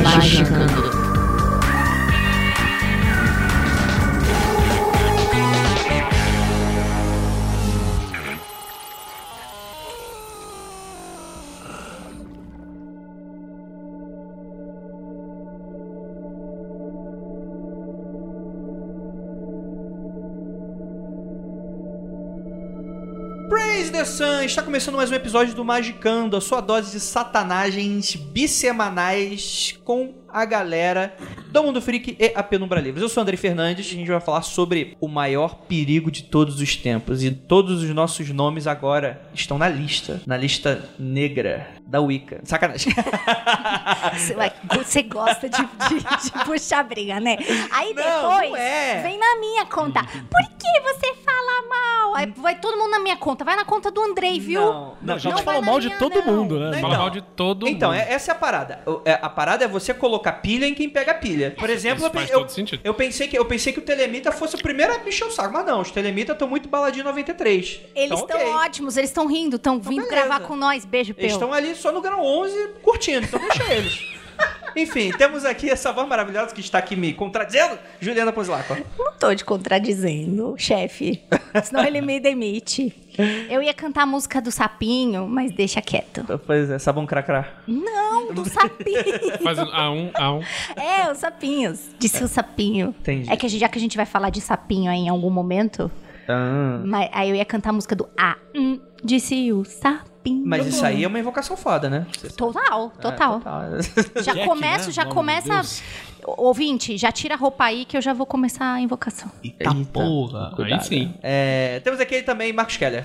Magicando. Praise the Sun! Está começando mais um episódio do Magicando, a sua dose de satanagens bissemanais com a galera do Mundo Freak e a Penumbra Livres. Eu sou o André Fernandes e a gente vai falar sobre o maior perigo de todos os tempos. E todos os nossos nomes agora estão na lista, na lista negra da Wicca. Sacanagem. Você, gosta de, de- de puxar briga, né? Aí Não, depois não é. vem na minha conta. Por que você fala mal? Aí vai todo mundo na minha conta. Vai na conta do Andrei, viu? Não, Não, a gente Não mal de minha, todo não. mundo, né? Então, Fala mal de todo Então, mundo. é- essa é a parada. É- A parada é você colocar pilha em quem pega pilha. Por exemplo, eu, eu, eu pensei que, eu pensei que o Telemita fosse o primeiro a me encher o saco, mas não, os Telemitas estão muito baladinho 93. Eles Então, estão ok. ótimos, eles estão rindo, estão vindo beleza. gravar com nós. Beijo, Eles Peu. estão ali só no grau 11 curtindo, então deixa eles. Enfim, temos aqui essa voz maravilhosa que está aqui me contradizendo, Juliana Pozilaco. Não tô te contradizendo, chefe. Senão ele me demite. Eu ia cantar a música do sapinho, mas deixa quieto. Pois é, sabão cracrá. Não, do sapinho. Fazendo A1, A1. É, os sapinhos. Disse o sapinho. Entendi. É que a gente- já que a gente vai falar de sapinho aí em algum momento, Ah, mas, aí eu ia cantar a música do A. Hum, disse o sapinho. Mas isso aí é uma invocação foda, né? Total, total. É, total. Já Jack, começo, né? já de começa. Ouvinte, já tira a roupa aí que eu já vou começar a invocação. Eita porra. Cuidado. Aí sim. É, temos aqui também Marcos Keller.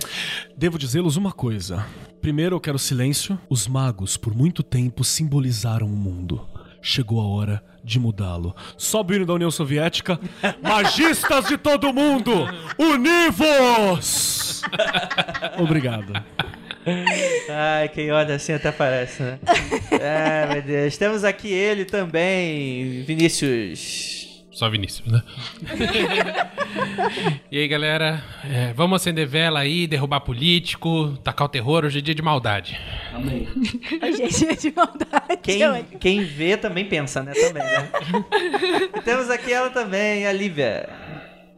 Devo dizê-los uma coisa. Primeiro eu quero silêncio. Os magos, por muito tempo, simbolizaram o mundo. Chegou a hora de mudá-lo. Sobe o hino da União Soviética. Magistas de todo mundo, univos! Obrigado. Ai, quem olha assim até parece, né? Ai, meu Deus. Temos aqui ele também, Vinícius. Só Vinícius, né? e aí, galera? É, vamos acender vela aí, derrubar político, tacar o terror. Hoje é dia de maldade. Ai, gente, é de maldade. Quem, quem vê também pensa, né? Também, né? e temos aqui ela também, a Lívia.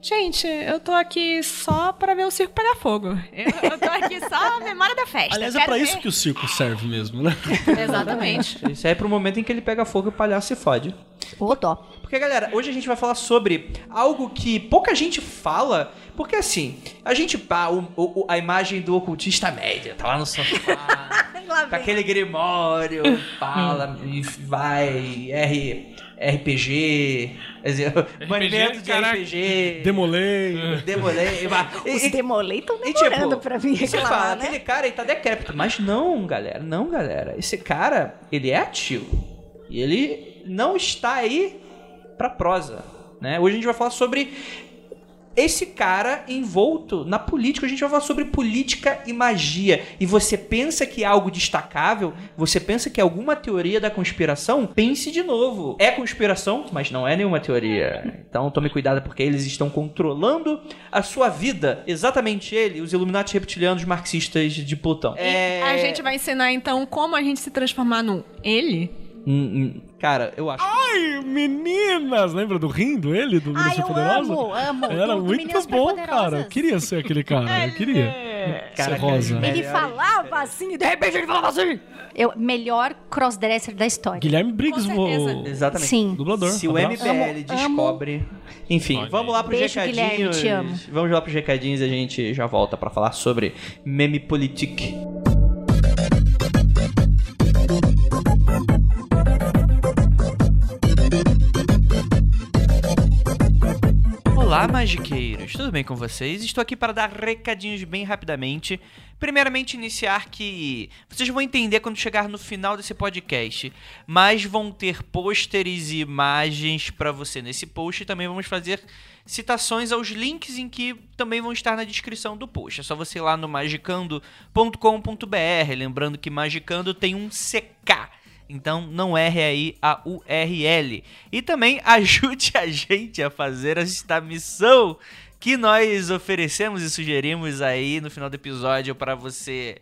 Gente, eu tô aqui só pra ver o circo pegar fogo. Eu, eu tô aqui só a memória da festa. Aliás, é pra isso ver. que o circo serve mesmo, né? Exatamente. Isso aí é pro momento em que ele pega fogo e o palhaço se fode. Ô, dó. Porque, galera, hoje a gente vai falar sobre algo que pouca gente fala. Porque, assim, a gente. o- o- a imagem do ocultista média tá lá no sofá. Com aquele grimório, fala e vai. R, RPG. Quer dizer, movimento de caraca. RPG. Demolei. Demolei. e- Os e- demolei estão e, demorando tipo, pra vir reclamar, fala, né? aquele cara aí tá decrépito. Mas não, galera. Não, galera. Esse cara, ele é ativo. E ele não está aí pra prosa. Né? Hoje a gente vai falar sobre esse cara envolto na política. A gente vai falar sobre política e magia. E você pensa que é algo destacável? Você pensa que é alguma teoria da conspiração? Pense de novo. É conspiração, mas não é nenhuma teoria. Então tome cuidado porque eles estão controlando a sua vida. Exatamente ele, os Illuminati reptilianos marxistas de Plutão. É... A gente vai ensinar então como a gente se transformar num ele. Hum, cara, eu acho. Ai, meninas! Lembra do rindo ele, do Ai, Poderosa? amo, amo. Era do- do muito Meninas bom, cara. Eu queria ser aquele cara. Eu queria. Caraca, ser rosa. ele- falava assim, e de repente ele falava assim. Eu, melhor crossdresser da história. Guilherme Briggs, o Exatamente. Sim. dublador. Se o Abraço. MBL Amo, descobre. Enfim, Olha vamos lá pros Beijo, recadinhos. Amo. Vamos lá pros recadinhos e a gente já volta pra falar sobre meme politique. Olá, magiqueiros! Tudo bem com vocês? Estou aqui para dar recadinhos bem rapidamente. Primeiramente, iniciar que vocês vão entender quando chegar no final desse podcast, mas vão ter pôsteres e imagens para você nesse post. E também vamos fazer citações aos links em que também vão estar na descrição do post. É só você ir lá no magicando.com.br. Lembrando que Magicando tem um CK. Então não erre aí a URL. E também ajude a gente a fazer esta missão que nós oferecemos e sugerimos aí no final do episódio para você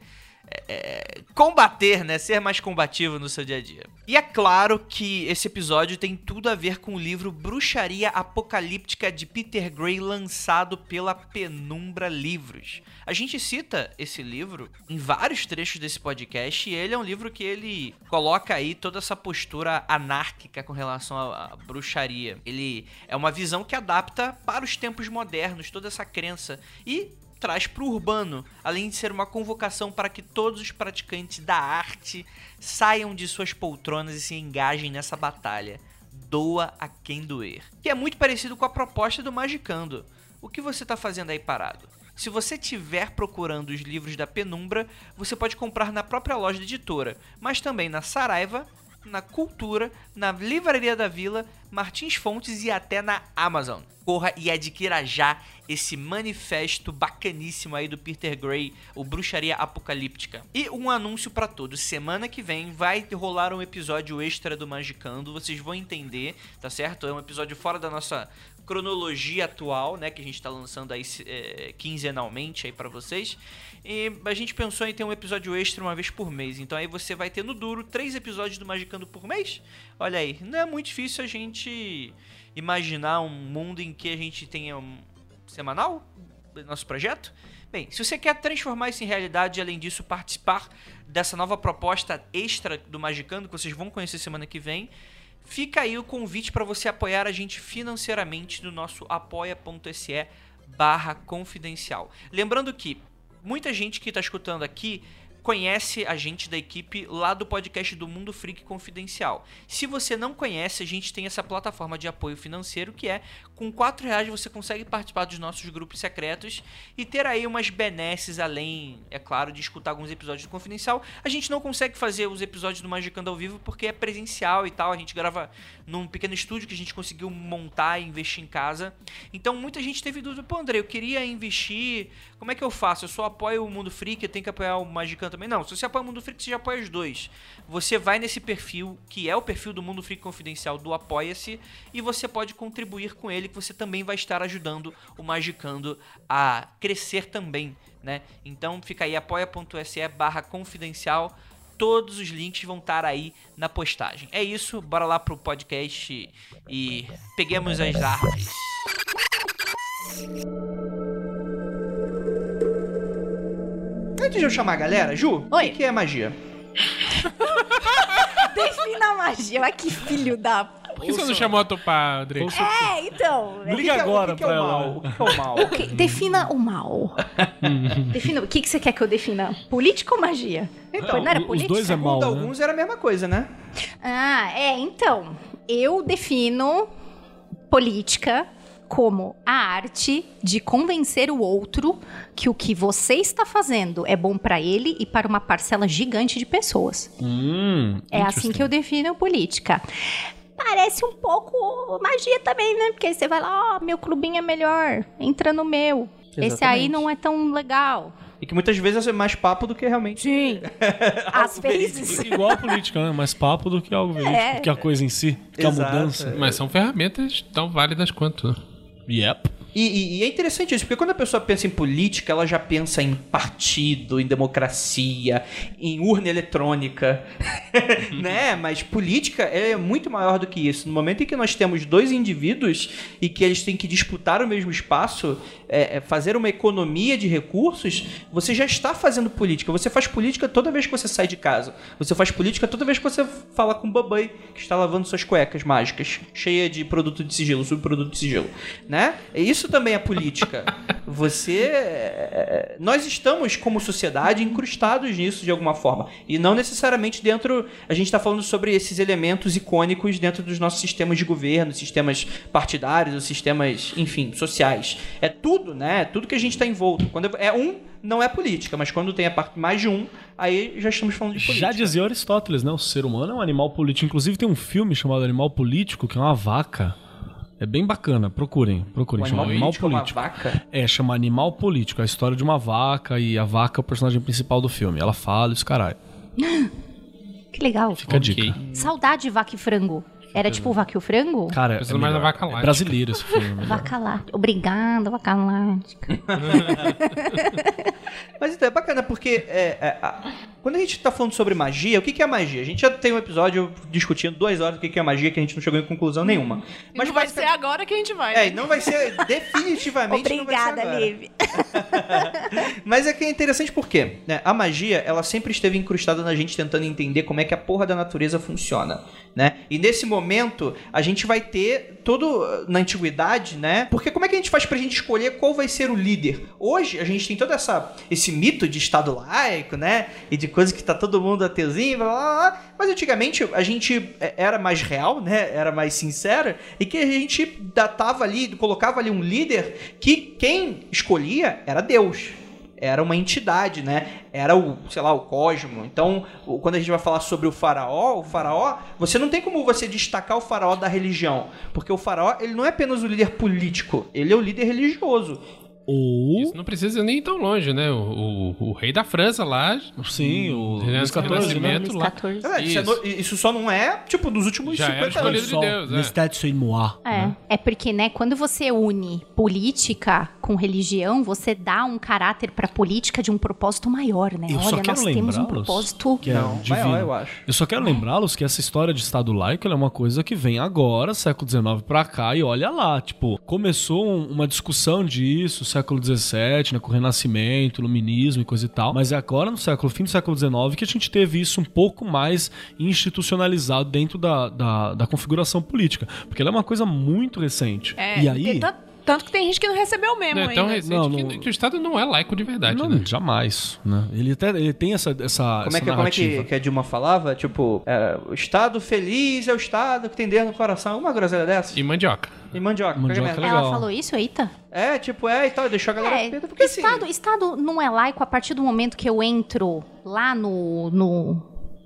é, combater, né? Ser mais combativo no seu dia a dia. E é claro que esse episódio tem tudo a ver com o livro Bruxaria Apocalíptica de Peter Gray, lançado pela Penumbra Livros. A gente cita esse livro em vários trechos desse podcast e ele é um livro que ele coloca aí toda essa postura anárquica com relação à, à bruxaria. Ele é uma visão que adapta para os tempos modernos toda essa crença e traz para o urbano, além de ser uma convocação para que todos os praticantes da arte saiam de suas poltronas e se engajem nessa batalha. Doa a quem doer. Que é muito parecido com a proposta do Magicando. O que você está fazendo aí parado? Se você estiver procurando os livros da Penumbra, você pode comprar na própria loja da editora, mas também na Saraiva, na Cultura, na Livraria da Vila, Martins Fontes e até na Amazon. Corra e adquira já esse manifesto bacaníssimo aí do Peter Gray, o Bruxaria Apocalíptica. E um anúncio para todos, semana que vem vai rolar um episódio extra do Magicando, vocês vão entender, tá certo? É um episódio fora da nossa cronologia atual, né, que a gente tá lançando aí é, quinzenalmente aí para vocês. E a gente pensou em ter um episódio extra uma vez por mês. Então aí você vai ter no duro três episódios do Magicando por mês. Olha aí, não é muito difícil a gente imaginar um mundo em que a gente tenha um semanal nosso projeto. Bem, se você quer transformar isso em realidade e além disso participar dessa nova proposta extra do Magicando que vocês vão conhecer semana que vem, fica aí o convite para você apoiar a gente financeiramente no nosso apoia.se barra confidencial. Lembrando que muita gente que está escutando aqui conhece a gente da equipe lá do podcast do Mundo Freak Confidencial. Se você não conhece, a gente tem essa plataforma de apoio financeiro que é com 4 reais você consegue participar dos nossos grupos secretos e ter aí umas benesses além, é claro, de escutar alguns episódios do Confidencial. A gente não consegue fazer os episódios do Magicando ao vivo porque é presencial e tal. A gente grava num pequeno estúdio que a gente conseguiu montar e investir em casa. Então muita gente teve dúvida, pô André, eu queria investir, como é que eu faço? Eu só apoio o Mundo Freak, eu tenho que apoiar o Magicando também. Não, se você apoia o Mundo Freak, você já apoia os dois. Você vai nesse perfil, que é o perfil do Mundo Freak Confidencial do Apoia-se, e você pode contribuir com ele, que você também vai estar ajudando o Magicando a crescer também, né? Então fica aí apoia.se barra confidencial. Todos os links vão estar aí na postagem. É isso, bora lá pro podcast e peguemos as árvores. Antes de eu chamar a galera, Ju, Oi. o que é magia? Defina a magia. Olha que filho da. Por que você não chamou a Tupá, André? É, então. Liga agora o que que é pra o ela. mal? O que é o mal? Defina o mal. defina. O que, que você quer que eu defina? Política ou magia? Então, não era os política? dois é mal, Segundo né? alguns era a mesma coisa, né? Ah, é, então. Eu defino política como a arte de convencer o outro que o que você está fazendo é bom para ele e para uma parcela gigante de pessoas. Hum, É assim que eu defino política. Parece um pouco magia também, né? Porque aí você vai lá, ó, meu clubinho é melhor, entra no meu. Esse aí Exatamente. não é tão legal. E que muitas vezes é mais papo do que realmente. Sim. Às vezes. Igual a política, né? Mais papo do que algo verídico, É. do que a coisa em si, do que a Exato, mudança. Mas são ferramentas tão válidas quanto. Yep. E, e- e é interessante isso, porque quando a pessoa pensa em política, ela já pensa em partido, em democracia, em urna eletrônica, né? Mas política é muito maior do que isso. No momento em que nós temos dois indivíduos e que eles têm que disputar o mesmo espaço, é, é, fazer uma economia de recursos, você já está fazendo política. Você faz política toda vez que você sai de casa. Você faz política toda vez que você fala com o babai que está lavando suas cuecas mágicas, cheia de produto de sigilo, subproduto de sigilo, né? Isso também é política. Você. é, Nós estamos, como sociedade, incrustados nisso de alguma forma. E não necessariamente dentro. A gente está falando sobre esses elementos icônicos dentro dos nossos sistemas de governo, sistemas partidários, ou sistemas, enfim, sociais. É tudo, né? É tudo que a gente está envolto. Quando é um, não é política, mas quando tem a parte mais de um, aí já estamos falando de política. Já dizia Aristóteles, né? O ser humano é um animal político. Inclusive tem um filme chamado Animal Político, que é uma vaca. É bem bacana, procurem, procurem. O chama animal Animal político é uma Político. vaca? É, chama Animal Político. É a história de uma vaca e a vaca é o personagem principal do filme. Ela fala isso, caralho. Que legal. Fica a dica. Saudade de vaca e frango. Era tipo vaca e o frango? Cara, é, mais melhor. vaca é láctea. brasileiro esse filme. melhor. Vaca lá. Obrigada, vaca lática. Mas então, é bacana porque é, é, a- quando a gente tá falando sobre magia, o que, que é magia? A gente já tem um episódio discutindo duas horas o que, que é magia que a gente não chegou em conclusão nenhuma. Mas não vai ser agora que a gente vai. É, né? e não vai ser definitivamente Obrigada. Liv. Mas é que é interessante porque né, a magia, ela sempre esteve incrustada na gente tentando entender como é que a porra da natureza funciona, né? E nesse momento, a gente vai ter todo na antiguidade, né? Porque como é que a gente faz pra gente escolher qual vai ser o líder? Hoje, a gente tem todo essa, esse mito de estado laico, né? E de coisa que tá todo mundo ateuzinho, blá, blá, blá. Mas antigamente, a gente é, era mais real, né? Era mais sincera e que a gente datava ali, colocava ali um líder que quem escolhia era Deus era uma entidade, né? Era o, sei lá, o cosmo. Então, quando a gente vai falar sobre o faraó, o faraó, você não tem como você destacar o faraó da religião, porque o faraó, ele não é apenas o líder político, ele é o líder religioso. Ou. Isso não precisa nem ir tão longe, né? O, o- o rei da França lá. Sim, o Luís XIV, né? Lá. 14. É, isso, é Isso. no- isso só não é, tipo, dos últimos Já era 50 anos. escolhido de Deus, é. C'est moi. É, é porque, né, quando você une política com religião, você dá um caráter pra política de um propósito maior, né? Eu só Olha, quero nós temos um propósito. que é Não, divino. maior, eu acho. Eu só quero lembrá-los que essa história de Estado laico ela é uma coisa que vem agora, século XIX pra cá, e olha lá, tipo, começou um- uma discussão disso, século XVII, né, com o Renascimento, Iluminismo e coisa e tal, mas é agora no século, fim do século XIX, que a gente teve isso um pouco mais institucionalizado dentro da, da, da configuração política, porque ela é uma coisa muito recente. É, e aí... Tanto que tem gente que não recebeu mesmo Não é tão ainda. recente Não, que, não- que o Estado não é laico de verdade, Não, né? jamais, né? Ele até ele tem essa essa Como é, essa que, como é que, narrativa. que a Dilma falava? Tipo, é, o Estado feliz é o Estado que tem dentro no coração. Uma groselha dessa. E mandioca. E mandioca. Mandioca é merda. legal. Ela falou isso, eita? É, tipo, é e tal, deixou a galera É, preta. Porque assim, estado, estado não é laico a partir do momento que eu entro lá no, no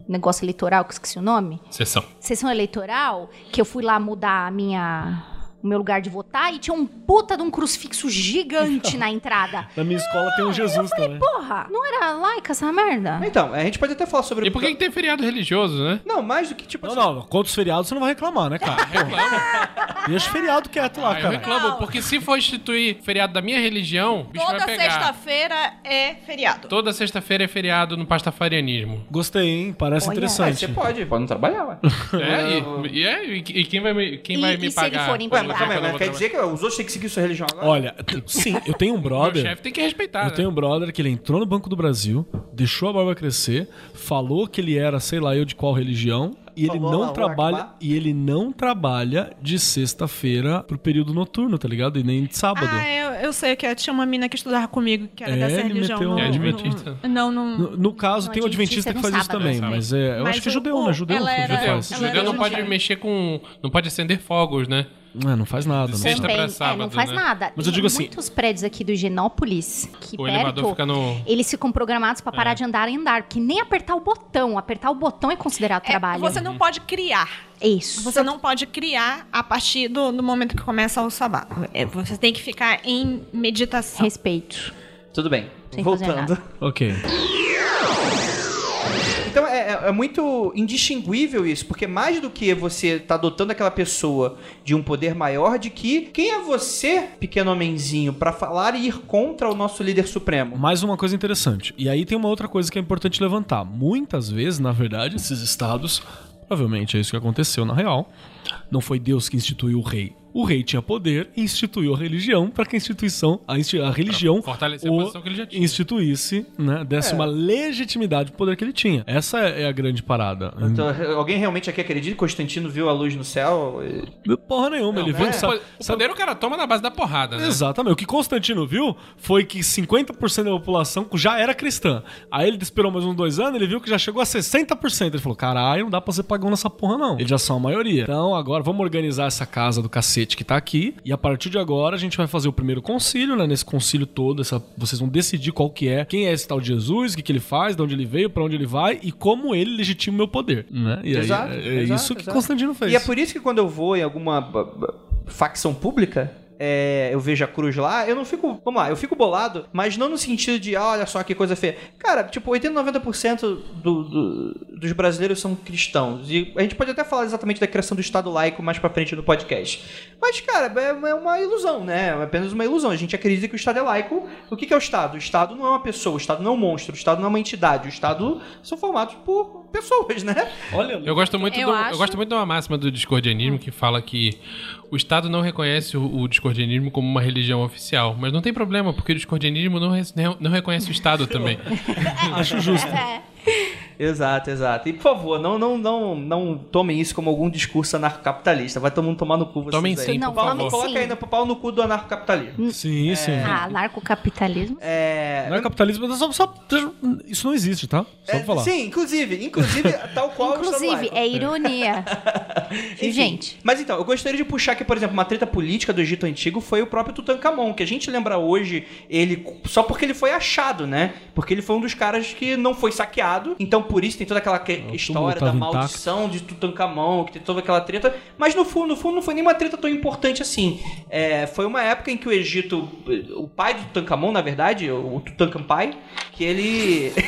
negócio eleitoral, que eu esqueci o nome, Sessão. sessão eleitoral, que eu fui lá mudar a minha o meu lugar de votar e tinha um puta de um crucifixo gigante na entrada. Na minha escola tem um Jesus também. Porra, não era laica essa merda? Então, a gente pode até falar sobre E por que, que tem feriado religioso, né? Não, mais do que tipo Não, assim, não, contra os feriados você não vai reclamar, né, cara? Porra. Deixa o feriado quieto lá, Ah, eu cara. reclamo, porque se for instituir feriado da minha religião, o bicho Toda vai pegar. sexta-feira é feriado. Toda sexta-feira é feriado no pastafarianismo. Gostei, hein? Parece Olha, É, interessante. você pode, pode não trabalhar, ué. É, e, e, é, e, e quem vai me, quem E- vai e me se ele pagar? for Calma vou quer dizer que os outros têm que seguir sua religião agora? Olha, sim, eu tenho um Meu brother. chefe tem que respeitar, Eu né? tenho um brother que ele entrou no Banco do Brasil, deixou a barba crescer, falou que ele era, sei lá, eu de qual religião, e ele Falou lá, não o trabalha, e ele não trabalha de sexta-feira pro período noturno, tá ligado? E nem de sábado. Ah, eu, eu sei que tinha uma mina que estudava comigo, que era É, dessa religião. meteu um- É adventista? Não, não. No, no caso, Não, tem o adventista adventista que no faz isso também, É, mas é, eu Mas acho que é o- judeu, né? o- Judeu, ela que era- Judeu. faz. ela Judeu não pode mexer com. Não pode acender fogos, né? É, não faz nada. De sexta Também, pra é, sábado, não faz né? nada. Mas eu digo assim- muitos prédios aqui do Higienópolis que O elevador perto, fica no. eles ficam programados pra parar de andar e andar, porque nem apertar o botão, apertar o botão é considerado É, trabalho. você não pode criar. Isso. Você não pode criar a partir do, do momento que começa o sabá. É, você tem que ficar em meditação. Respeito. Tudo bem. Sem fazer Voltando. nada. Ok. Então é, é- é muito indistinguível isso, porque mais do que você tá dotando aquela pessoa de um poder maior, de que quem é você, pequeno homenzinho, pra falar e ir contra o nosso líder supremo? Mais uma coisa interessante. E aí tem uma outra coisa que é importante levantar. Muitas vezes, na verdade, esses estados, provavelmente é isso que aconteceu na real. Não foi Deus que instituiu o rei. O rei tinha poder e instituiu a religião para que a instituição, a, insti- a religião, fortalecer a o posição que ele já tinha. instituísse, né, desse uma legitimidade pro poder que ele tinha. Essa é é a grande parada. Então, alguém realmente aqui acredita que Constantino viu a luz no céu? Porra nenhuma, ele viu. o sabe- o poder o cara toma na base da porrada, né? Exatamente. O que Constantino viu foi que 50% da população já era cristã. Aí ele esperou mais uns dois anos, ele viu que já chegou a 60%. Ele falou: caralho, não dá pra ser pagão nessa porra, não. Eles já são a maioria. Então agora vamos organizar essa casa do cacete que tá aqui. E a partir de agora a gente vai fazer o primeiro concílio, né? Nesse concílio todo, essa, vocês vão decidir qual que é, quem é esse tal de Jesus, o que, que ele faz, de onde ele veio, pra onde ele vai e como ele legitima o meu poder. Né? E aí, Exato, é, é exato, isso que exato. Constantino fez. E é por isso que quando eu vou em alguma facção pública, é, eu vejo a cruz lá, eu não fico. Vamos lá, eu fico bolado, mas não no sentido de, ah, olha só que coisa feia. Cara, tipo, 80, 90% do, do, dos brasileiros são cristãos. E a gente pode até falar exatamente da criação do Estado laico mais pra frente no podcast. Mas, cara, é, é uma ilusão, né? É apenas uma ilusão. A gente acredita que o Estado é laico. O que, que é o Estado? O Estado não é uma pessoa, o Estado não é um monstro, o Estado não é uma entidade. O Estado são formados por pessoas, né? Olha, Eu gosto muito Eu do, acho- eu gosto muito de uma máxima do discordianismo que fala que o Estado não reconhece o, o discordianismo como uma religião oficial, mas não tem problema porque o discordianismo não, re- não reconhece o Estado também. acho justo. Exato, exato. E por favor, não, não, não, não tomem isso como algum discurso anarcocapitalista. Vai todo mundo tomar no cu vocês Tomem aí. sim, Não, por favor. Coloca sim. ainda pro pau no cu do anarcocapitalismo. Sim, sim. Ah, narcocapitalismo. É. Não é capitalismo, mas só, só- isso não existe, tá? Só é, pra falar. Sim, inclusive, inclusive, tal qual Inclusive, é ironia. Enfim, Gente, Mas então, eu gostaria de puxar aqui, por exemplo, uma treta política do Egito Antigo foi o próprio Tutankhamon, que a gente lembra hoje ele só porque ele foi achado, né? Porque ele foi um dos caras que não foi saqueado, então por isso tem toda aquela que- túmulo história da maldição de Tutankhamon, que tem toda aquela treta, mas no fundo, no fundo não foi nenhuma treta tão importante assim. É, foi uma época em que o Egito, o pai do Tutankhamon, na verdade, o Tutankampai, que ele...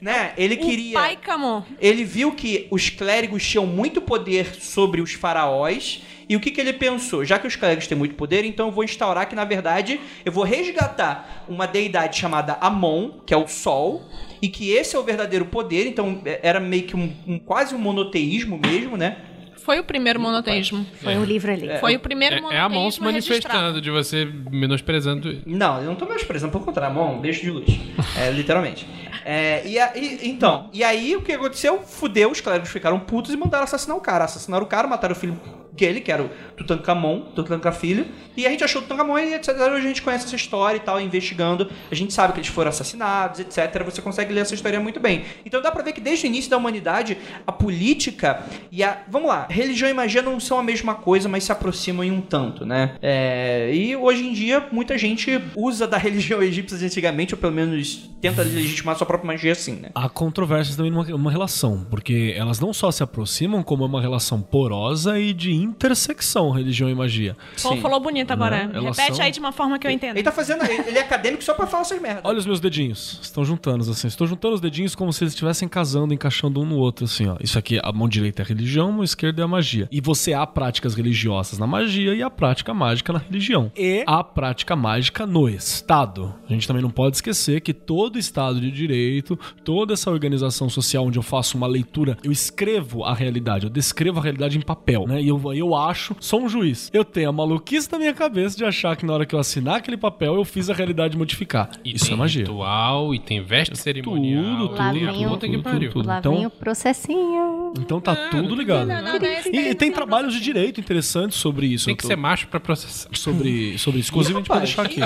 né? Ele queria O pai Camon. ele viu que os clérigos tinham muito poder sobre os faraós. E o que, que ele pensou? Já que os clérigos têm muito poder, então eu vou instaurar que, na verdade, eu vou resgatar uma deidade chamada Amon, que é o Sol, e que esse é o verdadeiro poder. Então é- era meio que um, um- quase um monoteísmo mesmo, né? Foi o primeiro monoteísmo. foi o livro ali. Foi o primeiro É, é monoteísmo a mão se registrado. manifestando, de você menosprezando. Não, eu não tô menosprezando, pelo contrário, Amon, deixa de luz. É, literalmente. É, e, a- e- então, e aí o que aconteceu? Fudeu, os clérigos ficaram putos e mandaram assassinar o cara. Assassinaram o cara, mataram o filho dele, que era o Tutankhamon, Tutankhamon filho. E a gente achou o Tutankhamon e etc. A gente conhece essa história e tal, investigando. A gente sabe que eles foram assassinados, etc. Você consegue ler essa história muito bem. Então dá pra ver que desde o início da humanidade, a política e a. Vamos lá, religião e magia não são a mesma coisa, mas se aproximam em um tanto, né? É, e hoje em dia, muita gente usa da religião egípcia de antigamente, ou pelo menos tenta legitimar sua própria magia assim, né? Há controvérsias também numa uma relação, porque elas não só se aproximam, como é uma relação porosa e de intersecção, religião e magia. Pô, falou bonito agora. Né? Elas Repete são- aí de uma forma que eu entendo. Ele tá fazendo. Ele é acadêmico só pra falar essas merdas. Olha os meus dedinhos, estão juntando assim. Estou juntando os dedinhos como se eles estivessem casando, encaixando um no outro, assim, ó. Isso aqui, a mão direita é a religião, a mão esquerda é a magia. E você há práticas religiosas na magia e a prática mágica na religião. E a prática mágica no Estado. A gente também não pode esquecer que todo Estado de Direito, toda essa organização social onde eu faço uma leitura, eu escrevo a realidade, eu descrevo a realidade em papel, né? E eu, eu acho, sou um juiz. Eu tenho a maluquice na minha cabeça de achar que na hora que eu assinar aquele papel, eu fiz a realidade modificar. E Isso tem é magia. ritual, e tem veste cerimonial. Tudo, Lá tem vem o- tudo, pariu. tudo. Lá Então- vem o processinho. Então tá tudo ligado. Não, não, não, E, e tem não trabalhos de direito interessantes sobre isso. Tem Eu que tô- ser macho pra processar. Sobre, sobre isso. Inclusive, a gente pode deixar aqui.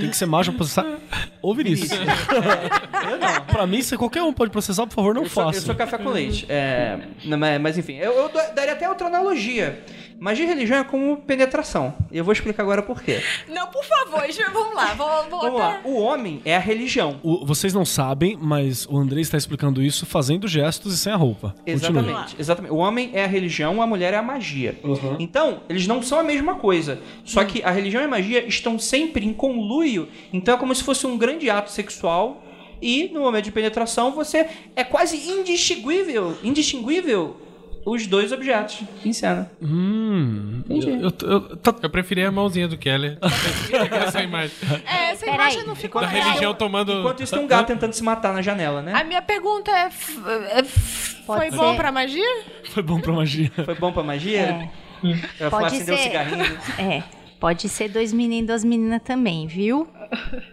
Tem que ser macho pra processar. Ou Vinícius. Eu não. pra mim, se qualquer um pode processar, por favor, não Eu sou, eu faça. sou café com leite. É, não, mas, mas enfim, eu, eu da- daria até outra analogia. Magia e religião é como penetração. E eu vou explicar agora por quê. Não, por favor, vamos lá. Vamos, lá. O homem é a religião. O- vocês não sabem, mas o André está explicando isso fazendo gestos e sem a roupa. Exatamente, exatamente. O homem é a religião, a mulher é a magia. Então, eles não são a mesma coisa. Só que a religião e a magia estão sempre em conluio. Então é como se fosse um grande ato sexual. E no momento de penetração, você é quase indistinguível, indistinguível os dois objetos em cena. Hum. Eu, eu- eu- tá- Eu preferi a mãozinha do Keller. Essa imagem. É, essa Peraí. imagem não ficou Da legal. religião tomando. Enquanto isso, tem um gato tentando se matar na janela, né? A minha pergunta é: é f- Pode foi bom pra magia? foi bom pra magia. Foi bom pra magia? É. Ela foi Pode acender um ser. cigarrinho. É. Pode ser dois meninos e duas meninas também, viu?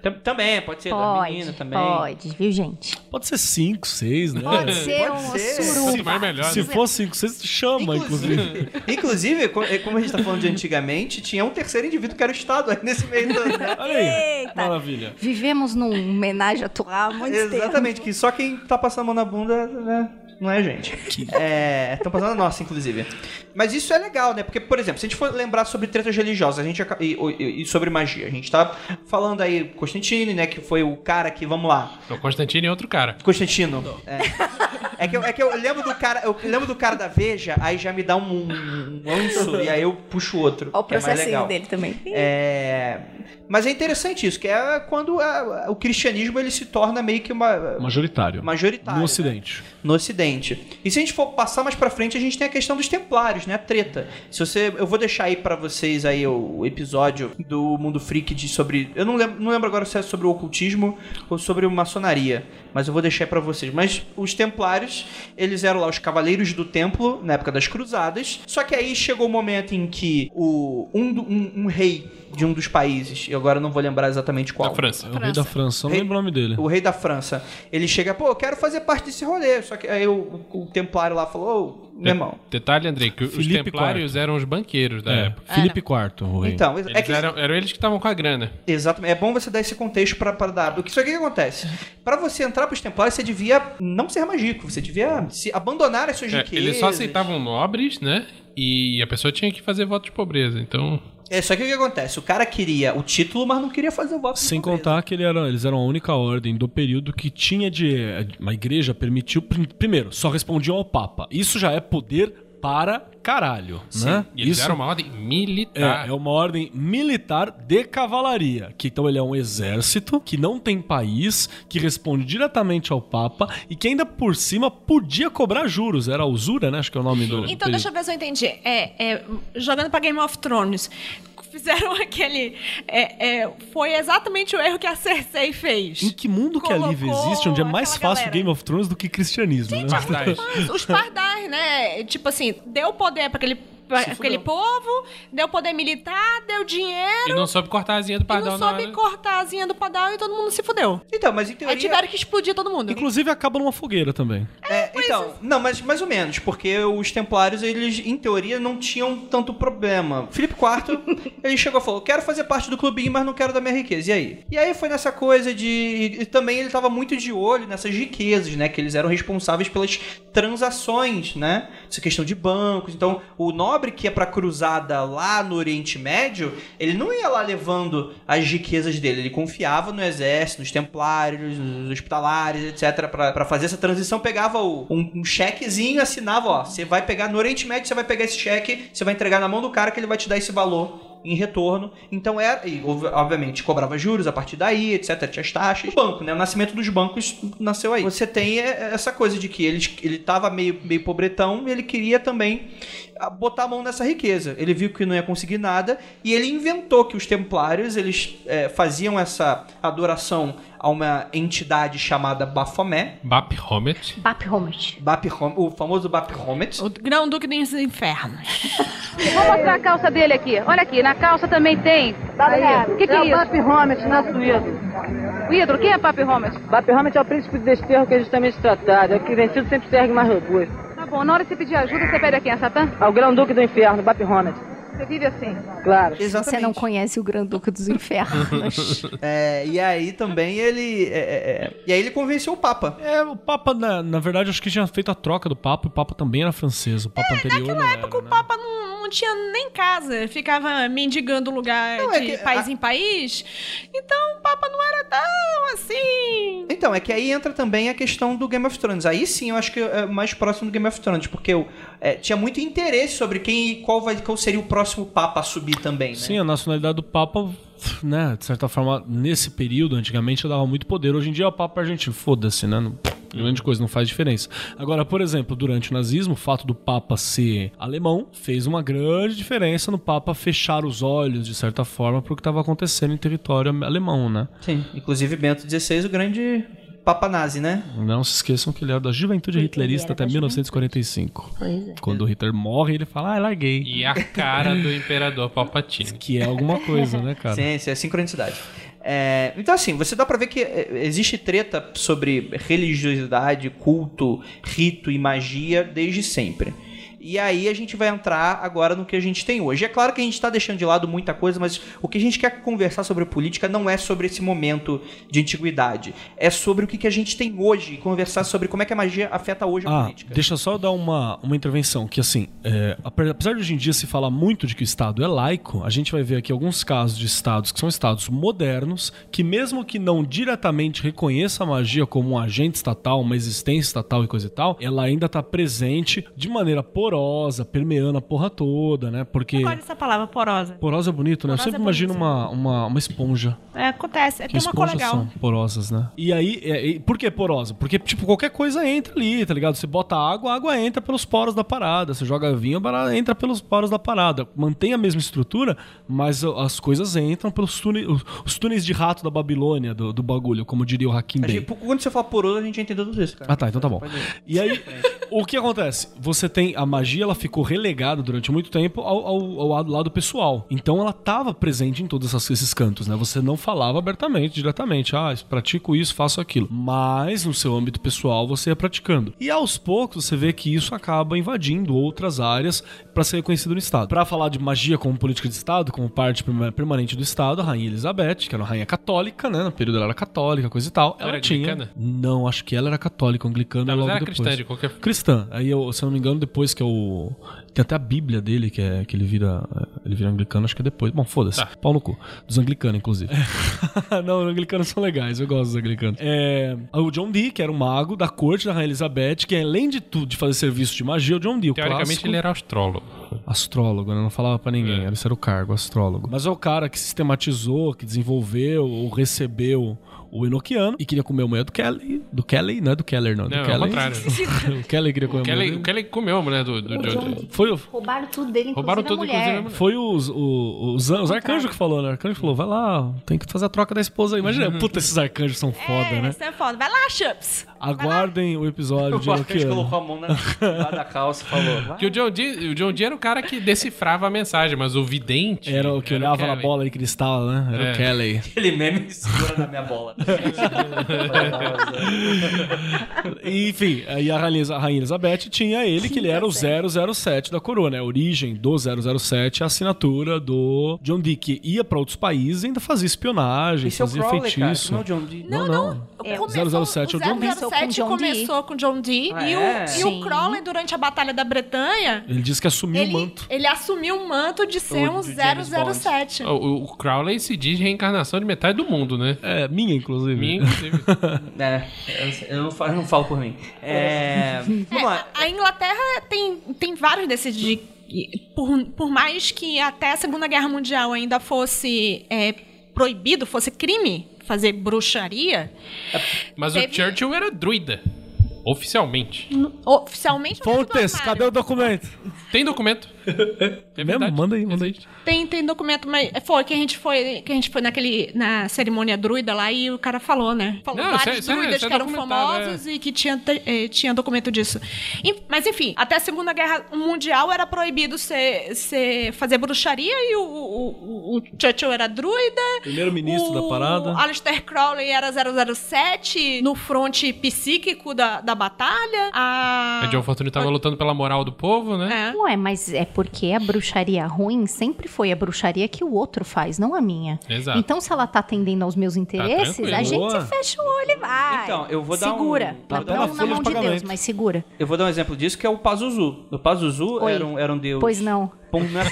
Tam- Também, pode ser Pode. menina também. Pode, viu, gente? Pode ser 5, 6, né? Pode ser Pode um ser. Suruba. mais melhor. Se né? for 5, 6, chama, inclusive. Inclusive, co- é, como a gente tá falando de antigamente, tinha um terceiro indivíduo que era o Estado aí nesse meio todo, né? Olha aí. Eita. Maravilha. Vivemos num homenagem atual há muito tempo. Exatamente, que só quem tá passando a mão na bunda, né? Não é gente. É. Estão passando a nossa, inclusive. Mas isso é legal, né? Porque, por exemplo, se a gente for lembrar sobre tretas religiosas a gente, e, e- e sobre magia, a gente tá falando aí Constantine, né? Que foi o cara que, vamos lá, O Constantino é outro cara. Constantino. É. É que, eu, é que eu lembro do cara, eu lembro do cara da Veja, aí já me dá um, um anso e aí eu puxo outro. Olha o que é mais legal. processinho dele também. É, mas é interessante isso, que é quando a- o cristianismo ele se torna meio que uma Majoritário. majoritário No né? ocidente. no Ocidente. E se a gente for passar mais pra frente, a gente tem a questão dos templários, né? A treta. Se você, eu vou deixar aí pra vocês aí o, o episódio do Mundo Freak de sobre, eu não lembro, não lembro agora se é sobre o ocultismo ou sobre maçonaria, mas eu vou deixar aí pra vocês. Mas os templários, eles eram lá os cavaleiros do templo na época das cruzadas. Só que aí chegou o momento em que o um, um, um rei de um dos países, eu agora não vou lembrar exatamente qual. Da França. É o rei da França, não Rei- lembro o nome dele. O rei da França. Ele chega, pô, eu quero fazer parte desse rolê. Só que aí o, o templário lá falou, ô, meu irmão. Detalhe, Andrei, que os Felipe templários eram os banqueiros da É, época. Felipe IV, o rei. Então, Eles é que, eram, eram eles que estavam com a grana. exatamente. É bom você dar esse contexto pra, pra dar. Porque isso aqui que acontece. Pra você entrar pros templários, você devia não ser mágico. Você devia se abandonar as suas É, riquezas. eles só aceitavam nobres, né? E a pessoa tinha que fazer voto de pobreza. Então, É, só que o que acontece? O cara queria o título, mas não queria fazer o voto Sem contar que ele era- eles eram a única ordem do período que tinha de. Uma igreja permitiu. prim- Primeiro, só respondiam ao Papa. Isso já é poder para caralho, né? e eles Isso eram uma ordem militar. é, é uma ordem militar de cavalaria. Que então ele é um exército que não tem país, que responde diretamente ao Papa e que ainda por cima podia cobrar juros. Era a usura, né? Acho que é o nome do. Então, deixa eu ver se eu entendi. É, é, jogando pra Game of Thrones, fizeram aquele. é, é, foi exatamente o erro que a Cersei fez. Em que mundo que a Liv Colocou existe, onde é mais fácil galera. Game of Thrones do que cristianismo, né? Pardais. Mas os pardais, né? Tipo assim, deu poder pra aquele, aquele povo, deu poder militar, deu dinheiro. E não soube cortar a asinha do E pardal não na soube hora. cortar a asinha do padal e todo mundo se fudeu. Então, mas em Aí teoria... tiveram que explodir todo mundo. Inclusive acaba numa fogueira também. É, então, não, mas mais ou menos, porque os templários, eles, em teoria, não tinham tanto problema. Filipe IV, ele chegou e falou, quero fazer parte do clubinho, mas não quero da minha riqueza, e aí? E aí foi nessa coisa de... E também ele tava muito de olho nessas riquezas, né, que eles eram responsáveis pelas transações, né, essa questão de bancos. Então, o nobre que ia pra cruzada lá no Oriente Médio, ele não ia lá levando as riquezas dele, ele confiava no exército, nos templários, nos hospitalares, etc, pra fazer essa transição, pegava o- um, um chequezinho, assinava, ó, você vai pegar no Oriente Médio, você vai pegar esse cheque, você vai entregar na mão do cara que ele vai te dar esse valor em retorno. Então era, e ob- obviamente cobrava juros a partir daí, etc, tinha as taxas. O banco, né, o nascimento dos bancos nasceu aí. Você tem é, essa coisa de que ele, ele tava meio, meio pobretão e ele queria também ah, botar a mão nessa riqueza. Ele viu que não ia conseguir nada e ele inventou que os templários eles é, faziam essa adoração a uma entidade chamada Baphomet, Bap Homet. Bap Homet. Baphomet o famoso Baphomet. O grão duque dos infernos. Vou mostrar a calça dele aqui. Olha aqui, na calça também tem. O que, que é, isso? Papi Homet, nasce do ídolo. O ídolo, quem é Papi Homet? Papi Homet é o príncipe do desterro que é justamente tratado. É que vencido sempre se ergue mais robusto. Tá bom, na hora de você pedir ajuda, você pede a quem? A Satã? Ao grão-duque do inferno, Papi Homet. Você vive assim. Claro. Você não conhece o Granduque dos Infernos. É, e aí também ele. é, é, é, e aí ele convenceu o Papa. É, o Papa, na, na verdade, acho que tinha feito a troca do Papa e o Papa também era francês. O Papa anterior não Naquela era, época o né? Papa não tinha nem casa, ficava mendigando lugar Não, é de que país a- em país. Então o Papa não era tão assim. Então, é que aí entra também a questão do Game of Thrones. Aí sim eu acho que é mais próximo do Game of Thrones, porque eu, é, tinha muito interesse sobre quem qual, vai, qual seria o próximo Papa a subir também, né? Sim, a nacionalidade do Papa, né, de certa forma, nesse período, antigamente, dava muito poder. Hoje em dia, o Papa argentino, foda-se, né? Não, grande coisa, não faz diferença. Agora, por exemplo, durante o nazismo, o fato do Papa ser alemão fez uma grande diferença no Papa fechar os olhos, de certa forma, para o que estava acontecendo em território alemão, né? Sim. Inclusive Bento XVI, o grande Papa Nazi, né? Não se esqueçam que ele era da juventude Ele hitlerista até da 1945. Pois é. Quando o Hitler morre, ele fala, ah, larguei. E a cara do imperador Palpatine. Que é alguma coisa, né, cara? Sim, sim, é sincronicidade. É, então, assim, você dá pra ver que é, existe treta sobre religiosidade, culto, rito e magia desde sempre. E aí a gente vai entrar agora no que a gente tem hoje. É claro que a gente está deixando de lado muita coisa, mas o que a gente quer conversar sobre política não é sobre esse momento de antiguidade. É sobre o que que a gente tem hoje e conversar sobre como é que a magia afeta hoje a Ah, política. deixa eu só dar uma, uma intervenção, que assim, é, ape- apesar de hoje em dia se falar muito de que o Estado é laico, a gente vai ver aqui alguns casos de Estados que são Estados modernos, que mesmo que não diretamente reconheça a magia como um agente estatal, uma existência estatal e coisa e tal, ela ainda está presente de maneira porosa, permeando a porra toda, né? Porque... Eu gosto dessa palavra, porosa. Porosa é bonito, né? Eu Porosa sempre é imagino uma, uma, uma esponja. É, acontece. Que Tem uma cor esponjas legal. são porosas, né? E aí, é, e por que porosa? Porque, tipo, qualquer coisa entra ali, tá ligado? Você bota água, a água entra pelos poros da parada. Você joga vinho, a parada entra pelos poros da parada. Mantém a mesma estrutura, mas as coisas entram pelos túneis, os- túneis de rato da Babilônia, do, do bagulho, como diria o Hakim Bey. quando você fala poroso, a gente já entendeu tudo isso, cara. Ah, tá, então tá bom. E aí, o que acontece? Você tem a magia, ela ficou relegada durante muito tempo ao, ao- ao lado, pessoal. Então ela estava presente em todos esses cantos, né? Você não falava abertamente, diretamente, ah, pratico isso, faço aquilo. Mas no seu âmbito pessoal você ia praticando. E aos poucos você vê que isso acaba invadindo outras áreas para ser reconhecido no Estado. Para falar de magia como política de Estado, como parte perma- permanente do Estado, a Rainha Elizabeth, que era uma rainha católica, né? No período ela era católica, coisa e tal. Ela Ela tinha. anglicana? Não, acho que ela era católica, anglicana Não, mas logo era depois. cristã de qualquer. Cristã. Aí, eu, se eu não me engano, depois que é o. Tem até a Bíblia dele, que é que ele vira. Ele vira anglicano, acho que é depois. Bom, foda-se. Tá. Pau no cu. Dos anglicanos, inclusive. não, os anglicanos são legais, eu gosto dos anglicanos. É, o John Dee, que era um mago da corte da Rainha Elizabeth, que além de tudo de fazer serviço de magia, o John Dee, o Teoricamente clássico, ele era astrólogo. astrólogo, né? Não falava pra ninguém, É. esse era o cargo, astrólogo. Mas é o cara que sistematizou, que desenvolveu ou recebeu o Enochiano e queria comer a mulher do Kelly. Do Kelly, não é do Keller, não. Não, do é o Kelly. contrário. o Kelly queria comer O a mulher Kelly, o Kelly comeu a mulher do, do John. Foi, o- Roubaram tudo dele, inclusive Roubaram a tudo, mulher. inclusive a mulher. foi os, os, os, os arcanjos que falou, né? O arcanjo falou, vai lá, tem que fazer a troca da esposa aí. Imagina, puta, esses arcanjos são foda, é, né? isso é foda. Vai lá, Chups. Aguardem o episódio de O Enochiano. colocou a mão na, lá da calça e falou. "Vai". Que o John, Dee, o John Dee era o cara que decifrava a mensagem, mas o vidente. Era o que olhava na Kelly. bola de cristal, né? Era É. o Kelly. Aquele meme me segura na minha bola. Enfim, aí a rainha, a rainha Elizabeth tinha ele, que ele era o 007 da coroa, né? A origem do 007, a assinatura do John Dee, que ia pra outros países e ainda fazia espionagem, Esse é o fazia cara. feitiço. Não é o John Dee. Não, não. É, Começou- 007 é o John Dee. Começou com 007 John Dee. começou com John Dee. Ah, e, o, é? e o Crowley, durante a Batalha da Bretanha, Ele disse que assumiu o ele, manto. ele assumiu o manto de ser O um de James 007. O, o Crowley se diz reencarnação de metade do mundo, né? É, minha, inclusive. Minha, inclusive. É, eu- eu não falo, eu não falo por mim. É, vamos lá. A Inglaterra tem, tem vários desses de. Por, por mais que até a Segunda Guerra Mundial ainda fosse é, proibido, fosse crime fazer bruxaria, Mas Teve- o Churchill era druida. Oficialmente. oficialmente não é Fontes, cadê o documento? Tem documento. É Mesmo? verdade. Manda aí, manda aí. Tem, tem documento, mas foi que a gente foi, que a gente foi naquele na cerimônia druida lá e o cara falou, né? Falou Não, vários isso é- druidas isso é que eram famosos e que tinha, eh, tinha documento disso. E- mas enfim, até a Segunda Guerra Mundial era proibido ser, ser, fazer bruxaria e o, o, o- Churchill era druida. Primeiro-ministro da o parada. Alistair Crowley era 007 no fronte psíquico da, da batalha. A... A John Fortune tava lutando pela moral do povo, né? É. Ué, mas é porque a bruxaria ruim sempre foi a bruxaria que o outro faz, não a minha. Exato. Então, se ela tá atendendo aos meus interesses, tranquilo. a gente Boa. fecha o olho e vai. Então, eu vou dar um- segura. tá Não na mão de de Deus, mas segura. Eu vou dar um exemplo disso, que é o Pazuzu. O Pazuzu Oi. era um, era um deus... Pois não. Não era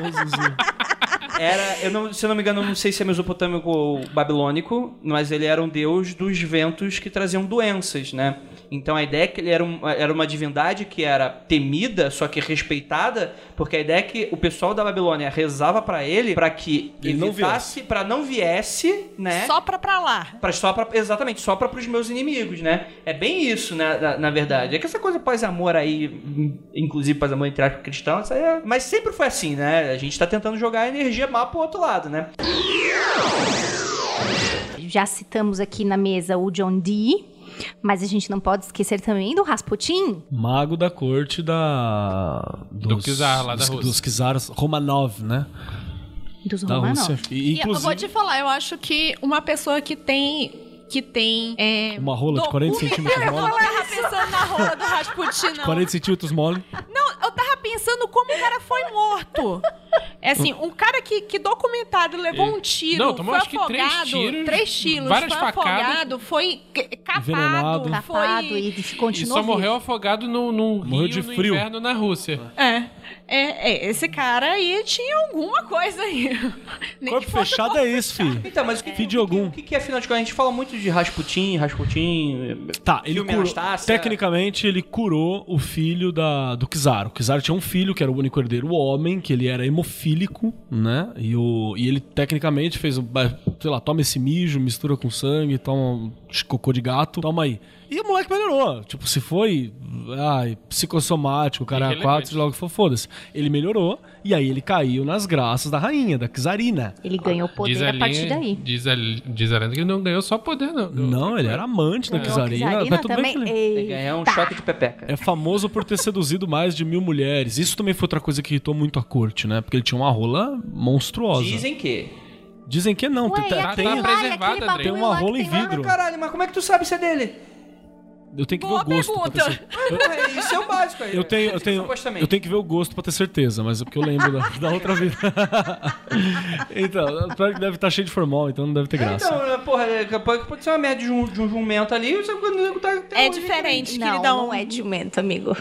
Pazuzu. Era, eu não, se eu não me engano, eu não sei se é mesopotâmico ou babilônico, mas ele era um deus dos ventos que traziam doenças, né? Então a ideia é que ele era, um- era uma divindade que era temida, só que respeitada, porque a ideia é que o pessoal da Babilônia rezava pra ele pra que Ele não evitasse, para não viesse, né? Só pra pra lá. Pra, só pra, exatamente, só para os meus inimigos, né? É bem isso, né, na, na verdade. É que essa coisa pós-amor aí, inclusive pós-amor entre aspas cristão, isso aí é... mas sempre foi assim, né? A gente tá tentando jogar a energia má pro outro lado, né? já citamos aqui na mesa o John Dee, mas a gente não pode esquecer também do Rasputin. Mago da corte da. Do czar lá da dos, Rússia. Dos czares Romanov, né? Dos Da Romanov. E, E eu vou inclusive, te falar, eu acho que uma pessoa que tem. Que tem. É, uma rola de 40 centímetros Eu mole. tava pensando na rola do Rasputin, não. 40 centímetros mole. Não, eu tava pensando como o cara foi morto. É assim, um cara que, que documentário levou um tiro, Não, tomou foi acho que três afogado, tiros, três tiros, várias foi facadas. afogado, foi capado, foi... e E continuou só vivo. morreu afogado no, no Morreu rio de no frio. inverno na Rússia. É, é, é, esse cara aí tinha alguma coisa aí. Nem Corpo que fechado é isso, fi. Então, mas o que, Filho de o que- algum. O que, que é, afinal de contas? A gente fala muito de Rasputin, Rasputin. Tá, ele curou. Anastácia. Tecnicamente, ele curou o filho da, do Kizar. O Kizar tinha um filho, que era o único herdeiro, o homem, que ele era hemofílico, né? E, o, e ele, tecnicamente, fez, sei lá, toma esse mijo, mistura com sangue, toma um cocô de gato, toma aí. E o moleque melhorou. Tipo, se foi ai, psicossomático, o cara é quatro, logo que for, foda-se. Ele melhorou, e aí ele caiu nas graças da rainha, da Kizarina. Ele ganhou Diz poder a, a partir linha- daí. diz, a, diz a lenda que ele não ganhou só poder, não. Ganhou Não, ele era amante da Ganhou Kizarina. Czarina bem também. ele... Ganhar um choque de pepeca. É famoso por ter seduzido mais de mil mulheres. Isso também foi outra coisa que irritou muito a corte, né? Porque ele tinha uma rola monstruosa. Dizem que. Dizem que não. Ué, tem, e tem- tá preservada, tem uma rola em vidro. Caralho, mas como é que tu sabe se é dele? Eu tenho que Boa ver o gosto pra ter pergunta. certeza. Porra, Isso é o básico aí. Eu tenho, eu tenho, eu tenho que ver o gosto pra ter certeza, mas é porque eu lembro da, da outra vida. então, pior que deve estar cheio de formal, então não deve ter graça. Então, né, porra, é, pode pode ser uma merda de um, de um jumento ali, você quando tá, É um- diferente, Não, queridão. não é de jumento, amigo.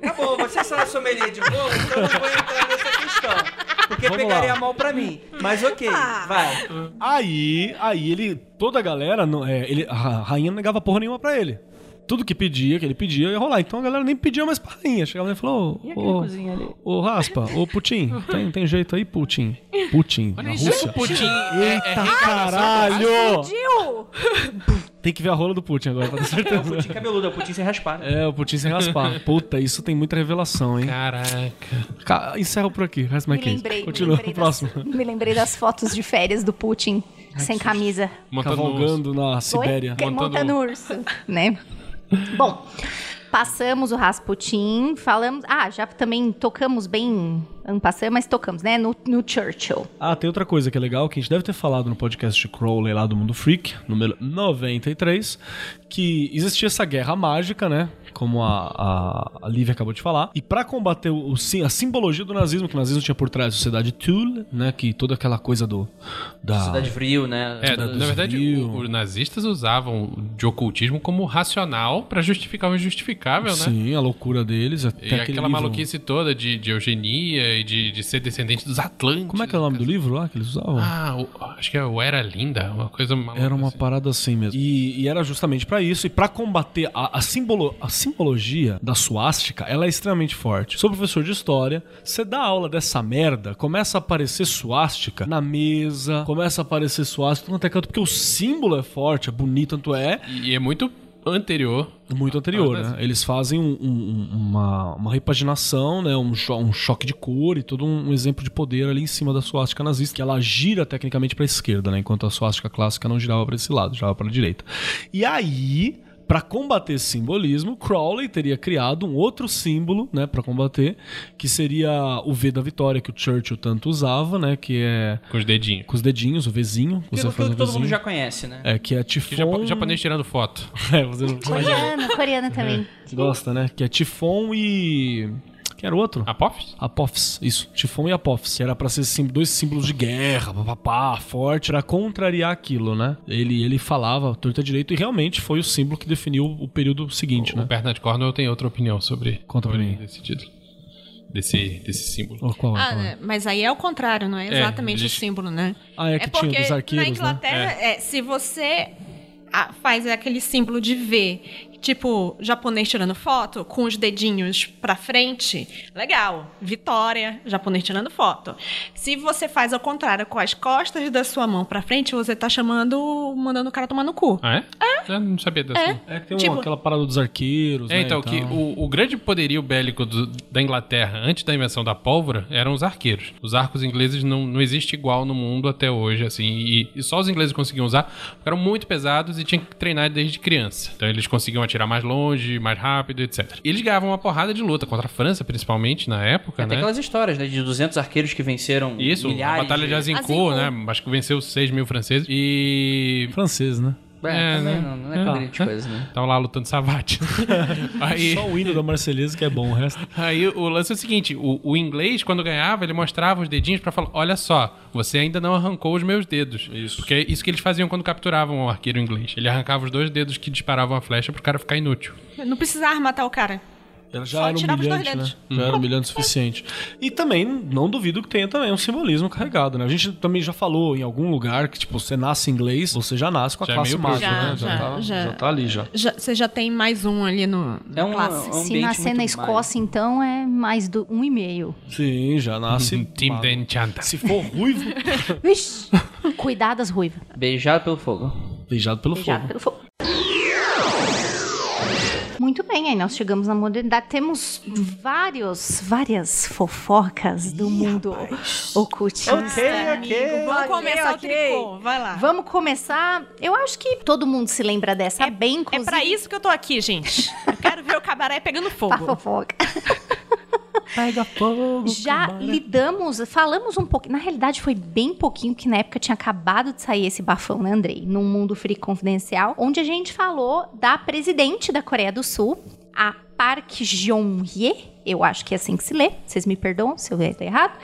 Tá bom, você só é sommelier de bolo, então eu não vou entrar nessa questão. Porque Vamos pegaria lá. mal pra mim. Mas ok, vai. Aí, aí ele, toda a galera, não- é, ele, a rainha não negava porra nenhuma pra ele. Tudo que pedia, que ele pedia, ia rolar. Então a galera nem pedia mais pra rainha. Chegava lá e falou: E aquele Ô, ali? ô, Raspa, ô Putin, tem, tem jeito aí, Putin? Putin, na Rússia. Putin é, é Eita reencarnação caralho! Tem que ver a rola do Putin agora, pra ter É o certeza. putim cabeludo, é o putim sem raspar. né? É, o Putin sem raspar. Puta, isso tem muita revelação, hein? Caraca. Ca- Encerra por aqui, Me quente. lembrei, me Continua, lembrei, próximo. das, me lembrei das fotos de férias do Putin sem camisa. Montando Cavalgando na Sibéria. Montando- Montando urso, né? Bom, passamos o Rasputin, falamos... Ah, já também tocamos bem... Ano passado, mas tocamos, né? No, no Churchill. Ah, tem outra coisa que é legal, que a gente deve ter falado no podcast de Crowley lá do Mundo Freak, número 93, que existia essa guerra mágica, né? Como a, a, a Lívia acabou de falar. E pra combater o, a simbologia do nazismo, que o nazismo tinha por trás a sociedade Thule, né? Que toda aquela coisa do. Da, Cidade Vril, né? É, Cidade na verdade, o- os nazistas usavam de ocultismo como racional pra justificar o injustificável, né? Sim, a loucura deles. Até E aquela livro- maluquice toda de, de eugenia e de, de ser descendente dos Atlantes. Como é que é o nome do livro lá que eles usavam? Ah, o- acho que é o Era Linda, uma coisa maluca. Era uma assim. parada assim mesmo. E, e era justamente pra isso. E pra combater a, a, simbolo, a simbologia da suástica, ela é extremamente forte. Sou professor de história. Você dá aula dessa merda, começa a aparecer suástica na mesa, começa a aparecer suástica no canto, porque o símbolo é forte, é bonito, tanto é. E é muito anterior. Muito anterior, Ah, né? mas- Eles fazem um- um- uma, uma repaginação, né? Um, cho- um choque de cor e todo um, um exemplo de poder ali em cima da suástica nazista, que ela gira tecnicamente para a esquerda, né? Enquanto a suástica clássica não girava para esse lado, girava para a direita. E aí, para combater esse simbolismo, Crowley teria criado um outro símbolo, né, para combater, que seria o V da vitória que o Churchill tanto usava, né, que é Com os dedinhos. com os dedinhos, o Vzinho, você faz aquilo um que todo mundo já conhece, né? É, que é Que tifon... japa- japonês tirando foto. É, fazendo... Coreana, coreana também. Gosta, né? Que é Tifon e. Quem era o outro? Apophis? Apophis, isso. Tifon e Apophis. Que era pra ser sim- dois símbolos de guerra, papapá, forte, era contrariar aquilo, né? Ele, ele falava torta direito e realmente foi o símbolo que definiu o período seguinte, O né? Bernard Cornwell tem outra opinião sobre Conta pra sobre desse título. Desse, desse símbolo. Oh, qual é, Ah, qual é? né, mas aí é o contrário, não é É, exatamente eles- o símbolo, né? Ah, é que tinha dos na arqueiros, né? Inglaterra, é, se você ah, faz aquele símbolo de V, tipo, japonês tirando foto, com os dedinhos pra frente, legal. Vitória, japonês tirando foto. Se você faz ao contrário, com as costas da sua mão pra frente, você tá chamando, mandando o cara tomar no cu. Ah, é? É. Eu não sabia dessa. É. É que tem Tipo- uma, aquela parada dos arqueiros, É, né, então, e que o, o grande poderio bélico do- da Inglaterra antes da invenção da pólvora eram os arqueiros. Os arcos ingleses não, não existe igual no mundo até hoje, assim, e, e só os ingleses conseguiam usar, porque eram muito pesados e tinham que treinar desde criança. Então eles conseguiam atirar mais longe, mais rápido, etc. E eles ganhavam uma porrada de luta contra a França, principalmente, na época, Tem né? aquelas histórias, né? De 200 arqueiros que venceram Isso, milhares a Batalha de Azincourt, Azincourt. né? Acho que venceu 6 mil franceses. E... Francês, né? É, É, também né? não, não é, É. grande coisa, né? Tava lá lutando savate. Aí... Só o hino da Marselhesa que é bom, o resto... Aí o lance é o seguinte: o, o inglês, quando ganhava, ele mostrava os dedinhos pra falar: olha só, você ainda não arrancou os meus dedos. Isso. Porque é isso que eles faziam quando capturavam o arqueiro inglês. Ele arrancava os dois dedos que disparavam a flecha pro cara ficar inútil. Não precisava matar o cara. Ela já Só era humilhante, né? Já era humilhante o suficiente. E também, não duvido que tenha também um simbolismo carregado, né? A gente também já falou em algum lugar que, tipo, você nasce inglês, você já nasce com a Já é classe mágica, bruxo, né? né? Já, Já, tá, já. já tá ali, já. Já- você já tem mais um ali no É um, classe. é um Se nascer na mais- Escócia, então, é mais do um e meio. Sim, já nasce... Team mago. The Enchanter. Se for ruivo, Vixe, cuidadas, ruiva. Beijado pelo fogo. beijado pelo Beijado fogo. pelo fogo. Muito bem, aí nós chegamos na modernidade. Temos vários, várias fofocas do mundo ocultista. ok. Vamos Ok, começar ok. o tricô. Vai lá. Vamos começar. Eu acho que todo mundo se lembra dessa bem, É inclusive. pra isso que eu tô aqui, gente. Eu quero ver o cabaré pegando pra fogo. fofoca. Pega fogo, Já lidamos, falamos um pouquinho. Na realidade, foi bem pouquinho, que na época tinha acabado de sair esse bafão, né, Andrei? Num mundo free confidencial, onde a gente falou da presidente da Coreia do Sul, a Park Geun-hye. Eu acho que é assim que se lê. Vocês me perdoam se eu ler errado.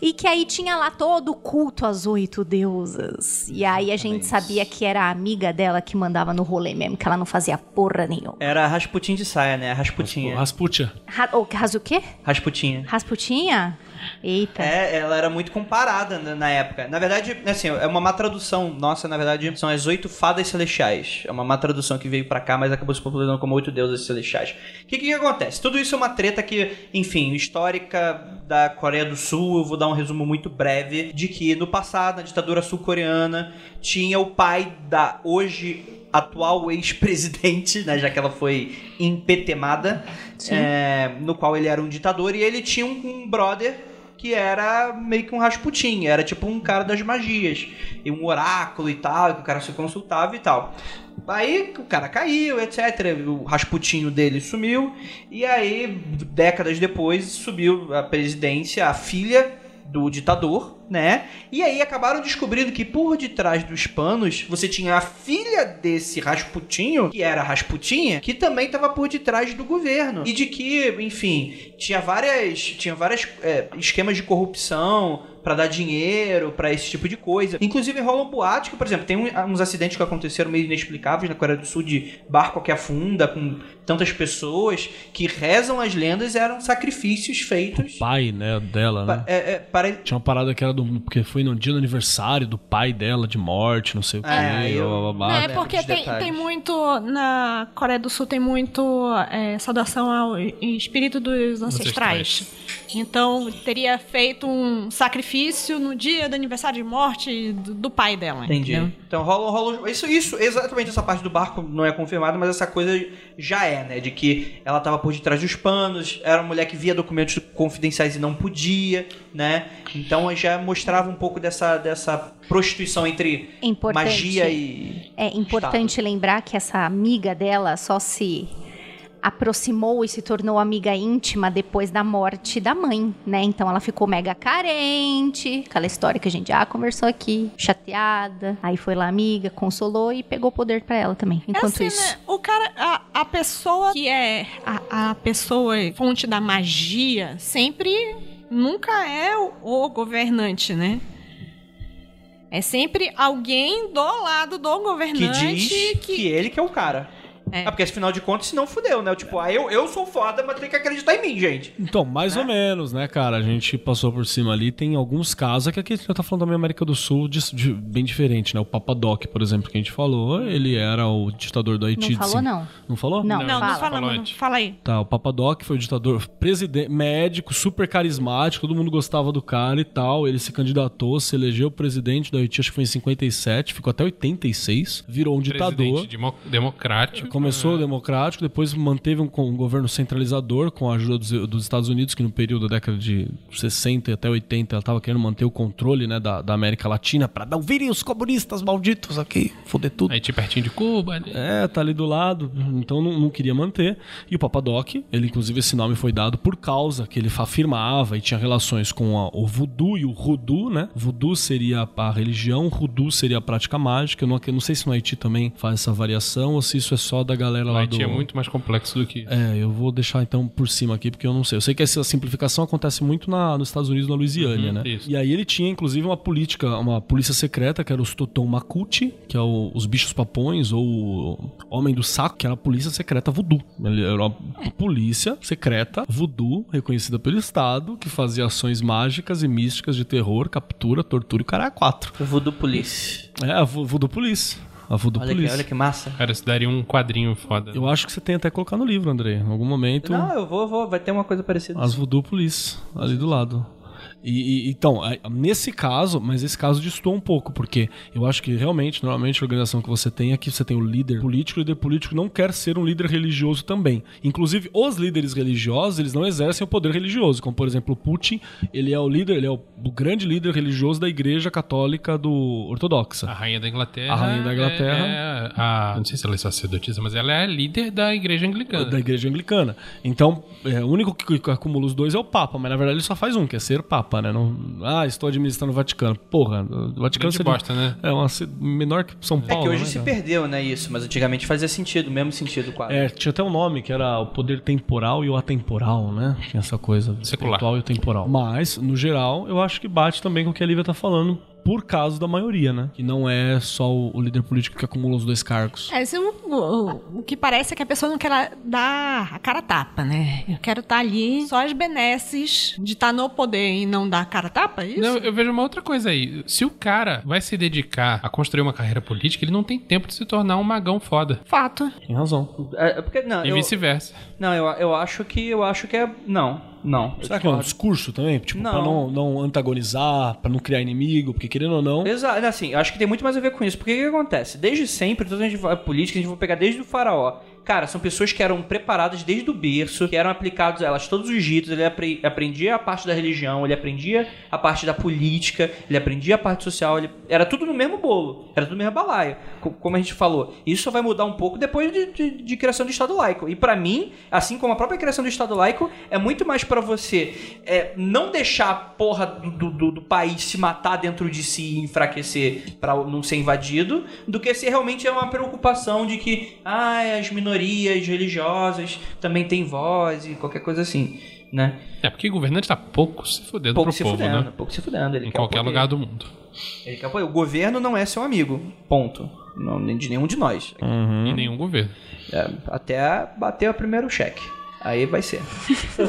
E que aí tinha lá todo o culto às oito deusas. E aí a gente sabia que era a amiga dela que mandava no rolê mesmo, que ela não fazia porra nenhuma. Era Rasputin de saia, né? Rasputinha. Rasputia. Ra o, quê? Rasputinha. Rasputinha? Eita. É, ela era muito comparada na, na época. Na verdade, assim, é uma má tradução nossa, na verdade, são as oito fadas celestiais. É uma má tradução que veio pra cá, mas acabou se popularizando como oito deusas celestiais. O que, que acontece? Tudo isso é uma treta que, enfim, histórica da Coreia do Sul. Eu vou dar um resumo muito breve de que no passado, na ditadura sul-coreana, tinha o pai da hoje atual ex-presidente, né, já que ela foi empetemada, é, no qual ele era um ditador e ele tinha um, um brother que era meio que um Rasputin, era tipo um cara das magias, e um oráculo e tal, que o cara se consultava e tal. Aí o cara caiu, etc. O Rasputinho dele sumiu, e aí, décadas depois, subiu a presidência a filha do ditador, né? E aí acabaram descobrindo que por detrás dos panos você tinha a filha desse Rasputinho, que era Rasputinha, que também estava por detrás do governo. E de que, enfim, tinha várias, tinha várias é, esquemas de corrupção pra dar dinheiro pra esse tipo de coisa. Inclusive rola um boato que, por exemplo, tem uns acidentes que aconteceram meio inexplicáveis na Coreia do Sul de barco que afunda com tantas pessoas que rezam as lendas eram sacrifícios feitos Pai, né, dela, né? é, é, para Tinha uma parada que era do. Porque foi no dia do aniversário do pai dela de morte, não sei o quê. É, eu- blá, blá, blá. É, porque tem, tem muito. Na Coreia do Sul tem muito é, saudação ao espírito dos ancestrais. Então teria feito um sacrifício no dia do aniversário de morte do, do pai dela. Entendi. entendeu? Então rola, rola. Isso, isso, exatamente essa parte do barco não é confirmada, mas essa coisa já é, né? De que ela tava por detrás dos panos, era uma mulher que via documentos confidenciais e não podia, né? Então já mostrava um pouco dessa, dessa prostituição entre Importante. magia e. É importante lembrar que essa amiga dela só se aproximou e se tornou amiga íntima depois da morte da mãe, né? Então ela ficou mega carente, aquela história que a gente já conversou aqui, chateada. Aí foi lá amiga, consolou e pegou o poder pra ela também. É Enquanto assim, isso, né? O cara, a, a pessoa que é a, a pessoa fonte da magia sempre nunca é o, o governante, né? É sempre alguém do lado do Que governante diz que... ele que é o cara. É. Ah, porque afinal de contas, senão fudeu, né? Tipo, ah, eu, eu sou foda, mas tem que acreditar em mim, gente. Então, mais ou menos, né, cara? A gente passou por cima ali. Tem alguns casos, que aqui a gente tá falando também América do Sul de- de- bem diferente, né? O Papadoc, por exemplo, que a gente falou, ele era o ditador do Haiti. Não falou, não. Não falou? Não, Não, não fala. não. antes. Fala aí. Tá, o Papadoc foi o ditador presidente, médico, super carismático, todo mundo gostava do cara e tal. Ele se candidatou, se elegeu presidente da Haiti, acho que foi em 57, ficou até 86, virou um ditador. Presidente demo- democrático. Começou democrático, depois manteve um, um governo centralizador com a ajuda dos, dos Estados Unidos, que no período da década de 60 até 80 ela estava querendo manter o controle né, da, da América Latina para não virem os comunistas malditos aqui, foder tudo. Haiti pertinho de Cuba. ali. É, tá ali do lado, então não, não queria manter. E o Papadoc, ele inclusive esse nome foi dado por causa que ele afirmava e tinha relações com a- o voodoo e o rudu, né? Voodoo seria a religião, rudu seria a prática mágica. Eu não, eu não sei se no Haiti também faz essa variação ou se isso é só da galera O lá Haiti do... é muito mais complexo do que isso. É, eu vou deixar então por cima aqui, porque eu não sei. Eu sei que essa simplificação acontece muito na, nos Estados Unidos, na Louisiana, Uhum, né? isso. E aí ele tinha, inclusive, uma política, uma polícia secreta, que era os Toton Makuti, que é o- os bichos papões, ou o Homem do Saco, que era a polícia secreta voodoo. Ele era uma polícia secreta voodoo, reconhecida pelo Estado, que fazia ações mágicas e místicas de terror, captura, tortura e o cara é quatro. Voodoo Police. É, a Voodoo Police. A Voodoo Olha que, Police. olha que massa. Cara, isso daria um quadrinho foda. Eu acho que você tem até que colocar no livro, André. Em algum momento. Não, eu vou, vou, vai ter uma coisa parecida. As Voodoo Police, ali do lado. E, e- então, a- nesse caso, mas esse caso distou um pouco, porque eu acho que realmente, normalmente, a organização que você tem é que você tem o líder político, o líder político não quer ser um líder religioso também. Inclusive, os líderes religiosos, eles não exercem o poder religioso, como por exemplo o Putin, ele é o líder, ele é o, grande líder religioso da Igreja Católica do Ortodoxa. A rainha da Inglaterra. A rainha da Inglaterra. É, é a, não sei se ela é sacerdotisa, mas ela é líder da igreja anglicana. da igreja anglicana. Então, é, o único que acumula os dois é o Papa, mas na verdade ele só faz um, que é ser Papa, né? Não, ah, estou administrando o Vaticano. Porra, o Vaticano seria- bosta, né? É uma menor que São É Paulo. que hoje né, se cara? perdeu, né, isso, mas antigamente fazia sentido, o mesmo sentido quase. É, tinha até um nome que era o poder temporal e o atemporal, né? Tinha essa coisa. Secular. espiritual e o temporal. Mas, no geral, eu acho que bate também com o que a Lívia tá falando, por causa da maioria, né? Que não é só o, o líder político que acumula os dois cargos. É, isso, o, o- o que parece é que a pessoa não quer dar a cara a tapa, né? Eu quero estar ali só as benesses de estar no poder e não dar a cara a tapa, é isso? Não, eu vejo uma outra coisa aí. Se o cara vai se dedicar a construir uma carreira política, ele não tem tempo de se tornar um magão foda. Fato. Tem razão. É, é porque, não, E vice-versa. não eu, eu acho que, eu acho que é, não, não. Será que é um discurso também? Tipo, Não. pra não, não antagonizar, pra não criar inimigo, porque querendo ou não. Exato, assim, eu acho que tem muito mais a ver com isso. Porque o que acontece? Desde sempre, toda a gente vai política, a gente vai pegar desde o faraó. Cara, são pessoas que eram preparadas desde o berço, que eram aplicados a elas todos os ritos. Ele apre- aprendia a parte da religião, ele aprendia a parte da política, ele aprendia a parte social. Ele... Era tudo no mesmo bolo, era tudo no mesmo balaio, co- como a gente falou. Isso só vai mudar um pouco depois de, de- de criação do Estado laico. E pra mim, assim como a própria criação do Estado laico, é muito mais pra você é, não deixar a porra do, do- do- país se matar dentro de si e enfraquecer pra não ser invadido, do que se realmente é uma preocupação de que ah, as minorias religiosas também têm voz e qualquer coisa assim, né? É, porque o governante tá pouco se fudendo Pouco pro se povo, fudendo, né? pouco se fudendo. Ele Em qualquer poder. lugar do mundo. Ele quer apoio. O governo não é seu amigo, ponto. Não, nem de nenhum de nós. E nenhum governo. É, até bater o primeiro cheque. Aí vai ser.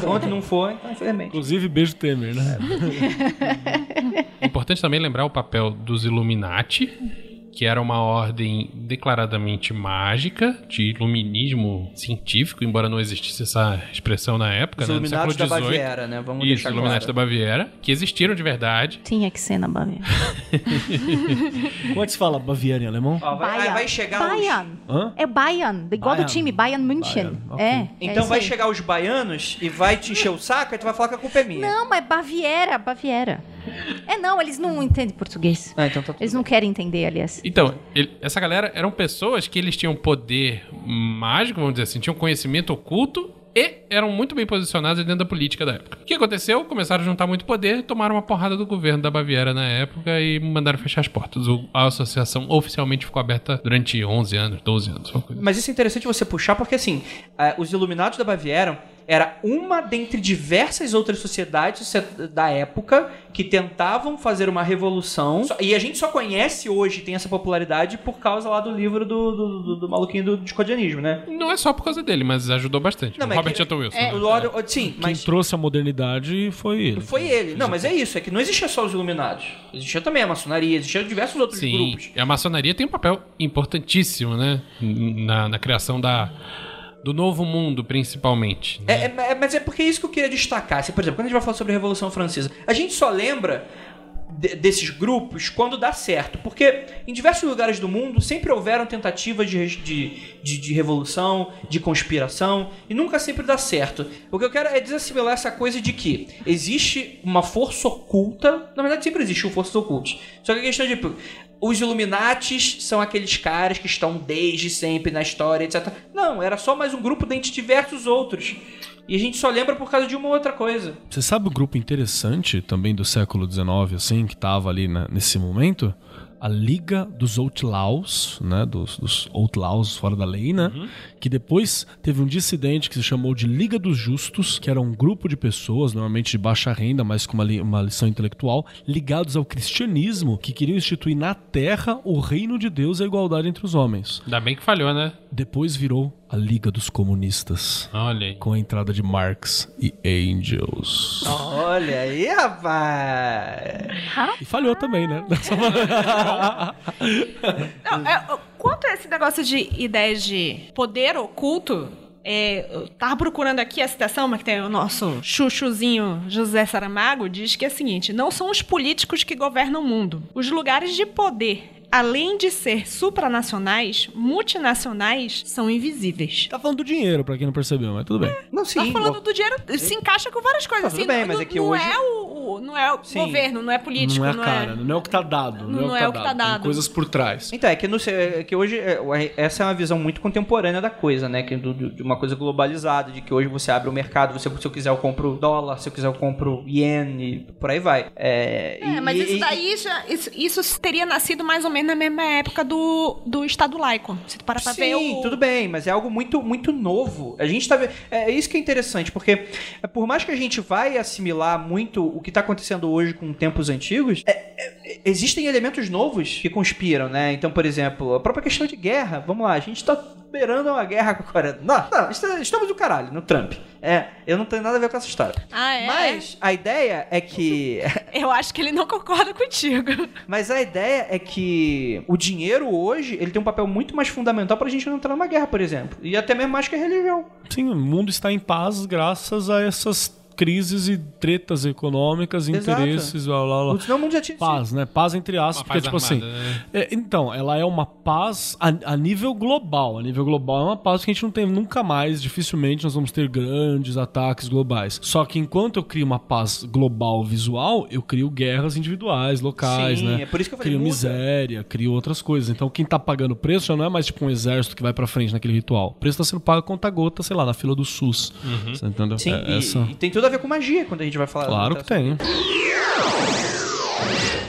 Onde não for, então infelizmente. Inclusive, beijo Temer, né? É importante também lembrar o papel dos Illuminati, que era uma ordem declaradamente mágica, de iluminismo científico, embora não existisse essa expressão na época, Os né? No Iluminados da. Baviera, né? Vamos Isso, deixar Illuminati da claro. Baviera, que existiram de verdade. Tinha que ser na Baviera. Como é que se fala Baviera em alemão? Ó, vai, aí vai chegar os... Bayern. Hã? É Bayern, igual Bayern. do time, Bayern München. Bayern, ok. É. é Então isso vai aí. chegar os baianos e vai te encher o saco e tu vai falar que a culpa é minha. Não, mas Baviera, Baviera. É não, eles não entendem português. Ah, então tá Eles não querem entender, aliás. Então, ele- essa galera eram pessoas que eles tinham poder mágico, vamos dizer assim, tinham conhecimento oculto e eram muito bem posicionados dentro da política da época. O que aconteceu? Começaram a juntar muito poder, tomaram uma porrada do governo da Baviera na época e mandaram fechar as portas. O- a associação oficialmente ficou aberta durante 11 anos, 12 anos. uma coisa. Mas isso é interessante você puxar porque, assim, eh, os Iluminados da Baviera Era uma dentre diversas outras sociedades da época que tentavam fazer uma revolução. E a gente só conhece hoje, tem essa popularidade, por causa lá do livro do, do, do, do maluquinho do discordianismo, né? Não é só por causa dele, mas ajudou bastante. Não, o mas Robert que- Wilson. É, né? Lord, sim, Quem mas trouxe a modernidade foi ele. foi ele. Não, mas é isso, é que não existia só os iluminados. Existia também a maçonaria, existiam diversos outros Sim, grupos. e a maçonaria tem um papel importantíssimo, né? Na, na criação da, do novo mundo, principalmente. né? É, é- é- mas é porque é isso que eu queria destacar. Por exemplo, quando a gente vai falar sobre a Revolução Francesa, a gente só lembra de- desses grupos quando dá certo. Porque em diversos lugares do mundo sempre houveram tentativas de, de, de, de revolução, de conspiração, e nunca sempre dá certo. O que eu quero é desassimilar essa coisa de que existe uma força oculta. Na verdade, sempre existiu forças ocultas. Só que a questão é de. Os Illuminatis são aqueles caras que estão desde sempre na história, etc. Não, era só mais um grupo dentre diversos outros. E a gente só lembra por causa de uma outra coisa. Você sabe o grupo interessante também do século XIX, assim, que tava ali na- nesse momento? A Liga dos Outlaws, né? Dos, dos Outlaws fora da lei, né? Que depois teve um dissidente que se chamou de Liga dos Justos, que era um grupo de pessoas, normalmente de baixa renda, mas com uma, li- uma lição intelectual, ligados ao cristianismo, que queriam instituir na Terra o reino de Deus e a igualdade entre os homens. Ainda bem que falhou, né? Depois virou a Liga dos Comunistas, Olha aí. com a entrada de Marx e Engels. Olha aí, rapaz! E falhou também, né? Não, é, quanto a esse negócio de ideias de poder oculto, é, eu tava procurando aqui a citação, mas que tem o nosso chuchuzinho José Saramago, diz que é o seguinte: não são os políticos que governam o mundo. Os lugares de poder, além de ser supranacionais, multinacionais, são invisíveis. Tá falando do dinheiro, pra quem não percebeu, mas tudo bem. Não, Tá sim. falando do dinheiro, se encaixa com várias coisas. Tá, tudo assim, bem, não, mas é que não hoje- é o, o- não é o Sim. governo, não é político, não é a não cara, não é o que tá dado. Não, Não é é o o que que tá tá dado. Tem coisas por trás. Então, é que, não sei, é que hoje é, essa é uma visão muito contemporânea da coisa, né? Que do- de uma coisa globalizada, de que hoje você abre o mercado, você, se eu quiser eu compro dólar, se eu quiser eu compro ien e por aí vai. É, É, e- mas e- isso e- daí já. Isso, isso teria nascido mais ou menos na mesma época do, do Estado laico. Se tu para pra ver Sim, o. tudo bem, mas é algo muito, muito novo. A gente tá vendo. É isso que é interessante, porque é, por mais que a gente vai assimilar muito o que tá acontecendo hoje com tempos antigos, é, é, existem elementos novos que conspiram, né? Então, por exemplo, a própria questão de guerra. Vamos lá, a gente tá beirando uma guerra com a Coreia. Não, não, estamos do caralho, no Trump. É, eu não tenho nada a ver com essa história. Ah, é? Mas a ideia é que. Eu acho que ele não concorda contigo. Mas a ideia é que o dinheiro hoje, ele tem um papel muito mais fundamental pra gente não entrar numa guerra, por exemplo. E até mesmo mais que a religião. Sim, o mundo está em paz graças a essas crises e tretas econômicas, Exato. interesses, blá blá blá. Senão o mundo já tinha. Paz, né? Paz entre aspas, Uma porque, paz tipo assim. armada, né? é, então, ela é uma paz a, a nível global. A nível global é uma paz que a gente não tem nunca mais. Dificilmente nós vamos ter grandes ataques globais. Só que enquanto eu crio uma paz global visual, eu crio guerras individuais, locais, Sim, né? é por isso que eu falei, Crio muda. miséria, crio outras coisas. Então quem tá pagando o preço já não é mais tipo um exército que vai pra frente naquele ritual. O preço tá sendo pago conta gota, sei lá, na fila do SUS. Você entendeu? Sim, É e, essa... e tem tudo a ver com magia quando a gente vai falar. Claro que tem.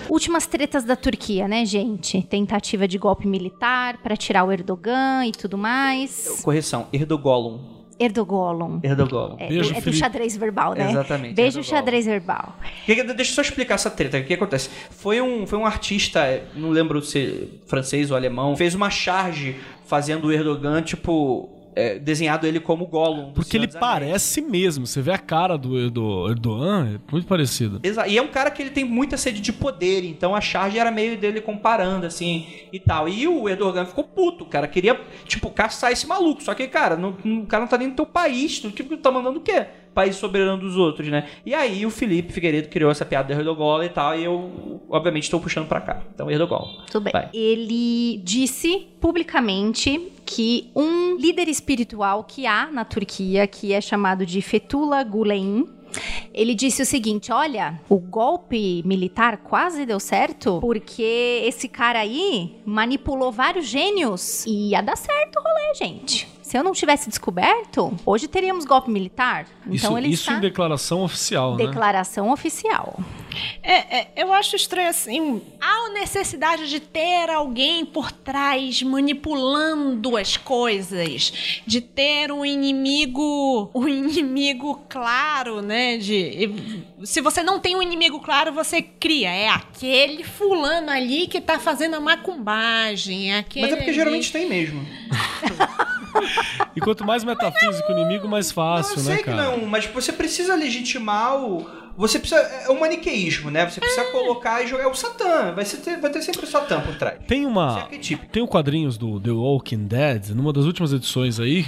Últimas tretas da Turquia, né, gente? Tentativa de golpe militar pra tirar o Erdogan e tudo mais. Correção, Erdogolum. Erdogolum. Erdogolum. É, Beijo, é do Felipe. xadrez verbal, né? Exatamente, Beijo Erdogolum. xadrez verbal. Que- que- Deixa eu só explicar essa treta. O que acontece? Foi um, foi um artista, não lembro se francês ou alemão, fez uma charge fazendo o Erdogan, tipo, é, desenhado ele como Gollum. do Porque ele parece mesmo. Você vê a cara do Erdo- Erdogan, é muito parecido. Exa- E é um cara que ele tem muita sede de poder, então a charge era meio dele comparando, assim, e tal. E o Erdogan ficou puto, o cara queria, tipo, caçar esse maluco. Só que, cara, não- não- o cara não tá nem no teu país, tu tipo, tá mandando o quê? País soberano dos outros, né? E aí o Felipe Figueiredo criou essa piada do Erdogan e tal, e eu, obviamente, estou puxando pra cá. Então, Erdogan. Tudo bem. Vai. Ele disse publicamente que um líder espiritual que há na Turquia, que é chamado de Fethullah Gulen, ele disse o seguinte: olha, o golpe militar quase deu certo porque esse cara aí manipulou vários gênios e ia dar certo o rolê, gente. Se eu não tivesse descoberto, hoje teríamos golpe militar. Então isso ele isso está em declaração oficial, né? declaração oficial. É, é, eu acho estranho assim. Há necessidade de ter alguém por trás manipulando as coisas, de ter um inimigo, um inimigo claro, né? De se você não tem um inimigo claro, você cria. É aquele fulano ali que tá fazendo a macumbagem. É aquele Mas é porque ali. geralmente tem mesmo. E quanto mais metafísico o inimigo, mais fácil, eu né, sei que cara? não, mas você precisa legitimar o. Você precisa. É um maniqueísmo, né? Você precisa colocar e jogar. É o Satã. Vai, ser, ter- vai ter sempre o Satã por trás. Tem é uma. arquetípico. Tem o quadrinhos do The Walking Dead, numa das últimas edições aí,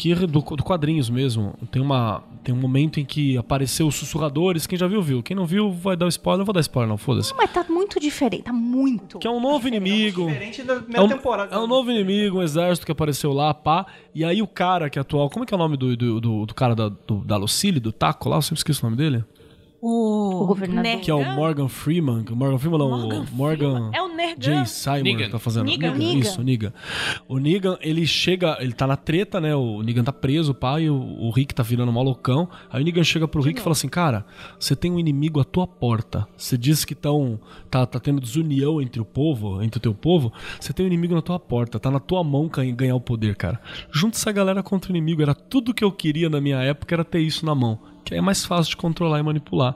que do, do quadrinhos mesmo. Tem uma. Tem um momento em que apareceu os sussurradores. Quem já viu, viu. Quem não viu, vai dar o spoiler. Não vou dar spoiler, não, foda-se. Mas tá muito diferente, tá muito. Que é um novo inimigo. Diferente da É primeira um, temporada. é um novo inimigo, um exército que apareceu lá, pá. E aí o cara que é atual. Como é que é o nome do, do, do- do cara da, do, da Lucille, do Taco lá? Eu sempre esqueço o nome dele. O, O governador. Nergan? Que é o Morgan Freeman. o Morgan Freeman não, Morgan o Morgan. É o Nergan. Jay Simon Negan. que tá fazendo. Negan. Negan. Isso, Negan. O Negan, ele chega, ele tá na treta, né? O Negan tá preso, pá, e o, o Rick tá virando malucão. Aí o Negan chega pro Rick e fala assim: Cara, você tem um inimigo à tua porta. Você disse que tão, tá, tá tendo desunião entre o povo, entre o teu povo. Você tem um inimigo na tua porta, tá na tua mão ganhar o poder, cara. Junta essa galera contra o inimigo. Era tudo que eu queria na minha época, era ter isso na mão. Que é mais fácil de controlar e manipular.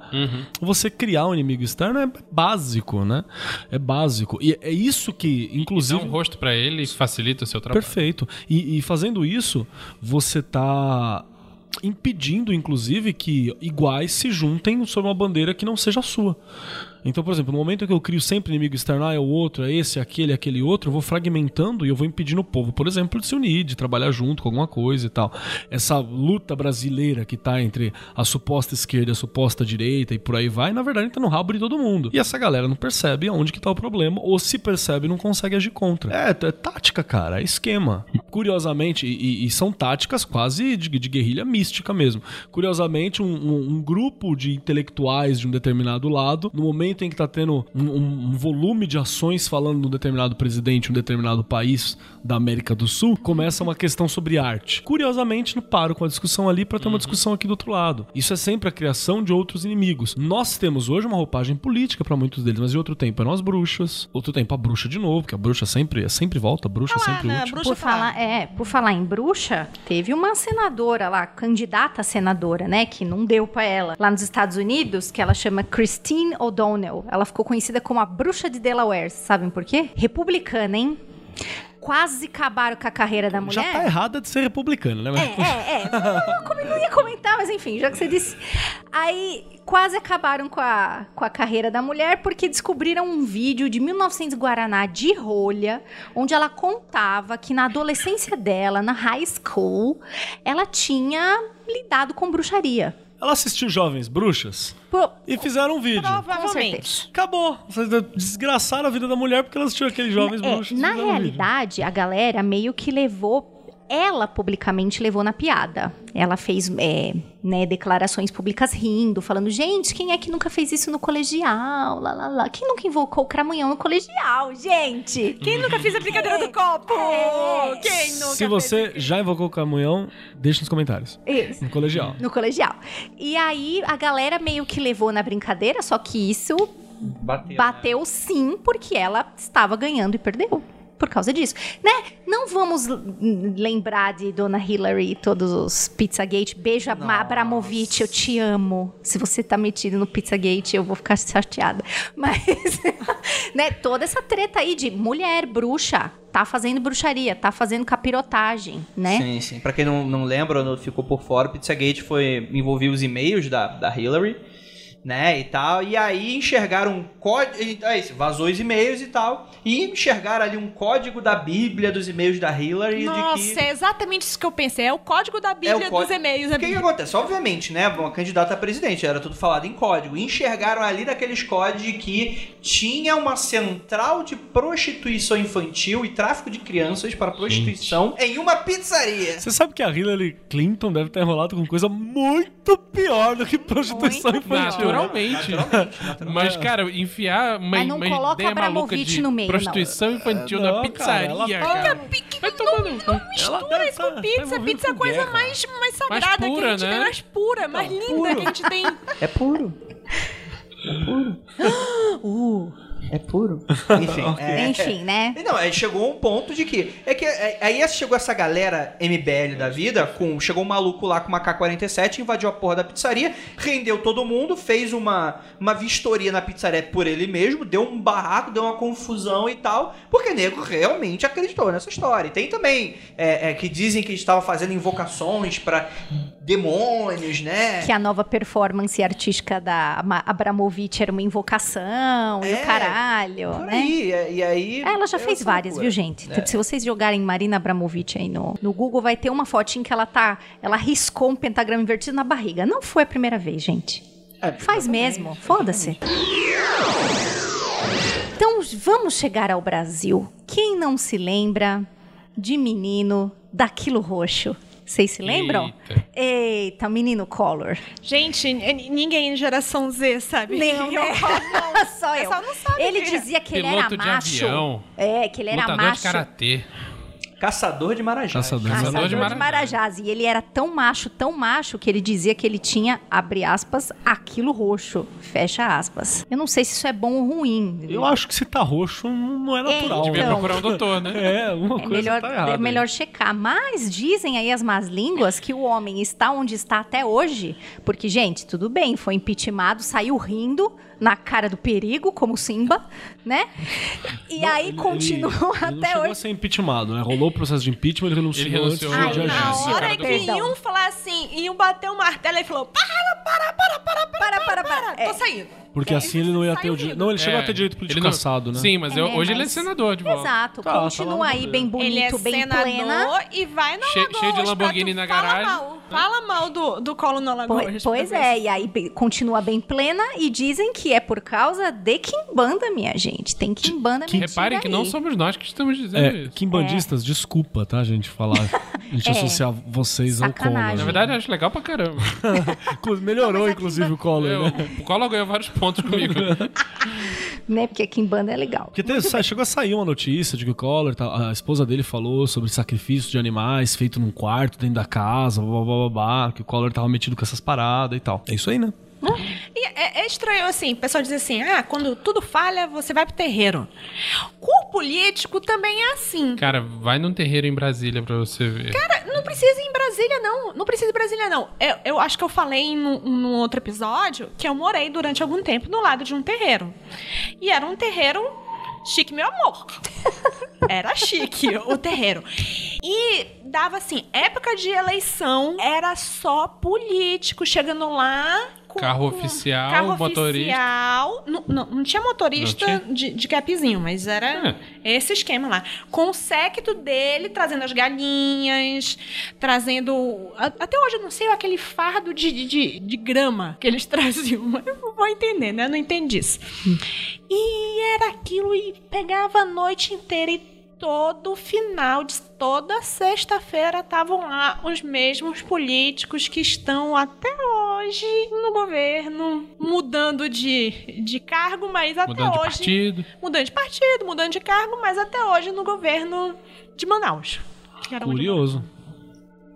Você criar um inimigo externo é básico, né? É básico. E é isso que, Dá inclusive. um rosto pra ele e facilita o seu trabalho. Perfeito. E, e fazendo isso, você tá impedindo, inclusive, que iguais se juntem sob uma bandeira que não seja a sua. Então, por exemplo, no momento que eu crio sempre inimigo externo, ah, é o outro, é esse, é aquele, é aquele outro, eu vou fragmentando e eu vou impedindo o povo, por exemplo, de se unir, de trabalhar junto com alguma coisa e tal. Essa luta brasileira que tá entre a suposta esquerda e a suposta direita e por aí vai, na verdade, tá no rabo de todo mundo. E essa galera não percebe aonde que tá o problema, ou se percebe, não consegue agir contra. É, é tática, cara, é esquema. Curiosamente, e, e- e são táticas quase de, de guerrilha mística mesmo. Curiosamente, um, um- um grupo de intelectuais de um determinado lado, no momento em que tá tendo um, um- um volume de ações falando de um determinado presidente, um determinado país da América do Sul, começa uma questão sobre arte. Curiosamente, não paro com a discussão ali para ter uma discussão aqui do outro lado. Isso é sempre a criação de outros inimigos. Nós temos hoje uma roupagem política para muitos deles, mas de outro tempo eram as bruxas, outro tempo a bruxa de novo, porque a bruxa sempre, é sempre volta, a bruxa é Lá sempre útil. bruxa Por falar, é, por falar em bruxa, teve uma senadora lá, candidata a senadora, né, que não deu pra ela, lá nos Estados Unidos, que ela chama Christine O'Donnell. Ela ficou conhecida como a bruxa de Delaware, sabem por quê? Republicana, hein? Quase acabaram com a carreira da mulher. Já tá errada de ser republicana, né? É, é, é. Não, não ia comentar, mas enfim, já que você disse. Aí quase acabaram com a, com a carreira da mulher porque descobriram um vídeo de 1900 Guaraná de rolha, onde ela contava que na adolescência dela, na high school, ela tinha lidado com bruxaria. Ela assistiu Jovens Bruxas Pô, e fizeram um vídeo. Provavelmente. Acabou. Vocês desgraçaram a vida da mulher porque ela assistiu aqueles Jovens É, Bruxas. na e fizeram um realidade, a galera meio que levou. Ela publicamente levou na piada. Ela fez é, né, declarações públicas rindo, falando: gente, quem é que nunca fez isso no colegial? Lá, lá, lá. Quem nunca invocou o cramunhão no colegial, gente? Quem nunca fez a brincadeira do copo? É. Quem nunca Se fez você já invocou o camunhão, deixa nos comentários. Isso. No colegial. No colegial. E aí a galera meio que levou na brincadeira, só que isso Bateu. bateu sim, porque ela estava ganhando e perdeu. Por causa disso. Né? Não vamos lembrar de Dona Hillary e todos os Pizzagate. Beijo, Ab- Abramovich, eu te amo. Se você tá metido no Pizzagate, eu vou ficar chateada. Mas, né, toda essa treta aí de mulher bruxa, tá fazendo bruxaria, tá fazendo capirotagem, né? Sim, sim. Pra quem não, não lembra, ou não ficou por fora, o Pizzagate foi envolveu os e-mails da, da Hillary, né, e tal. E aí enxergaram um código, é isso, vazou os e-mails e tal, e enxergaram ali um código da Bíblia dos e-mails da Hillary Nossa, de que é exatamente isso que eu pensei. É o código da Bíblia É o código- dos e-mails. O que, que acontece? Obviamente, né? Uma candidata a presidente, era tudo falado em código. E enxergaram ali naqueles códigos que tinha uma central de prostituição infantil e tráfico de crianças para prostituição em uma pizzaria. Você sabe que a Hillary Clinton deve ter enrolado com coisa muito pior do que prostituição Muito infantil. Naturalmente. Mas, cara, enfiar uma, Mas não uma coloca ideia maluca de no meio, prostituição infantil Não, na pizzaria, cara, cara. Pique, Vai no cu. mistura isso com pizza. Pizza é a coisa mais, mais sagrada pura, que a gente né? tem, mais pura, mais linda que a gente tem. É puro. puro. Enfim, é, Enfim, né? Não, aí chegou um ponto de que. É que é- aí chegou essa galera MBL da vida, com chegou um maluco lá com uma K-47, invadiu a porra da pizzaria, rendeu todo mundo, fez uma, uma vistoria na pizzaria por ele mesmo, deu um barraco, deu uma confusão e tal, porque o nego realmente acreditou nessa história. E tem também é, é, que dizem que estava fazendo invocações pra demônios, né? Que a nova performance artística da Abramovic era uma invocação e É, o caralho, né? aí, é, e aí. Ah, Ela já é fez várias, loucura. viu, gente? É. Se vocês jogarem Marina Abramovic aí no, no Google, vai ter uma fotinha que ela tá. Ela riscou um pentagrama invertido na barriga. Não foi a primeira vez, gente. É, Faz mesmo, foda-se. Então vamos chegar ao Brasil. Quem não se lembra de menino daquilo roxo? Vocês se lembram? Eita. Eita, menino Collor. Gente, ninguém em geração Z sabe. Não, Eu- né? Só eu. pessoal não sabe Ele dizia que ele era de macho. avião. É, que ele era Lutador macho. de karatê. Caçador de Marajás. Caçador de Caçador Caçador de de Marajás. Marajás. E ele era tão macho, tão macho, que ele dizia que ele tinha, abre aspas, aquilo roxo, fecha aspas. Eu não sei se isso é bom ou ruim. Eu acho que se tá roxo não é natural. Devia Então. né? procurar um doutor, né? É, uma É coisa melhor, tá errada. é aí. melhor checar. Mas dizem aí as más línguas que o homem está onde está até hoje. Porque, gente, tudo bem, foi impeachmentado, saiu rindo na cara do perigo, como Simba, né? E Não, aí ele- continuou ele, ele não até chegou a ser impeachmentado, né? Rolou o processo de impeachment, ele renunciou, Ele renunciou antes de na agir. hora hora que iam falar assim, iam bater o martelo, ele falou: para, para, para, para, para, Para, para, para. tô É. saindo. Porque assim ele não ia ter o direito. Não, ele chegou É, a ter direito político ele não- caçado, né? Sim, mas eu- É, hoje ele é senador de volta. Exato, Tá, tá continua no aí bem bonito, Ele é bem senador plena. e vai no Che- Alagoas cheio de Lamborghini na fala garagem. Mal, fala mal do, do colo no Alagoas. Pois, pois é, e aí continua bem plena e dizem que é por causa de Kimbanda, minha gente. Tem Kimbanda mentira Reparem que não somos nós que estamos dizendo É, isso. quimbandistas, desculpa, tá, gente, falar. A gente É. associar vocês ao Sacanagem. Collor. Na verdade, eu acho legal pra caramba. Melhorou, inclusive, o Collor, Eu, né? o Collor ganhou vários pontos comigo. Né? Porque Kimbanda é legal. Porque chegou a sair uma notícia de que o Collor, tá- a esposa dele falou sobre sacrifício de animais feito num quarto dentro da casa, blá, blá, blá, blá, que o Collor tava metido com essas paradas e tal. É isso aí, né? E é, é estranho, assim, o pessoal diz assim, ah, quando tudo falha, você vai pro terreiro. Com o político também é assim. Cara, vai num terreiro em Brasília pra você ver. Cara, não precisa ir em Brasília, não. Não precisa ir em Brasília, não. Eu, eu acho que eu falei num, num outro episódio que eu morei durante algum tempo no lado de um terreiro. E era um terreiro chique, meu amor. Era chique o terreiro. E dava assim, época de eleição, era só político chegando lá. Com- Carro com- oficial, carro motorista. oficial. Não, não, não tinha motorista Não De, de capzinho, mas era esse esquema lá. Com o séquito dele, trazendo as galinhas, trazendo. Até hoje eu não sei aquele fardo de, de, de, grama que eles traziam. Eu não vou entender, né? Eu não entendi isso. E era aquilo e pegava a noite inteira e todo final de toda sexta-feira estavam lá os mesmos políticos que estão até hoje no governo, mudando de, de cargo, mas até Mudando de hoje partido. mudando de partido, mudando de cargo, mas até hoje no governo de Manaus. Curioso.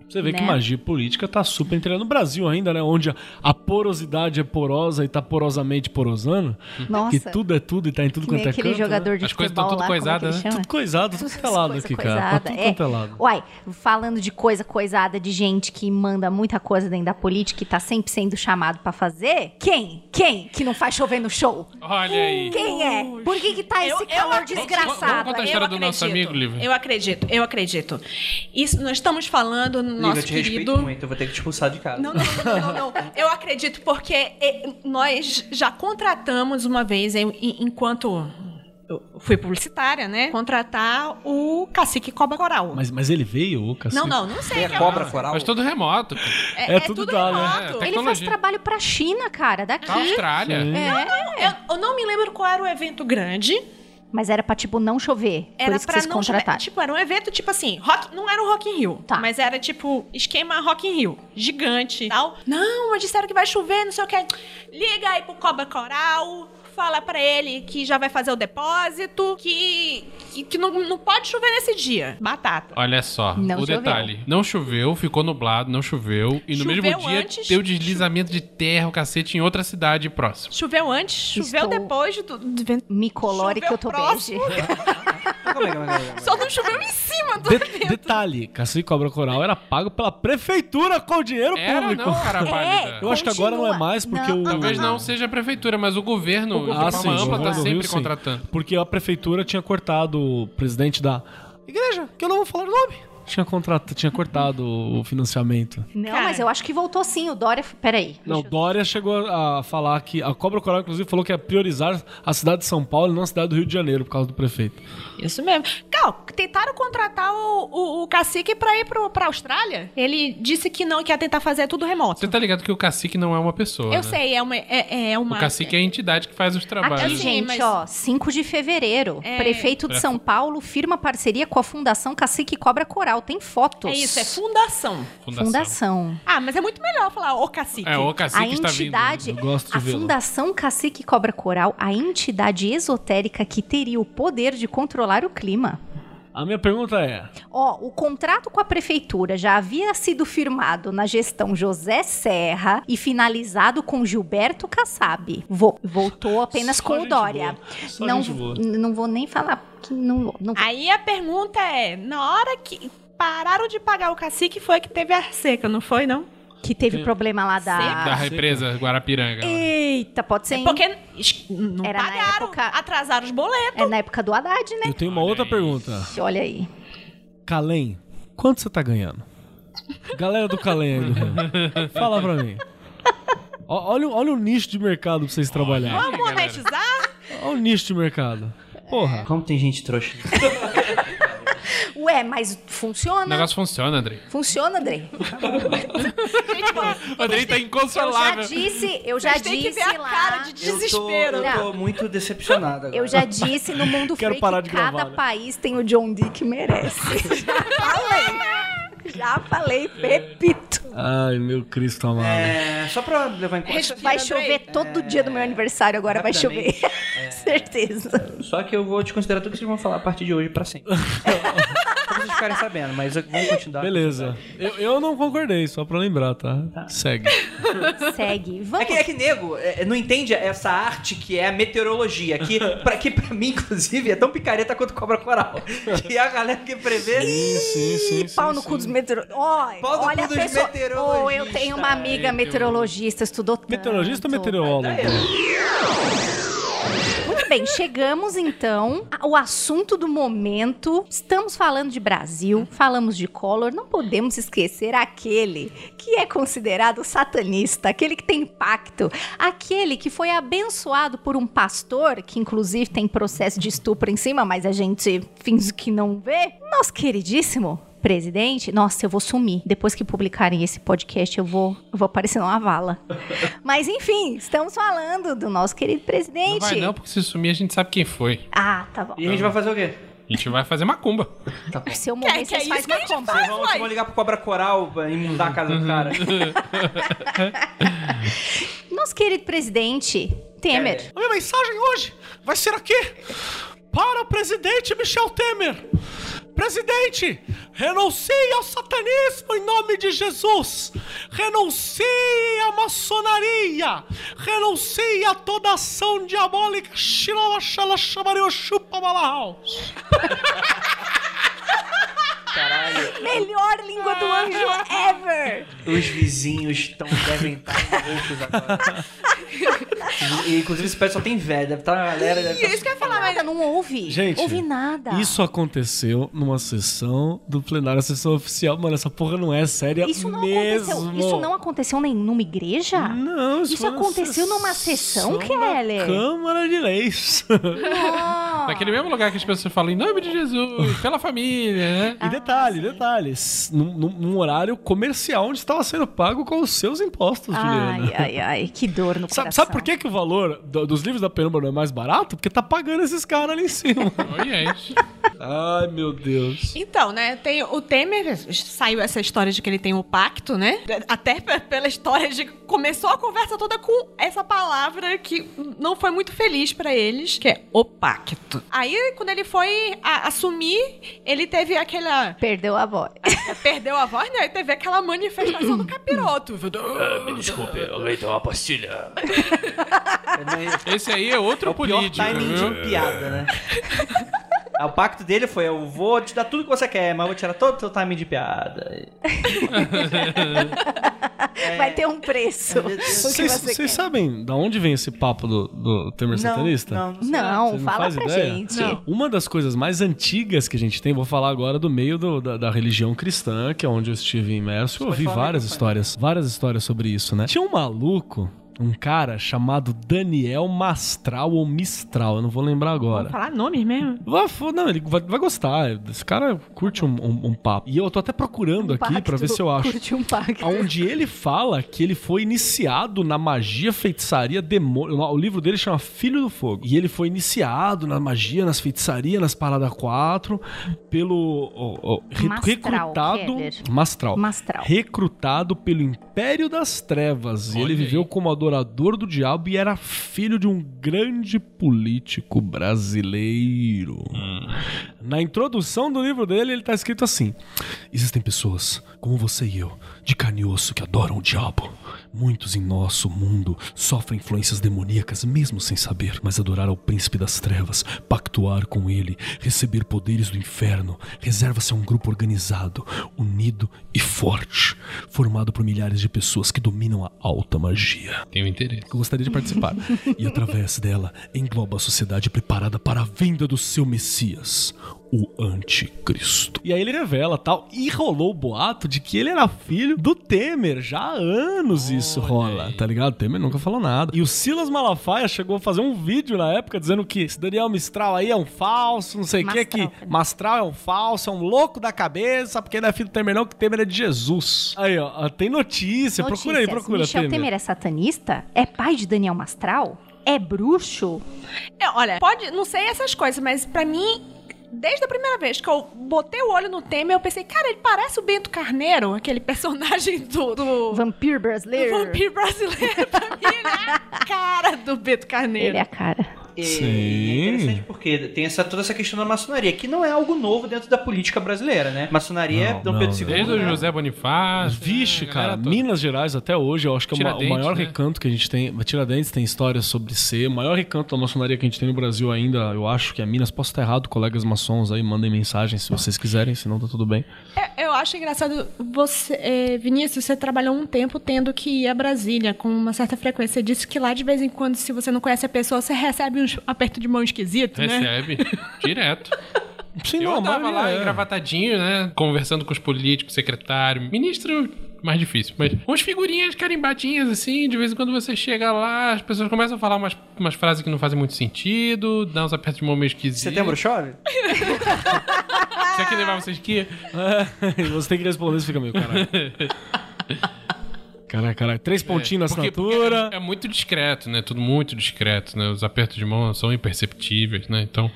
Você vê que Né? magia política tá super entrando no Brasil ainda, né? Onde a, a porosidade é porosa e tá porosamente porosando. Nossa. Que tudo é tudo e tá em tudo Que quanto é aquele canto, jogador né? de As coisas futebol tão tudo é que coisadas, ele né? Tudo coisado, tudo pelado Coisa aqui, cara. Tá tudo é. quanto é. Uai, falando de coisa coisada de gente que manda muita coisa dentro da política e tá sempre sendo chamado pra fazer, quem? Quem que não faz chover no show? Olha aí. Quem é? Por que que tá esse Eu- eu calor Vamos desgraçado? contar a aí? história Eu do nosso acredito. amigo, Lívia. Eu acredito, eu acredito. Isso nós estamos falando Lívia, nosso eu te respeito querido. muito, eu vou ter que te expulsar de casa. Não, não, não, não, não, não. Eu acredito porque nós já contratamos uma vez, enquanto eu fui publicitária, né? Contratar o cacique Cobra Coral. Mas, mas ele veio, o cacete? Não, não, não sei. É- cobra coral? Faz tudo remoto. É, É é tudo tudo, dá, né? remoto. É, Ele faz trabalho pra China, cara, daqui. Da Austrália. Eu, eu não me lembro qual era o evento grande. Mas era pra, tipo, não chover. por Era isso que pra vocês não chover. Tipo, era um evento, tipo assim, rock, não era o Rock in Rio, Tá. mas era tipo esquema Rock in Rio, gigante e tal. Não, mas disseram que vai chover, não sei o que. Liga aí pro Cobra Coral, fala pra ele que já vai fazer o depósito, que, que, que não, não pode chover nesse dia. Batata. Olha só, Não o choveu. detalhe. Não choveu, ficou nublado, não choveu. E no Choveu mesmo dia antes, deu deslizamento de terra, o cacete, em outra cidade próxima. Choveu antes, choveu Estou- depois do. Me colore que eu tô Choveu bege. Calma aí, calma aí, calma aí, calma aí. Só não choveu em cima do De- detalhe, Cacique Cobra Coral era pago pela prefeitura com dinheiro Era público. não, cara válida. Eu acho que agora não é Continua. mais, porque Não. o... Talvez não seja a prefeitura, mas o governo, de Ah, forma sim, ampla, tá do sempre Rio, sim. contratando. Porque a prefeitura tinha cortado o presidente da igreja, que eu não vou falar o nome. Tinha, contrato, tinha cortado o financiamento. Não, Cara. mas eu acho que voltou sim. O Dória. Peraí. Não, eu- Dória chegou a falar que a Cobra Coral, inclusive, falou que ia priorizar a cidade de São Paulo e não a cidade do Rio de Janeiro, por causa do prefeito. Isso mesmo. Cal, tentaram contratar o, o, o cacique pra ir pro, pra Austrália. Ele disse que não, que ia tentar fazer tudo remoto. Você tá ligado que o cacique não é uma pessoa, Eu né? sei, é uma. É, é uma O cacique é a entidade que faz os trabalhos. Aqui, Sim, gente, mas- ó, 5 de fevereiro. É. Prefeito de É. São Paulo firma parceria com a Fundação Cacique Cobra Coral. Tem fotos. É isso, é fundação. Fundação. Fundação. Ah, mas é muito melhor falar o cacique. É, o cacique a está vindo. entidade, Eu gosto de a. Fundação Cacique Cobra Coral, a entidade esotérica que teria o poder de controlar o clima. A minha pergunta é: Ó, o contrato com a prefeitura já havia sido firmado na gestão José Serra e finalizado com Gilberto Kassab. Vo- voltou apenas Só com o Dória. Não, não vou nem falar que não, não Aí a pergunta é: na hora que pararam de pagar o cacique, foi que teve a seca, não foi, não? que teve problema lá Da da. represa Guarapiranga. Eita, pode ser. hein? Porque não Era na pagaram, época- atrasaram os boletos. É na época do Haddad, né? eu tenho uma outra pergunta. Olha aí. Calem, quanto você tá ganhando? Galera do Calem aí do Rio, fala pra mim. Olha, o- olha o nicho de mercado pra vocês trabalharem. Vamos monetizar? Olha o nicho de mercado. Porra. Como tem gente trouxa. Ué, mas O funciona? negócio funciona, Andrei. Funciona, Andrei. O Andrei tá Eu já inconsolável. disse, eu já que disse ver a lá. cara de desespero. Eu tô, eu tô muito decepcionado agora. Eu já disse no mundo Quero freak parar de que cada gravar, né? país tem o John Dee que merece. já falei. Já falei, repito. Ai, meu Cristo amado. É, só pra levar em conta. Vai Andrei. chover todo dia do meu aniversário, agora vai chover. Rapidamente. Certeza. Só que eu vou desconsiderar tudo que vocês vão falar a partir de hoje pra sempre. pra vocês ficarem sabendo, mas eu- vamos continuar. Beleza. Eu, eu não concordei, só pra lembrar, tá? Segue. Segue. É Vamos. que, é que nego é, não entende essa arte que é a meteorologia, que pra, que pra mim, inclusive, é tão picareta quanto cobra coral. Que a galera que prevê. Sim, sim, sim. Pau no cu dos Pau no olha a pessoa. Oh, eu tenho uma amiga meteorologista, estudou tanto. Meteorologista ou meteorólogo? Muito bem, chegamos então ao assunto do momento. Estamos falando de Brasil, falamos de Collor, não podemos esquecer aquele que é considerado satanista, aquele que tem pacto, aquele que foi abençoado por um pastor, que inclusive tem processo de estupro em cima, mas a gente finge que não vê. Nosso queridíssimo presidente, nossa, eu vou sumir. Depois que publicarem esse podcast, eu vou, eu vou aparecer numa vala. Mas enfim, estamos falando do nosso querido presidente. Não vai não, porque se sumir a gente sabe quem foi. Ah, tá bom. E a gente vai fazer o quê? A gente vai fazer macumba. Se eu morrer, Que- que é vocês fazem isso que a uma gente comba. faz? Vocês vão, vocês vão ligar pro Cobra Coral pra inundar a casa do cara. Nosso querido presidente Temer. A minha mensagem hoje vai ser aqui para o presidente Michel Temer. Presidente, renuncie ao satanismo em nome de Jesus. Renuncie à maçonaria. Renuncie a toda ação diabólica. Xilala, xala, xamareu, chupa, balahau. Caralho. Melhor língua do anjo ever. Os vizinhos tão, devem estar loucos agora. E, inclusive esse pessoal tem velho, deve estar a galera. Deve Isso que eu ia falar, mas não ouve. Gente, ouve nada. Isso aconteceu numa sessão do plenário, sessão oficial. Mano, essa porra não é séria Isso não mesmo. aconteceu. Isso não aconteceu nem numa igreja? Não, Isso foi na aconteceu numa sessão, da Keller? Câmara de Leis. Ah. Naquele mesmo lugar que as pessoas falam em nome de Jesus, pela família, né? E detalhe, detalhe, detalhe. s- Num, num- horário comercial onde estava sendo pago com os seus impostos, Juliana. Ai, ai, ai, que dor no Sabe, coração. sabe por que, que o valor do- dos livros da Penumbra não é mais barato? Porque tá pagando esses caras ali em cima. Ai, meu Deus. Então, né, tem o Temer, saiu essa história de que ele tem o pacto, né? Até pela história de que começou a conversa toda com essa palavra que não foi muito feliz pra eles, que é o pacto. Aí, quando ele foi a- assumir, ele teve aquela... Perdeu a voz. Perdeu a voz, né? Aí teve aquela manifestação do capiroto. Me desculpe, alguém tem uma pastilha. Esse aí é outro É o pior político, timing viu? de piada, né? Ah, o pacto dele foi: eu vou te dar tudo que você quer, mas eu vou tirar todo o seu timing de piada. Vai ter um preço. que Vocês você vocês sabem da onde vem esse papo do, do Temer Não, satanista? não, não sei. Não, não fala pra ideia? gente. Uma das coisas mais antigas que a gente tem, vou falar agora do meio do- da, da religião cristã, que é onde eu estive imerso. Eu ouvi várias histórias, várias histórias sobre isso, né? Tinha um maluco, um cara chamado Daniel Mastral ou Mistral, eu não vou lembrar agora. Vamos falar nomes mesmo? Não, ele vai, vai gostar. Esse cara curte um, um- um papo. E eu tô até procurando aqui Pacto, pra ver se eu acho. Curte um pacto. Onde ele fala que ele foi iniciado na magia, feitiçaria, demônio. O livro dele chama Filho do Fogo. E ele foi iniciado na magia, nas feitiçarias, nas paradas 4, pelo. ó, re- Mastral, recrutado. Mastral. Mastral. Recrutado pelo Império das Trevas. E Olha ele aí. viveu como adorador do diabo e era filho de um grande político brasileiro. Na introdução do livro dele, ele tá escrito assim: Existem pessoas, como você e eu, de carne e osso, que adoram o diabo. Muitos em nosso mundo sofrem influências demoníacas, mesmo sem saber. Mas adorar ao príncipe das trevas, pactuar com ele, receber poderes do inferno, reserva-se a um grupo organizado, unido e forte, formado por milhares de pessoas que dominam a alta magia Tenho interesse. eu gostaria de participar. e através dela engloba a sociedade preparada para a vinda do seu Messias, o Anticristo. E aí ele revela tal, e rolou o boato de que ele era filho do Temer. Já há anos isso rola, tá ligado? Temer nunca falou nada. E o Silas Malafaia chegou a fazer um vídeo na época dizendo que esse Daniel Mistral aí é um falso, não sei o que, que Mastral. Mastral é um falso, é um louco da cabeça, porque não é filho do Temer não, que Temer é de Jesus. Aí, ó, tem notícia, procura aí, Notícias. procura, Michel Temer. é satanista? É pai de Daniel Mastral? É bruxo? É, olha, pode, não sei essas coisas, mas pra mim, desde a primeira vez que eu botei o olho no Temer, eu pensei, cara, ele parece o Bento Carneiro, aquele personagem do, do, Vampiro do brasileiro? vampiro brasileiro. pra mim, ele é a cara do Bento Carneiro. Ele é a cara. E Sim. é interessante porque tem essa, toda essa questão da maçonaria, que não é algo novo dentro da política brasileira, né? Maçonaria, Não, Dom não, Pedro II. Desde o né? José Bonifácio. Vixe, né, cara. Minas Gerais até hoje, eu acho que é o o maior né? recanto que a gente tem. Tiradentes tem histórias sobre ser. O maior recanto da maçonaria que a gente tem no Brasil ainda, eu acho que é Minas. Posso estar errado, colegas maçons aí, mandem mensagem se vocês quiserem, senão tá tudo bem. É, eu acho engraçado, você, é, Vinícius, você trabalhou um tempo tendo que ir a Brasília com uma certa frequência. Você disse que lá, de vez em quando, se você não conhece a pessoa, você recebe um aperto de mão esquisito, né? Recebe, direto. Sim, Eu não, tava lá é. engravatadinho, né? Conversando com os políticos, secretário, ministro. Mais difícil, mas umas figurinhas carimbadinhas assim, de vez em quando você chega lá, as pessoas começam a falar umas, umas frases que não fazem muito sentido, dá uns apertos de mão meio esquisitos. Setembro chove? Você quer levar vocês aqui? Você tem que responder, você fica meio, caralho. Caralho, caralho. Três pontinhos na Porque- porque assinatura. é, é muito discreto, né? Tudo muito discreto, né? Os apertos de mão são imperceptíveis, né? Então,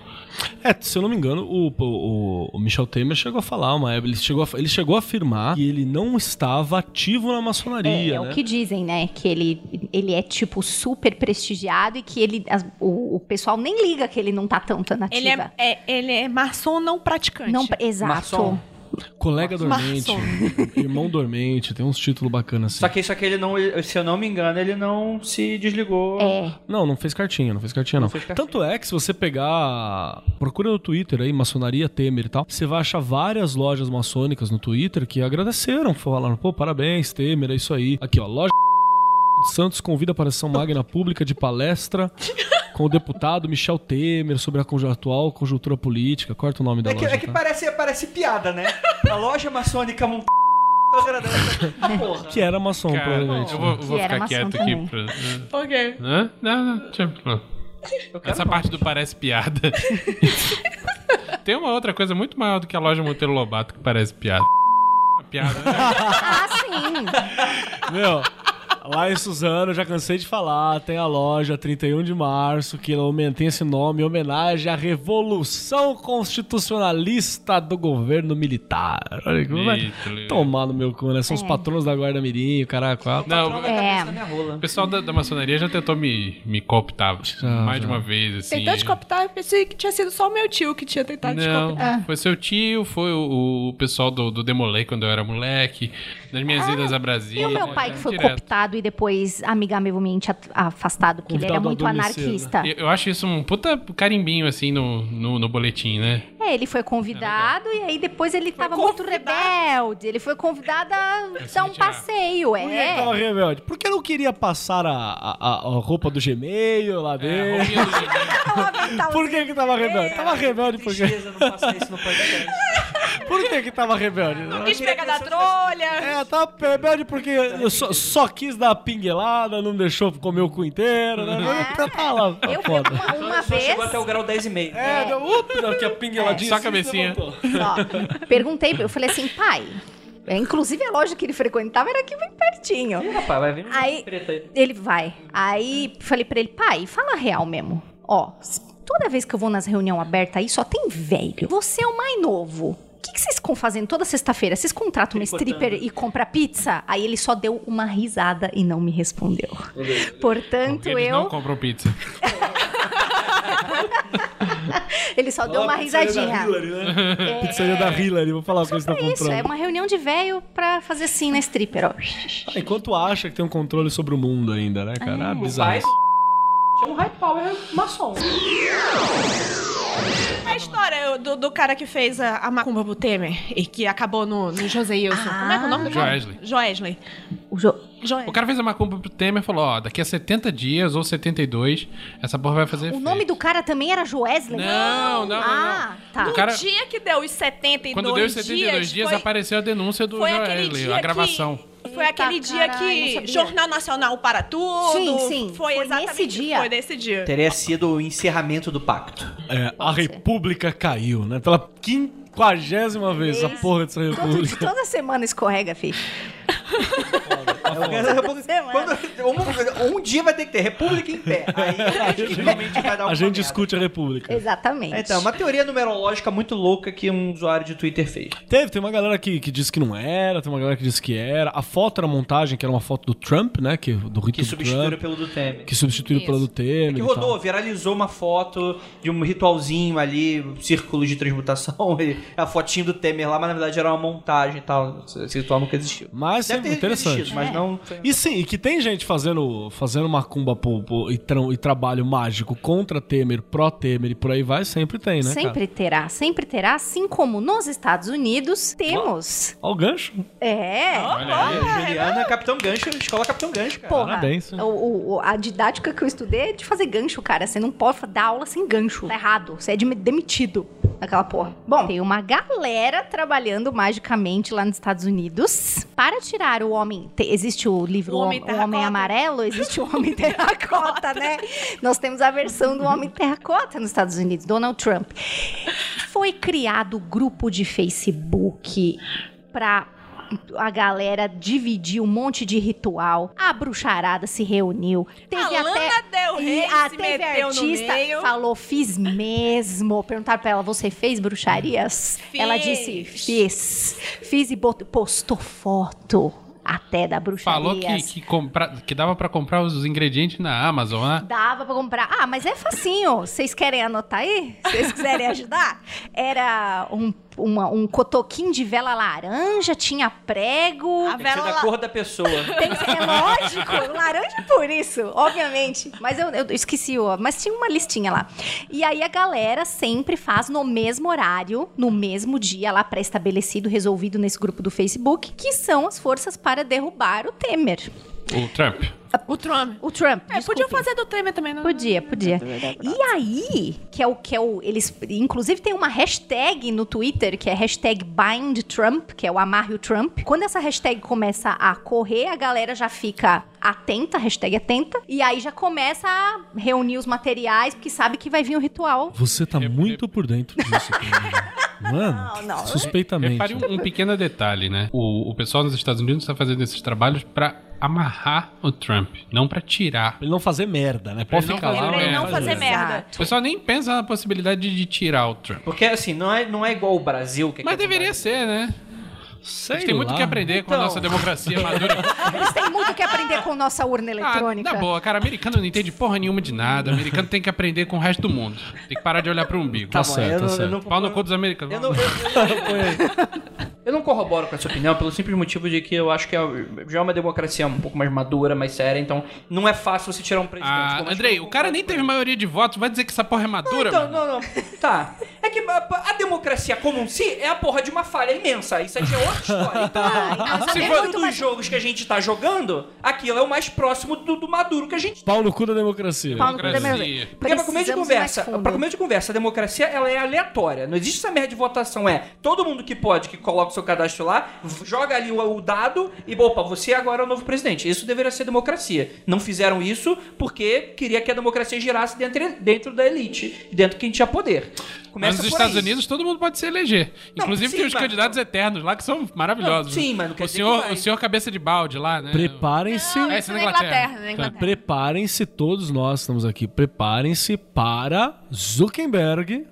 É, se eu não me engano, o, o, o Michel Temer chegou a falar uma época, ele chegou a, ele chegou a afirmar que ele não estava ativo na É, maçonaria, é né? o que dizem, né? Que ele, ele é, tipo, super prestigiado e que ele, as- o, o pessoal nem liga que ele não tá tanto nativa. Ele é, é- ele é maçom não praticante. Não, exato. Maçom. Colega dormente, Maçom. irmão dormente, tem uns títulos bacanas assim. Só que isso aqui ele não, se eu não me engano, ele não se desligou. É. Não, não fez cartinha, não fez cartinha não. fez cartinha. Tanto é que se você pegar, procura no Twitter aí, maçonaria Temer e tal, você vai achar várias lojas maçônicas no Twitter que agradeceram, falaram, pô, parabéns Temer, é isso aí. Aqui ó, loja Santos convida para ação magna pública de palestra com o deputado Michel Temer sobre a atual conjuntura política. Corta o nome da É que, loja. é que tá? parece, parece piada, né? A loja maçônica montada. Porra. Que era maçom, cara, provavelmente. eu vou, eu vou ficar quieto também. aqui pra. Hã? Não, não, Essa parte do parece piada. Tem uma outra coisa muito maior do que a loja Monteiro Lobato que parece piada. Uma piada, né? Ah, sim. Meu, lá em Suzano, já cansei de falar, tem a loja 31 de março, que tem esse nome em homenagem à Revolução Constitucionalista do Governo Militar. Olha que vai tomar no meu cu, né? São os patronos da Guarda Mirim, caraca. quatro. Não, É. Na minha rola. o pessoal da, da maçonaria já tentou me, me cooptar mais de uma vez, assim. Tentou te cooptar, eu pensei que tinha sido só o meu tio que tinha tentado te Não, cooptar. foi seu tio, foi o, o pessoal do, do Demolei quando eu era moleque, nas minhas idas a Brasília. E o meu pai que foi direto. cooptado e depois amigavelmente afastado, porque ele era Convidado muito adormecido. anarquista. Eu, eu acho isso um puta carimbinho, assim, no, no, no boletim, né? É, ele foi convidado e aí depois ele tava muito rebelde. Ele foi convidado a dar um passeio, Por que que tava é. rebelde? Porque não queria passar a, a, a- roupa do Gmail lá É, a dentro. roupinha do Gmail. Por que que tava rebelde? Tava rebelde porque... Tristeza não passar isso no podcast. Por que que tava rebelde? Quis pegar da trolha. É, tava rebelde porque eu só, só quis dar a pinguelada, não deixou comer o cu inteiro, né? Tá, tá lá, tá Eu foda. uma, uma Só vez. chegou até o grau 10,5. É, deu, up, deu aqui a pingueladinha. Só a assim, cabecinha. Ó, perguntei, eu falei assim, pai. é, Inclusive a loja que ele frequentava era aqui bem pertinho. Ih, rapaz, vai vir um Aí- preto aí. Ele vai. Aí falei pra ele, pai, fala a real mesmo. Ó, s- toda vez que eu vou nas reuniões abertas aí, só tem velho. Você é o mais novo. O que, que vocês ficam fazendo toda sexta-feira? Vocês contratam uma stripper e compram pizza? Aí ele só deu uma risada e não me respondeu. Portanto, Eles eu. não compram pizza. Ele só deu uma risadinha. né? Pizzaria da Hillary, vou falar o que eles estão É isso, comprando. é uma reunião de velho pra fazer assim na stripper, ó. Ah, Enquanto acha que tem um controle sobre o mundo ainda, né, cara? Ah, O bizarro. chama um high power maçom. A história do, do cara que fez a, a macumba pro Temer e que acabou no, no José Wilson. Como é que é o nome do cara? Joesley. Joesley. O jo... Joesley. O cara fez a macumba pro Temer e falou, ó, daqui a 70 dias ou 72, essa porra vai fazer O efeito. nome do cara também era Joesley? Não, não, não, Ah, tá. O cara- No dia que deu os 72 Quando deu os 72 dias, foi, apareceu a denúncia do foi Joesley, a gravação. que... Foi aquele dia que. Jornal Nacional para tudo. Sim, sim. Foi, Foi exatamente nesse dia. Foi nesse dia. Teria sido o encerramento do pacto. É, a república caiu, né? Pela quinquagésima vez essa porra dessa Todo, república. toda semana escorrega, filho. Quando- um, um dia vai ter que ter República em pé. Aí a gente realmente vai dar A gente merda. discute a república. Exatamente. Então, uma teoria numerológica muito louca que um usuário de Twitter fez. Teve, tem uma galera que, que disse que não era, tem uma galera que disse que era. A foto era montagem, que era uma foto do Trump, né? Que, do rito Que Trump. pelo do Temer. Que substituiu pela do Temer. Que e rodou, tal. viralizou uma foto de um ritualzinho ali, um círculo de transmutação, e a fotinho do Temer lá, mas na verdade era uma montagem e tal. Esse ritual nunca existiu. Mas Deve é ter interessante. existido, mas não. E sim, e que tem gente fazendo, fazendo macumba pô, pô, e, tra- e trabalho mágico contra Temer, pró-Temer e por aí vai, sempre tem, né, Sempre terá, sempre terá, assim como nos Estados Unidos temos. Olha o gancho. É. Juliana é Capitão Gancho, escola Capitão Gancho, cara. Porra, Parabéns. o- o- a didática que eu estudei é de fazer gancho, cara. Você não pode dar aula sem gancho. Tá errado. Você é de- demitido naquela porra. Bom, tem uma galera trabalhando magicamente lá nos Estados Unidos para tirar o homem. te- existe o livro O Homem o homem. Amarelo, existe o Homem Terracota, né? Nós temos a versão do Homem Terracota nos Estados Unidos, Donald Trump. Foi criado grupo de Facebook pra a galera dividir um monte de ritual. A bruxarada se reuniu. Teve A até Lana Del Rey e a se teve meteu no artista meio. falou fiz mesmo. Perguntaram pra ela, você fez bruxarias? Ela disse fiz. Fiz e postou foto até da bruxaria. Falou que, que, compra, que dava pra comprar os ingredientes na Amazon, né? Dava pra comprar. Ah, mas é facinho. Vocês querem anotar aí? Se vocês quiserem ajudar? Era um, uma- um cotoquinho de vela laranja, tinha prego. A Tem que ser vela da lá- cor da pessoa. Tem que ser, é lógico, laranja é por isso, obviamente. Mas eu, eu esqueci, ó, mas tinha uma listinha lá. E aí a galera sempre faz no mesmo horário, no mesmo dia lá pré-estabelecido, resolvido nesse grupo do Facebook, que são as forças para derrubar o Temer. O Trump. O Trump. O Trump. É, podiam fazer do Temer também, não? Podia, podia. E aí, que é o que é o. Eles. Inclusive tem uma hashtag no Twitter, que é hashtag BindTrump, que é o amarre o Trump. Quando essa hashtag começa a correr, a galera já fica atenta, hashtag atenta, e aí já começa a reunir os materiais, porque sabe que vai vir o ritual. Você tá muito por dentro disso. Mano, não. suspeitamente. Repare um, um pequeno detalhe, né? O, o pessoal nos Estados Unidos está fazendo esses trabalhos pra amarrar o Trump, não pra tirar. Pra ele não fazer merda, né? Pra Pode ficar lá. Pra ele não merda. fazer merda. O pessoal nem pensa na possibilidade de tirar o Trump. Porque assim, não é, não é igual o Brasil. Que Mas aqui é deveria ser, né? A Sei gente tem muito lá. o que aprender com a Então. nossa democracia madura. Eles têm muito o que aprender com nossa urna Ah, eletrônica. na boa, cara, americano não entende porra nenhuma de nada. Americano tem que aprender com o resto do mundo. Tem que parar de olhar pro umbigo. Tá certo, eu tá certo. Eu não, Pau no cu dos americanos. eu não, eu, eu- eu não corroboro com essa opinião pelo simples motivo de que eu acho que é- já é uma democracia um pouco mais madura, mais séria, então não é fácil você tirar um presidente. Ah, Andrei, eu o cara nem teve maioria de votos. Vai dizer que essa porra é madura, Então, mano? não, não. Tá. É que a, a democracia como um si é a porra de uma falha imensa. Isso aí já é outra história. Então, Ah, se for dos mais- jogos que a gente tá jogando, aquilo é o mais próximo do, do maduro que a gente Pau no cu da democracia. Pau no cu da Democracia. Porque pra começo de conversa, pra começo de conversa, a democracia ela é aleatória. Não existe essa merda de votação. É todo mundo que pode, que coloca o seu cadastro lá, joga ali o, o dado e, opa, você agora é o novo presidente. Isso deveria ser democracia. Não fizeram isso porque queria que a democracia girasse dentro, dentro da elite, dentro de quem tinha poder. Mas Começa nos por Estados aí. Unidos todo mundo pode se eleger. Não, Inclusive sim, tem os mas- candidatos eternos lá que são maravilhosos. Não, sim, né? mas não quer o dizer senhor, que vai. o senhor cabeça de balde lá, né? Preparem-se. Não, É, isso isso na na Inglaterra. Inglaterra. na Inglaterra. Preparem-se, todos nós estamos aqui. Preparem-se para Zuckerberg.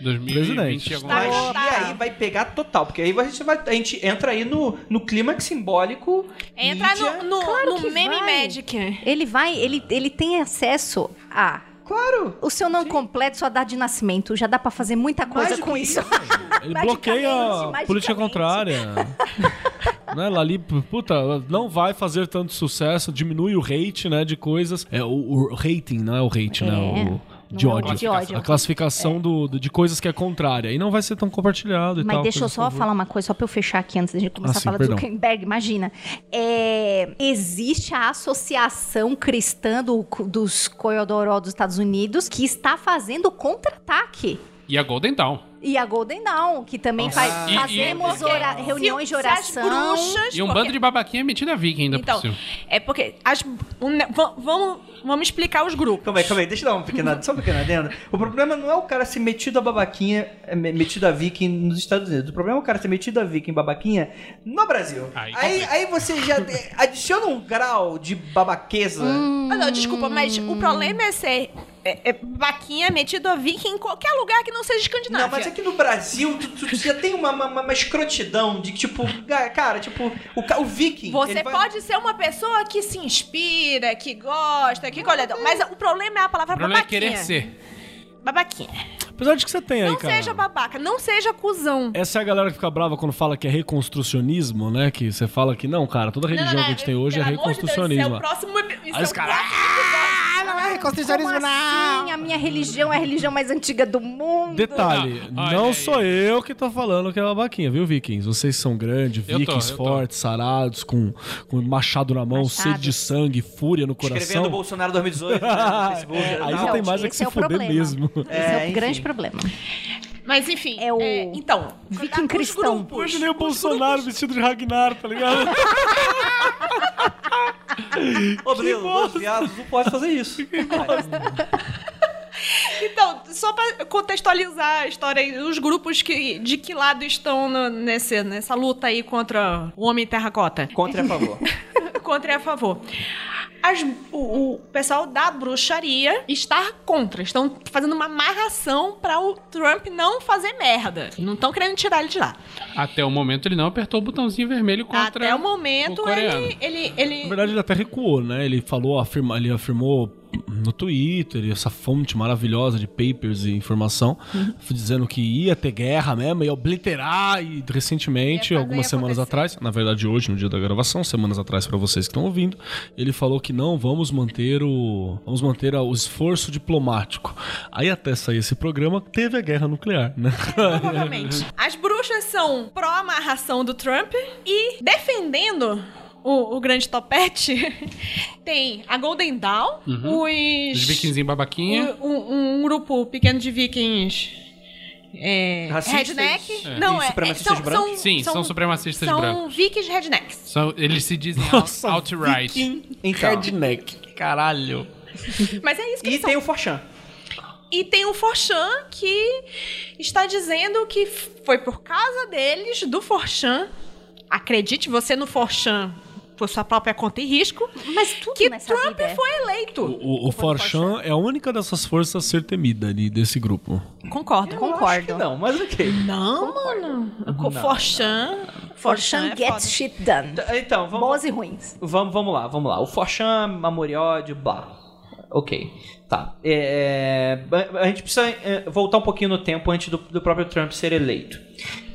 2020 Presidente. e alguma coisa. Tá. aí vai pegar total, porque aí a gente, vai, a gente entra aí no, no clímax simbólico. Entra mídia. no, no, Claro no meme vai. Magic. Ele vai, ele, ele tem acesso a. Claro! O seu nome completo, sua data de nascimento. Já dá pra fazer muita coisa com isso. Ele bloqueia a política contrária. né, Lali, puta, não vai fazer tanto sucesso, diminui o hate, né, de coisas. É o, o rating, não é o hate, É, né? O, não de é ódio. de ódio. A classificação do, do- de coisas que é contrária. E não vai ser tão compartilhado e Mas tal. deixa eu só falar uma coisa, só pra eu fechar aqui antes da gente começar Ah, a sim, falar perdão. do Zuckerberg. Imagina. É, existe a Associação Cristã do- dos Coiodoró dos Estados Unidos que está fazendo contra-ataque. E a Golden Dawn. E a Golden Dawn, que também Nossa. faz, E- e- fazemos ora- reuniões de oração. bruxas, E um porque- bando de babaquinha metida a viking ainda Então, por cima. é porque as, um vamos, vamos explicar os grupos. Calma aí, calma aí, deixa eu dar uma pequena, só uma pequena adenda. O problema não é o cara ser metido a babaquinha, é, me- metido a viking nos Estados Unidos. O problema é o cara ser metido a viking babaquinha no Brasil. Aí Aí, aí você já adiciona um grau de babaqueza. Ah, não, desculpa, mas o problema é ser é, é, vaquinha metido a viking em qualquer lugar que não seja escandinávia. Não, mas aqui no Brasil, tu, tu já tem uma, uma, uma escrotidão de que, tipo, cara, tipo, o, o viking. Você ele vai- pode ser uma pessoa que se inspira, que gosta, que olha, mas o problema é a palavra O problema é babaquinha. querer ser. Babaquinha. Apesar de que você tem aí, Não cara. seja babaca, não seja cuzão. Essa é a galera que fica brava quando fala que é reconstrucionismo, né? Que você fala que não, cara, toda religião que a gente tem hoje é Deus, reconstrucionismo. Isso é o próximo, isso Aí é o caras, próximo não é reconstrucionismo, Como assim? A minha religião é a religião mais antiga do mundo. Detalhe, Ah, olha não aí. sou eu que tô falando que é babaquinha, viu, Vikings? Vocês são grandes, Eu tô, Vikings eu tô. fortes, sarados, com, com machado na mão, Machado. sede de sangue, fúria no Escrevendo coração. Bolsonaro 2018 né, no Facebook. Aí Não, tem mais é que esse se é o fuder problema. mesmo. Esse é, É, o enfim. grande problema. Mas enfim, É o então, viking os cristão. grupos, Imaginei o os Bolsonaro vestido de Ragnar, tá ligado? Ô, Danilo, os viados não pode fazer isso. Então, só pra contextualizar a história aí, os grupos que, de que lado estão no- nesse, nessa luta aí contra o homem terracota? Contra e a favor. contra e a favor. As- o, o pessoal da bruxaria está contra. Estão fazendo uma amarração para o Trump não fazer merda. Não estão querendo tirar ele de lá. Até o momento ele não apertou o botãozinho vermelho contra Até o momento, coreano. ele, ele, ele, Na verdade, ele até recuou, né? Ele falou, afirma, ele afirmou no Twitter, essa fonte maravilhosa de papers e informação, Uhum. dizendo que ia ter guerra mesmo, ia obliterar, e recentemente, Ia algumas semanas atrás, na verdade hoje, no dia da gravação, semanas atrás para vocês que estão ouvindo, ele falou que não, vamos manter o vamos manter o esforço diplomático. Aí até sair esse programa, teve a guerra nuclear, né? Provavelmente. As bruxas são pró-amarração do Trump e defendendo o, o grande topete, tem a Golden Dawn, Os os. vikingzinhos babaquinha. um, um- um grupo pequeno de vikings. É, Racistas? redneck. É. Não, E é, supremacistas é, são, brancos? são, Sim, são supremacistas são brancos. vikings rednecks. São, eles se dizem Nossa, out- outright. viking Então. Redneck. Caralho. Mas é isso que E eles tem são. o Forchan. E tem o Forchan que está dizendo que foi por causa deles, do Forchan. Acredite você no Forchan por sua própria conta e risco. Mas tudo Que nessa Trump vida é- foi eleito. O, o Forchan é a única dessas forças a ser temida ali desse grupo. Concordo. Eu acho Concordo. que não, mas ok. Não, mano. O Forchan. Forchan é gets foda. shit done. Então, vamos, Boas e ruins. Vamos, vamos lá, vamos lá. O Forchan, amor e ódio, blá. Ok. Tá. É, é, a gente precisa é, voltar um pouquinho no tempo antes do, do próprio Trump ser eleito.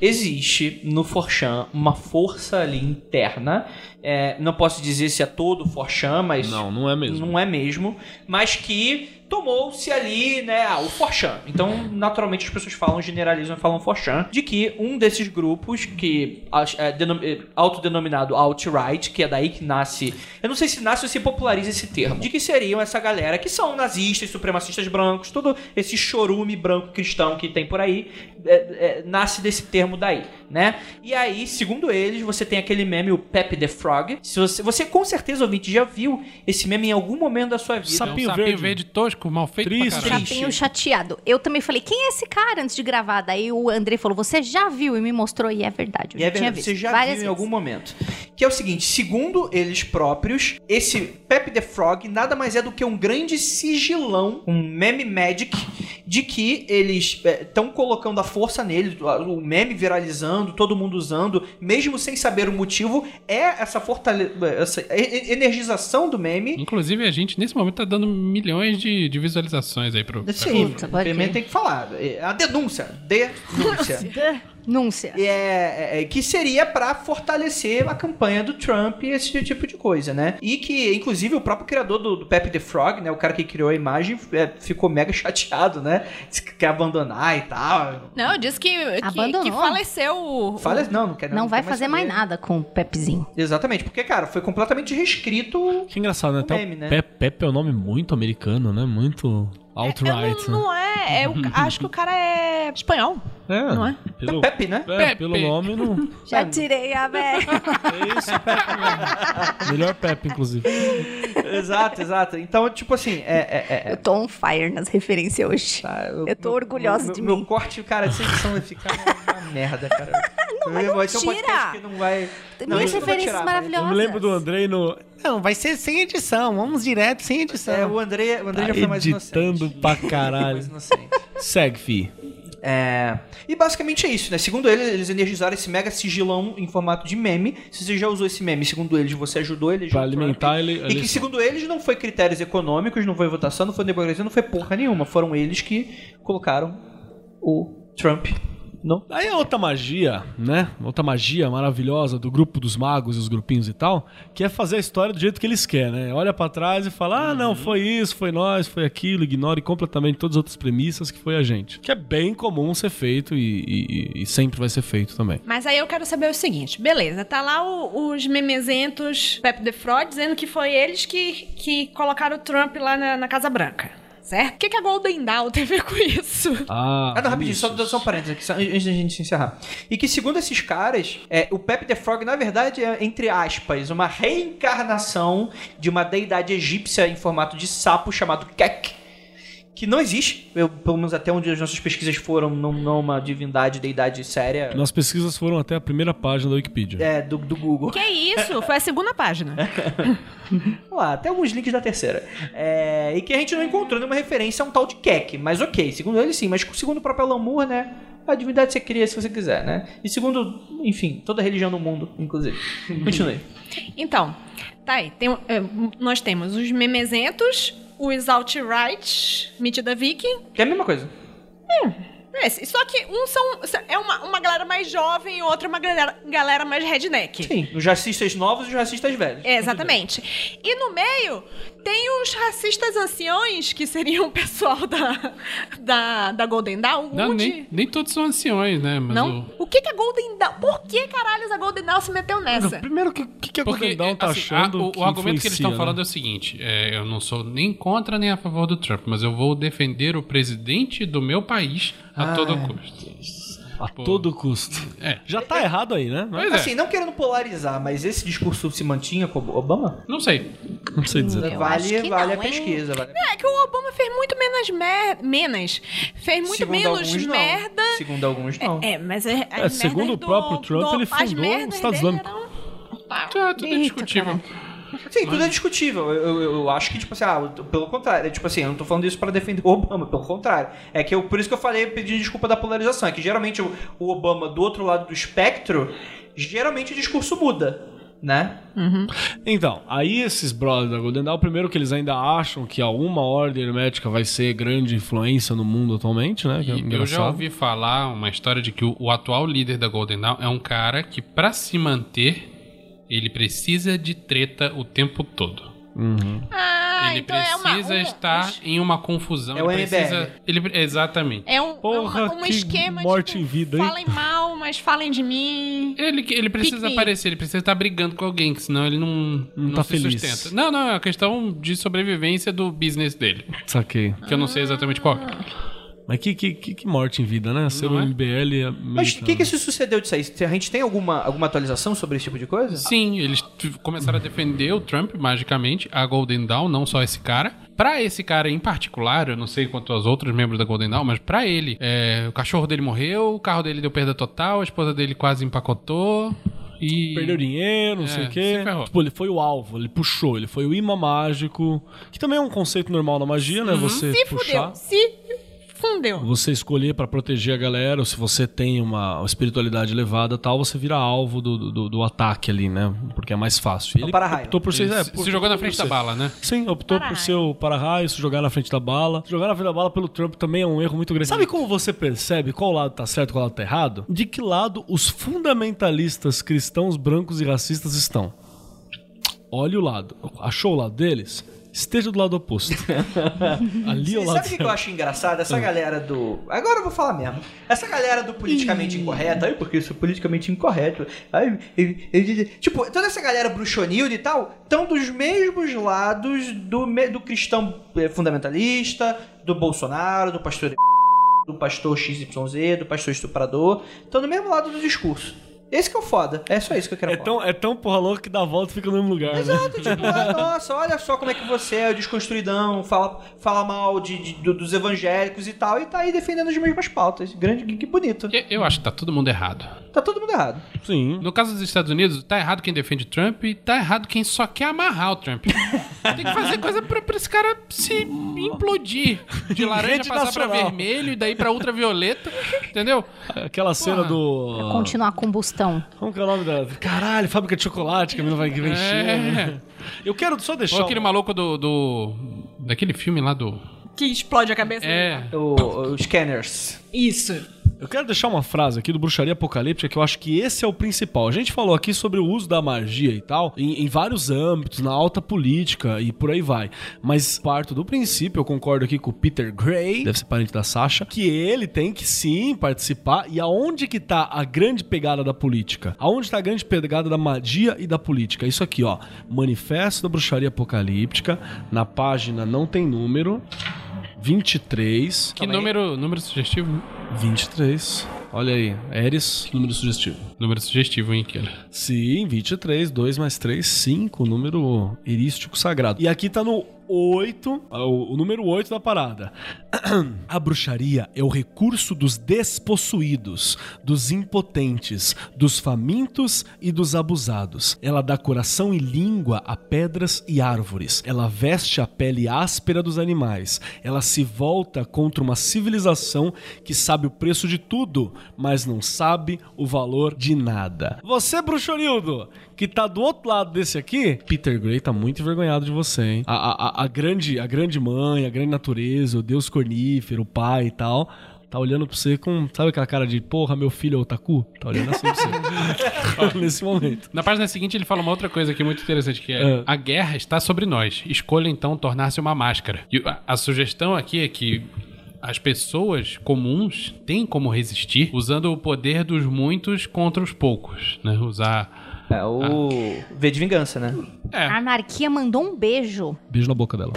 Existe no Forchan uma força ali interna. é, não posso dizer se é todo o Forchan, mas. Não, não é mesmo. Não é mesmo. Mas que tomou-se ali, né, ah, o Forchan. Então, naturalmente, as pessoas falam, generalizam e falam Forchan, de que um desses grupos, que é é, autodenominado alt-right, que é daí que nasce... Eu não sei se nasce ou se populariza esse termo. De que seriam essa galera que são nazistas, supremacistas brancos, todo esse chorume branco cristão que tem por aí, é, é, nasce desse termo daí, né? E aí, segundo eles, você tem aquele meme, o Pepe the Frog. Se você, você com certeza, ouvinte, já viu esse meme em algum momento da sua vida. Sabe- É um Sapinho sapinho verde. verde. tosco, mal feito Triste. Sapinho chateado. Eu também falei, quem é esse cara antes de gravar? Daí o André falou, você já viu? E me mostrou, e é verdade. Eu E já é tinha verdade, visto você já várias viu em vezes. algum momento. Que é o seguinte, segundo eles próprios, esse Pepe the Frog nada mais é do que um grande sigilão, um meme magic, de que eles estão colocando a força nele, o meme viralizando, todo mundo usando, mesmo sem saber o motivo, é essa fortale essa e- e- energização do meme. Inclusive, a gente, nesse momento, tá dando milhões de, de visualizações aí pro. Sim, Puta, pode primeiro crer. tem que falar. É A denúncia. Denúncia. Denúncia. E é, é- que seria pra fortalecer a campanha do Trump e esse tipo de coisa, né? E que, inclusive, o próprio criador do, do Pepe the Frog, né? O cara que criou a imagem, é, ficou mega chateado, né? Disse que quer abandonar e tal. Não, disse que, que, Abandonou. que faleceu o. Fala, não, não quer Não, vai quer fazer mais saber. nada com o Pepzinho. Exatamente, porque, cara, foi completamente restrito. Que engraçado, né? O Até meme, o né? Pe- Pepe é um nome muito americano, né? Muito É, alt-right, não, não é. é o- acho que o cara é espanhol. É, não é? Pelo, Pepe, né? é, Pepe. pelo nome, não. Já tirei a velha. É isso, Pepe mesmo. Melhor Pepe, inclusive. exato, exato. Então, tipo assim, é. é- é- é- Eu tô on fire nas referências hoje. tá, Eu tô orgulhosa meu, de meu mim. corte, cara, edição vai ficar uma merda, cara. Mas não vai ser um tira. podcast que não vai. Não, Minhas não referências tirar, maravilhosas. Eu me lembro do Andrei no. Não, vai ser sem edição. Vamos direto, sem edição. É, o André, o André Tá já foi mais editando inocente. pra caralho. Segue, fi. É, E basicamente é isso, né? Segundo eles, eles energizaram esse mega sigilão em formato de meme. Se você já usou esse meme, segundo eles, você ajudou ele Pra alimentar ele. E que, segundo eles, não foi critérios econômicos, não foi votação, não foi democracia, não foi porra nenhuma. Foram eles que colocaram o Trump no. Aí é outra magia, né? Outra magia maravilhosa do grupo dos magos e os grupinhos e tal, que é fazer a história do jeito que eles querem, né? Olha pra trás e fala: ah, não, foi isso, foi nós, foi aquilo, ignore completamente todas as outras premissas que foi a gente. Que é bem comum ser feito e, e- e sempre vai ser feito também. Mas aí eu quero saber o seguinte, beleza, tá lá o- os memezentos Pepe the Fraud dizendo que foi eles que, que colocaram o Trump lá na, na Casa Branca, certo? O que, que a Golden Dawn tem a ver com isso? Ah, Ah, não, rapidinho, só, só um parênteses aqui, só antes da gente se encerrar. E que, segundo esses caras, é, o Pepe the Frog, na verdade, é, entre aspas, uma reencarnação de uma deidade egípcia em formato de sapo chamado Kek. Que não existe, eu, pelo menos até onde as nossas pesquisas foram, não, não uma divindade, deidade séria Nossas pesquisas foram até a primeira página da Wikipedia. é, do, do Google. Que isso? Foi a segunda página. Vamos lá, até alguns links da terceira. É, e que a gente não encontrou nenhuma referência a um tal de Kek. Mas ok, segundo ele sim, mas segundo o próprio Alan Moore, né? A divindade você cria se você quiser, né? E segundo, enfim, toda religião no mundo, inclusive. Continue. Então, tá aí. tem- é, nós temos os memezentos, os alt-right, metida viking. Que é a mesma coisa. Esse. Só que uns são. É uma, uma galera mais jovem e outra uma galera, galera mais redneck. Sim, os racistas novos e os racistas velhos. É, exatamente. E no meio tem os racistas anciões, que seriam o pessoal da, da, da Golden Dawn. Não, onde- nem, nem todos são anciões, né? Mas Não? O que que a Golden Dawn... Por que caralhos a Golden Dawn se meteu nessa? Primeiro, o que, que, a Porque, Golden Dawn tá assim, achando a- o, que o argumento que eles estão né? falando é o seguinte: é, eu não sou nem contra nem a favor do Trump, mas eu vou defender o presidente do meu país a todo é. custo. A todo custo. É. Já tá errado aí, né? Pois é. Assim, não querendo polarizar, mas esse discurso se mantinha com o Obama? Não sei. Não sei dizer. Eu acho vale que vale não, a pesquisa. Vale. É que o Obama fez muito menos mer... menos. Fez muito Segundo menos alguns, não. merda. Segundo alguns, não. É, mas é, as É, segundo o próprio do- Trump, do- ele fundou o Estado Islâmico. eram- Tá. Tudo é Eita, discutível. Sim, tudo é discutível. Eu, eu- eu acho que, tipo assim, ah, pelo contrário. é Tipo assim, eu não tô falando isso pra defender o Obama, pelo contrário. É que eu, por isso que eu falei pedindo desculpa da polarização. É que geralmente o, o Obama do outro lado do espectro, geralmente o discurso muda, né? Então, aí esses brothers da Golden Dawn, primeiro que eles ainda acham que alguma ordem hermética vai ser grande influência no mundo atualmente, né? Que é eu já ouvi falar uma história de que o, o atual líder da Golden Dawn é um cara que, pra se manter, ele precisa de treta o tempo todo. Ah, ele então é uma- precisa um- estar em uma confusão. É o ele precisa. Ele, exatamente. É um, Porra, é uma- um que esquema morte tipo, em vida, hein? falem mal, mas falem de mim. Ele, ele precisa Pique aparecer, ele precisa estar brigando com alguém, que senão ele não, não, tá se feliz. sustenta. Não, não, é uma questão de sobrevivência do business dele. Saquei. Que eu não sei exatamente qual. Mas que, que, que, que morte em vida, né? O é? MBL é Mas o que, que se sucedeu disso aí? A gente tem alguma, alguma atualização sobre esse tipo de coisa? Sim, eles começaram a defender o Trump, magicamente, a Golden Dawn, não só esse cara. Pra esse cara em particular, eu não sei quanto aos outros membros da Golden Dawn, mas pra ele, é, o cachorro dele morreu, o carro dele deu perda total, a esposa dele quase empacotou e... Perdeu dinheiro, não sei É, o quê. se. Tipo, ele foi o alvo, ele puxou, ele foi o imã mágico. Que também é um conceito normal na magia, né? Você Se puxar. fudeu. Se fundeu. Você escolher pra proteger a galera, ou se você tem uma espiritualidade elevada e tal, você vira alvo do, do, do ataque ali, né? Porque é mais fácil. E É o ele para-raio. optou por ser. É, se- por- se jogou na por frente da bala, né? Sim, optou por Para-raio. ser o para-raio, se jogar na frente da bala. Se jogar na frente da bala pelo Trump também é um erro muito grande. Sabe como você percebe qual lado tá certo e qual lado tá errado? De que lado os fundamentalistas cristãos brancos e racistas estão? Olha o lado. Achou o lado deles? Esteja do lado oposto. Ali lado sabe o que eu acho engraçado? Essa galera do. Agora eu vou falar mesmo. Essa galera do politicamente incorreto. Ai, porque isso é politicamente incorreto. Ai, e- e- tipo, toda essa galera bruxonilda e tal estão dos mesmos lados do, do cristão eh, fundamentalista, do Bolsonaro, do pastor do pastor XYZ, do pastor estuprador. Estão do mesmo lado do discurso. Esse que é o foda. É só isso que eu quero É falar. tão, é tão porra louca que dá a volta e fica no mesmo lugar. Né? Exato, tipo, ah, nossa, olha só como é que você é o desconstruidão, fala, fala mal de, de- do- dos evangélicos e tal, e tá aí defendendo as mesmas pautas. Grande, que bonito. Eu- Eu acho que tá todo mundo errado. Tá todo mundo errado. Sim. No caso dos Estados Unidos, tá errado quem defende Trump e tá errado quem só quer amarrar o Trump. Tem que fazer coisa pra, pra esse cara se implodir. De laranja Rede passar pra nacional. vermelho e daí pra ultravioleta. Entendeu? Aquela cena do. Continuar a combustão. Como que é o nome da. Caralho, fábrica de chocolate que a menina vai que vem cheia. Eu quero só deixar. Ou aquele um- maluco do, do. Daquele filme lá do. Que explode a cabeça. É. O- os scanners. Isso. Eu quero deixar uma frase aqui do Bruxaria Apocalíptica que eu acho que esse é o principal. A gente falou aqui sobre o uso da magia e tal, em, em vários âmbitos, na alta política e por aí vai. Mas parto do princípio, eu concordo aqui com o Peter Gray, deve ser parente da Sasha, que ele tem que sim participar. E aonde que tá a grande pegada da política? Aonde tá a grande pegada da magia e da política? Isso aqui, ó. Manifesto da Bruxaria Apocalíptica, na página não tem número. 23. Que número, número sugestivo? 23. Olha aí, Eris, número sugestivo. Número sugestivo, hein, Kira? Sim, 23, 2 mais 3, 5, número erístico sagrado. E aqui tá no 8, o, o número 8 da parada. A bruxaria é o recurso dos despossuídos, dos impotentes, dos famintos e dos abusados. Ela dá coração e língua a pedras e árvores. Ela veste a pele áspera dos animais. Ela se volta contra uma civilização que sabe o preço de tudo, mas não sabe o valor de nada. Você, bruxonildo, que tá do outro lado desse aqui, Peter Gray tá muito envergonhado de você, hein? A, a, a- grande, a grande mãe, a grande natureza, o deus cornífero, o pai e tal, tá olhando pra você com, sabe aquela cara de, porra, meu filho é otaku? Tá olhando assim pra você. Nesse momento. Na página seguinte ele fala uma outra coisa aqui muito interessante, que é, É. a guerra está sobre nós. Escolha então tornar-se uma máscara. E a, a sugestão aqui é que as pessoas comuns têm como resistir usando o poder dos muitos contra os poucos, né? Usar... É o V de vingança, né? É. A anarquia mandou um beijo. Beijo na boca dela.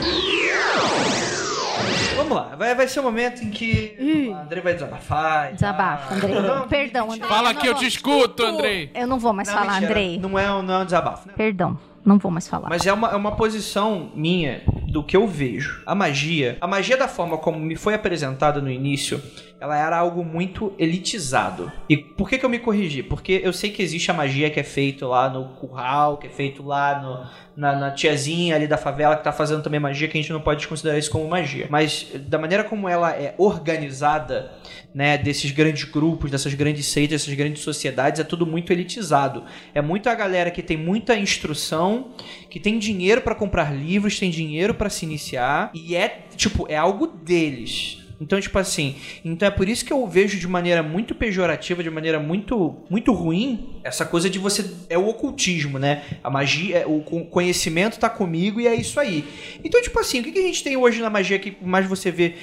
Vamos lá, vai, vai ser o momento em que o André vai desabafar. e Desabafa, tal. Andrei. Não, Perdão, Andrei. Fala não que eu vou- te escuto, Andrei! Eu não vou mais Não, falar, mentira, Andrei. Não é, um- não é um desabafo, né? Perdão, não vou mais falar. Mas é uma, é uma posição minha do que eu vejo. A magia, a magia da forma como me foi apresentada no início, ela era algo muito elitizado. E por que, que eu me corrigi? Porque eu sei que existe a magia que é feito lá no curral, que é feito lá no, na, na tiazinha ali da favela que tá fazendo também magia, que a gente não pode considerar isso como magia. Mas da maneira como ela é organizada, né, desses grandes grupos, dessas grandes seitas, dessas grandes sociedades, é tudo muito elitizado. É muito a galera que tem muita instrução, que tem dinheiro pra comprar livros, tem dinheiro pra se iniciar e é tipo, é algo deles. Então, tipo assim, então é por isso que eu vejo de maneira muito pejorativa, de maneira muito muito ruim, essa coisa de você é o ocultismo, né? A magia, é- o co- conhecimento tá comigo e é isso aí. Então, tipo assim, o que a gente tem hoje na magia que mais você vê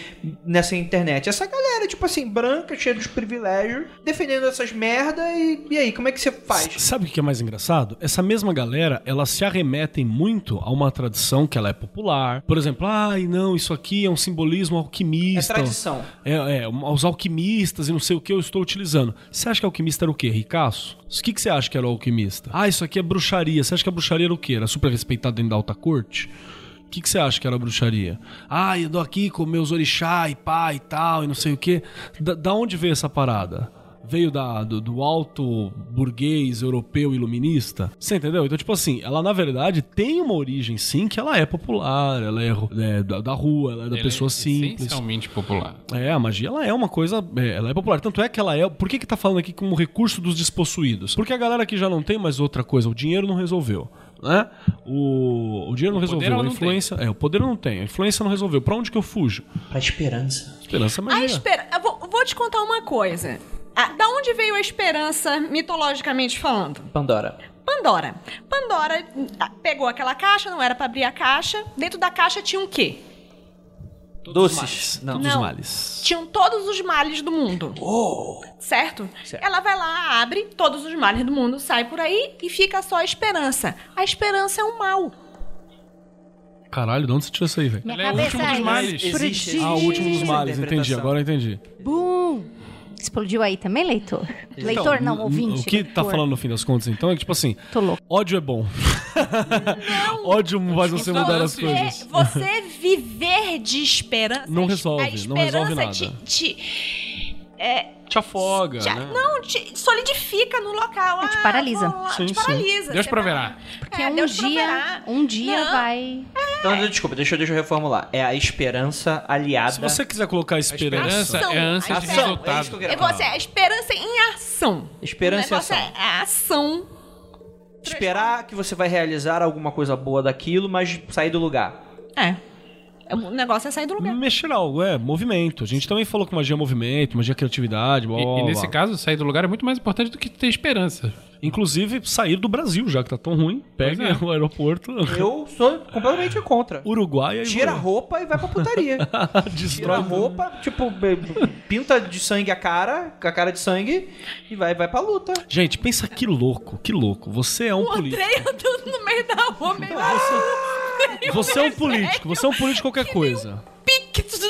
nessa internet? Essa galera, tipo assim, branca, cheia dos privilégios, defendendo essas merda e, e aí, como é que você faz? Sabe o que é mais engraçado? Essa mesma galera, elas se arremetem muito a uma tradição que ela é popular. Por exemplo, ai não, isso aqui é um simbolismo É alquimista. Tradição. É, é, os alquimistas e não sei o que eu estou utilizando. Você acha que alquimista era o quê? Ricaço? O que, que você acha que era o alquimista? Ah, isso aqui é bruxaria. Você acha que a bruxaria era o quê? Era super respeitado dentro da alta corte? O que, que você acha que era a bruxaria? Ah, eu dou aqui com meus orixá e pá e tal e não sei o quê. Da, da onde veio essa parada? Veio da, do, do alto burguês europeu iluminista? Você entendeu? Então, tipo assim, ela na verdade tem uma origem sim que ela é popular, ela é, é da, da rua, ela é da Ela pessoa é simples. Essencialmente popular. É, a magia ela é uma coisa. é, ela é popular. Tanto é que ela é. Por que, que tá falando aqui como recurso dos despossuídos? Porque a galera que já não tem mais outra coisa, o dinheiro não resolveu. Né? O, o dinheiro não O resolveu, a não influência. É, o poder não tem, a influência não resolveu. Pra onde que eu fujo? Pra esperança. Esperança é A magia. espera... eu vou, vou te contar uma coisa. Ah, da onde veio a esperança, mitologicamente falando? Pandora. Pandora. Pandora ah, pegou aquela caixa, não era pra abrir a caixa. Dentro da caixa tinha o quê? Doces. Não. Todos os Não. males. Tinham todos os males do mundo. Certo? Certo. Ela vai lá, abre, todos os males do mundo saem por aí e fica só a esperança. A esperança é um mal. Caralho, de onde você tirou isso aí, velho? Ela é o último dos é males. Existe. Ah, o último dos males, entendi, agora eu entendi. Bum! Explodiu aí também, leitor? leitor não, ouvinte. O que tá leitor. falando no fim das contas, então, é que, tipo assim, Tô louco. ódio é bom. ódio faz você mudar as coisas. você viver de esperança. Não resolve, a não resolve esperança nada. Te, te- é, Te afoga, te- né? Não, te solidifica no local. É, te Ah, paralisa. vamos lá, Sim, te sim. paralisa. Deus proverá. Porque É, um Deus dia, proverá. um dia Não. vai. Então, desculpa, deixa, eu- deixa eu reformular. É a esperança aliada. Se você quiser colocar esperança. Esperança Ação. é ânsia de Ação, é isso resultado. É falar. você, a esperança em ação. Esperança e negócio ação. É a ação. Esperar que você vai realizar alguma coisa boa daquilo, mas sair do lugar. É. O negócio é sair do lugar. Mexer algo, é, movimento. A gente também falou que magia é movimento, magia é criatividade, blá, E, blá, e nesse blá. caso, sair do lugar é muito mais importante do que ter esperança. Inclusive, sair do Brasil, já que tá tão ruim. Pega é. o aeroporto. Eu sou completamente contra. Uruguai aí Tira a roupa e vai pra putaria. Tira a roupa, tipo, pinta de sangue a cara, com a cara de sangue, e vai, vai pra luta. Gente, pensa que louco, que louco. Você é um O político. Andrei andando no meio da rua, meio Você é um político, você é um político de qualquer coisa. pique, tudo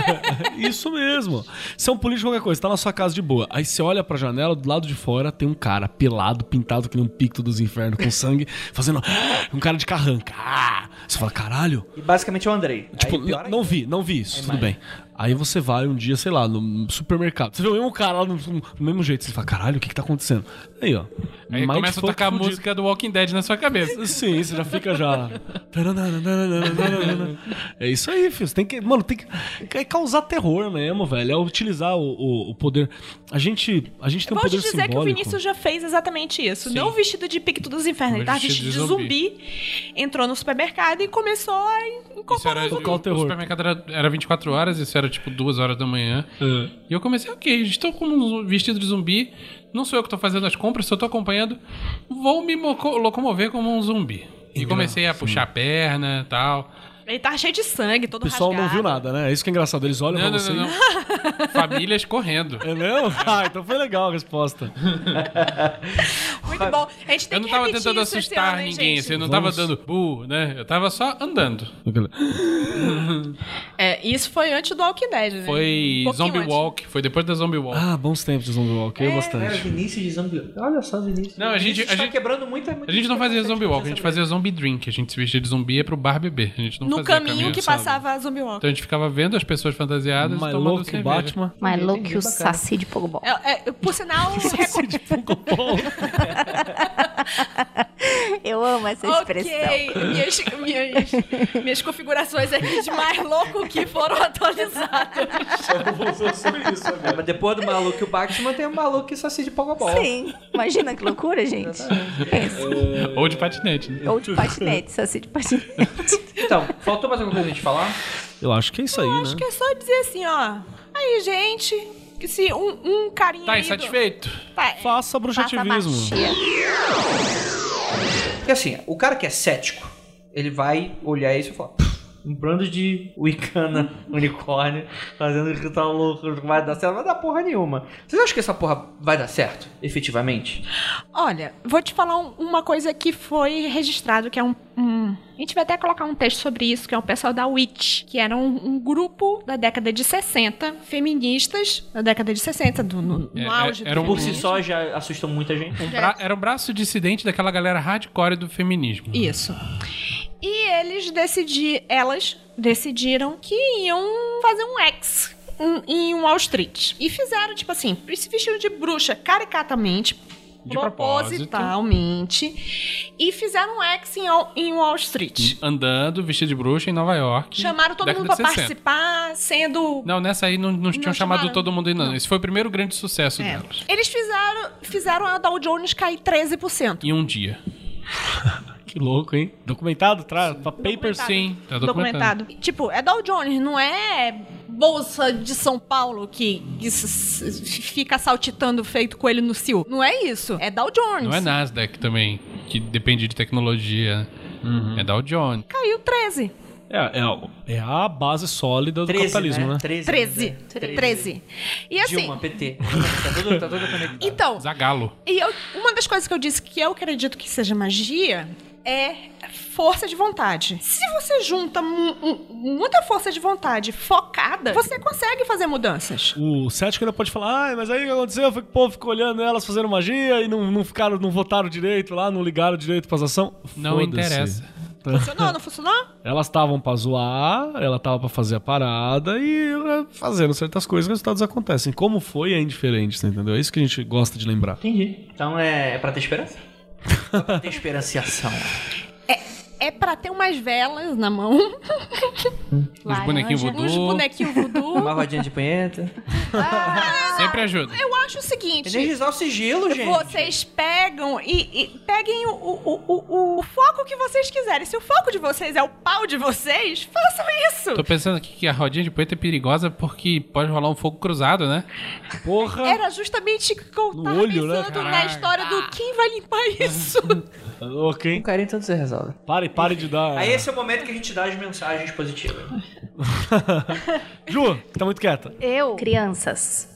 Isso mesmo. Você é um político de qualquer coisa, tá na sua casa de boa. Aí você olha pra janela, do lado de fora tem um cara pelado, pintado que nem um picto dos infernos com sangue, fazendo um cara de carranca. Ah! Você fala, caralho. E basicamente é o Andrei. Tipo, não vi, não vi isso, É tudo bem. Aí você vai um dia, sei lá, no supermercado. Você vê o mesmo cara lá no, no mesmo jeito. Você fala, caralho, o que que tá acontecendo? Aí, ó. Aí começa a tocar a música do Walking Dead na sua cabeça. Sim, você já fica já. É isso aí, filho. Você tem que. Mano, tem que. É causar terror mesmo, velho. É utilizar o, o, o poder. A gente. A gente tem um Vou te poder dizer que o simbólico. Vinícius já fez exatamente isso. Sim. Não vestido de Picto dos Infernos. Ele tava vestido de zumbi. Entrou no supermercado e começou a Isso incorporar era, o Tocar o o, terror. o supermercado era, era 24 horas, isso era tipo duas horas da manhã. E eu comecei, ok, estou com um vestido de zumbi. Não sou eu que estou fazendo as compras, só estou acompanhando. Vou me locomover como um zumbi. E comecei a puxar a perna e tal. Ele tá cheio de sangue, todo O pessoal não rasgado. viu nada, né? É isso que é engraçado. Eles olham Não, pra não, você. não, não. Famílias correndo. É mesmo? Ah, então foi legal a resposta. Muito bom. A gente tem Eu não que tava tentando assustar ano, ninguém, gente? assim, eu não Vamos. tava dando bu, né? Eu tava só andando. É, isso foi antes do Walking Dead, né? Foi Um Zombie antes. Walk, foi depois da Zombie Walk. Ah, bons tempos de Zombie Walk. Eu Era bastante. Vinícius de Zombie. Olha só, Vinícius. Não, a gente- Vinícius a tá gente- quebrando muita, muita A gente não fazia Zombie Walk, a gente fazia Zombie Drink. A gente se vestia de zumbi e ia pro bar beber. A gente não No fazia caminho que passava a Zombie Walk. Então a gente ficava vendo as pessoas fantasiadas e My tomando Look cerveja. Batman. Mais louco que o saci de Pogobol. É, é, por sinal, recom... Eu amo essa expressão. Ok, minhas, minhas, minhas configurações aqui de mais louco que foram atualizadas. Mas depois do maluco e o Batman tem o maluco e saci de Pogobol. Sim. Imagina que loucura, gente. Pensa. Ou de patinete, né? Ou de patinete, saci de patinete. Então, faltou mais alguma coisa a gente falar? Eu acho que é isso aí, Acho né? que é só dizer assim, ó. Aí, gente, que se um, um carinha Tá aí do- insatisfeito? Tá, Faça Faça bruxativismo. magia. Porque assim, o cara que é cético, ele vai olhar isso e falar. "Pff, Um bando de Wicana unicórnio fazendo ritual louco, não vai dar certo, não vai dar porra nenhuma. Vocês acham que essa porra vai dar certo, efetivamente? Olha, vou te falar um- uma coisa que foi registrado, que é um, um- A gente vai até colocar um texto sobre isso, que é o pessoal da Witch, que era um, um grupo da década de 60, feministas da década de 60, do, no, no É, é, auge do era um- Por si só já assustam muita gente. Um bra- Era o braço dissidente daquela galera hardcore do feminismo. Isso. E eles decidiram, elas decidiram que iam fazer um ex em- em Wall Street. E fizeram, tipo assim, se vestiram de bruxa caricatamente, De propósito. propositalmente, e fizeram um ex em, Wall- em Wall Street. Andando, vestido de bruxa em Nova York. Chamaram todo mundo pra de 60. participar, sendo Não, nessa aí não, não tinham chamado chamaram? todo mundo ainda, não. Esse foi o primeiro grande sucesso É. delas. Eles fizeram, fizeram a Dow Jones cair 13%. Em um dia. Que louco, hein? Documentado? Tra... Pra papers? Sim, tá documentado. documentado. Tipo, é Dow Jones, não é Bolsa de São Paulo que, que fica saltitando feito coelho no cio. Não é isso. É Dow Jones. Não é Nasdaq também, que depende de tecnologia. É Dow Jones. Caiu 13. É, é, a- é a base sólida do 13, capitalismo, né? 13. 13. 13. E assim, Dilma, PT. Tá tudo, tá tudo conectado. então, Zagalo. e eu- uma das coisas que eu disse que eu acredito que seja magia é força de vontade. Se você junta mu- mu- muita força de vontade focada, você consegue fazer mudanças. O cético ainda pode falar, ah, mas aí o que aconteceu foi que o povo ficou olhando elas fazendo magia e não, não ficaram, não votaram direito lá, não ligaram direito pras ações. Não Foda-se. interessa. Funcionou, não funcionou? Elas estavam pra zoar, ela tava pra fazer a parada e eh, fazendo certas coisas, os resultados acontecem. Como foi é indiferente, você entendeu? É isso que a gente gosta de lembrar. Entendi. Então é, é pra ter esperança? Ou pra ter esperanciação? É pra ter umas velas na mão. Os bonequinhos voodoo. bonequinhos voodoo. Uma rodinha de punheta. Sempre ajuda. Eu acho o seguinte. Energizar o sigilo, gente. Vocês pegam e, e peguem o, o, o, o foco que vocês quiserem. Se o foco de vocês é o pau de vocês, façam isso. Tô pensando aqui que a rodinha de poeta é perigosa porque pode rolar um fogo cruzado, né? Porra! Era justamente que eu No tava olho, né? pensando na Caraca. história do quem vai limpar isso. Hein? Um carinho tanto você resolve. Pare, pare de dar. Aí esse é o momento que a gente dá as mensagens positivas. Ju, que tá muito quieta. Eu, crianças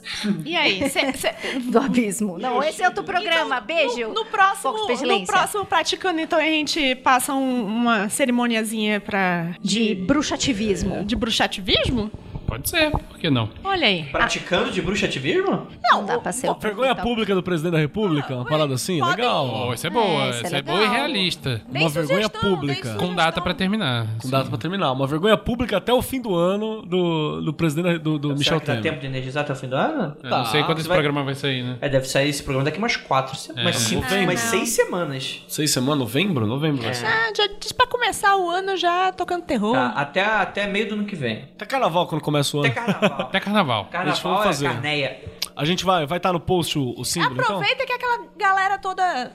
e aí? Cê, cê- do abismo. Não, esse é outro programa. Então, Beijo. No, no próximo, de no próximo praticando, então a gente passa um- uma cerimoniazinha pra De bruxativismo. de bruxativismo? Pode ser, por que não? Olha aí. Praticando de bruxativismo? Não, dá pra ser o Vergonha então. pública do presidente da república, uma parada assim, podem- legal. Oh, isso é boa, É, isso é isso é, boa e realista. Bem Uma vergonha sugestão, pública. bem Com data pra terminar. Com data pra terminar. Uma vergonha pública até o fim do ano do, do presidente do, do Michel que dá Temer. tempo de energizar até o fim do ano? Eu não sei quando Você esse vai- programa vai sair, né? É, deve sair esse programa daqui umas quatro semanas. umas cinco, novembro. umas seis semanas. Seis semanas, novembro? Novembro vai ser. Ah, já diz pra começar o ano já tocando terror. Tá, até, até meio do ano que vem. Até carnaval quando começa o Até carnaval. Até carnaval. Carnaval é fazer. carneia. A gente vai vai estar no post o, o símbolo, então? Aproveita que aquela galera toda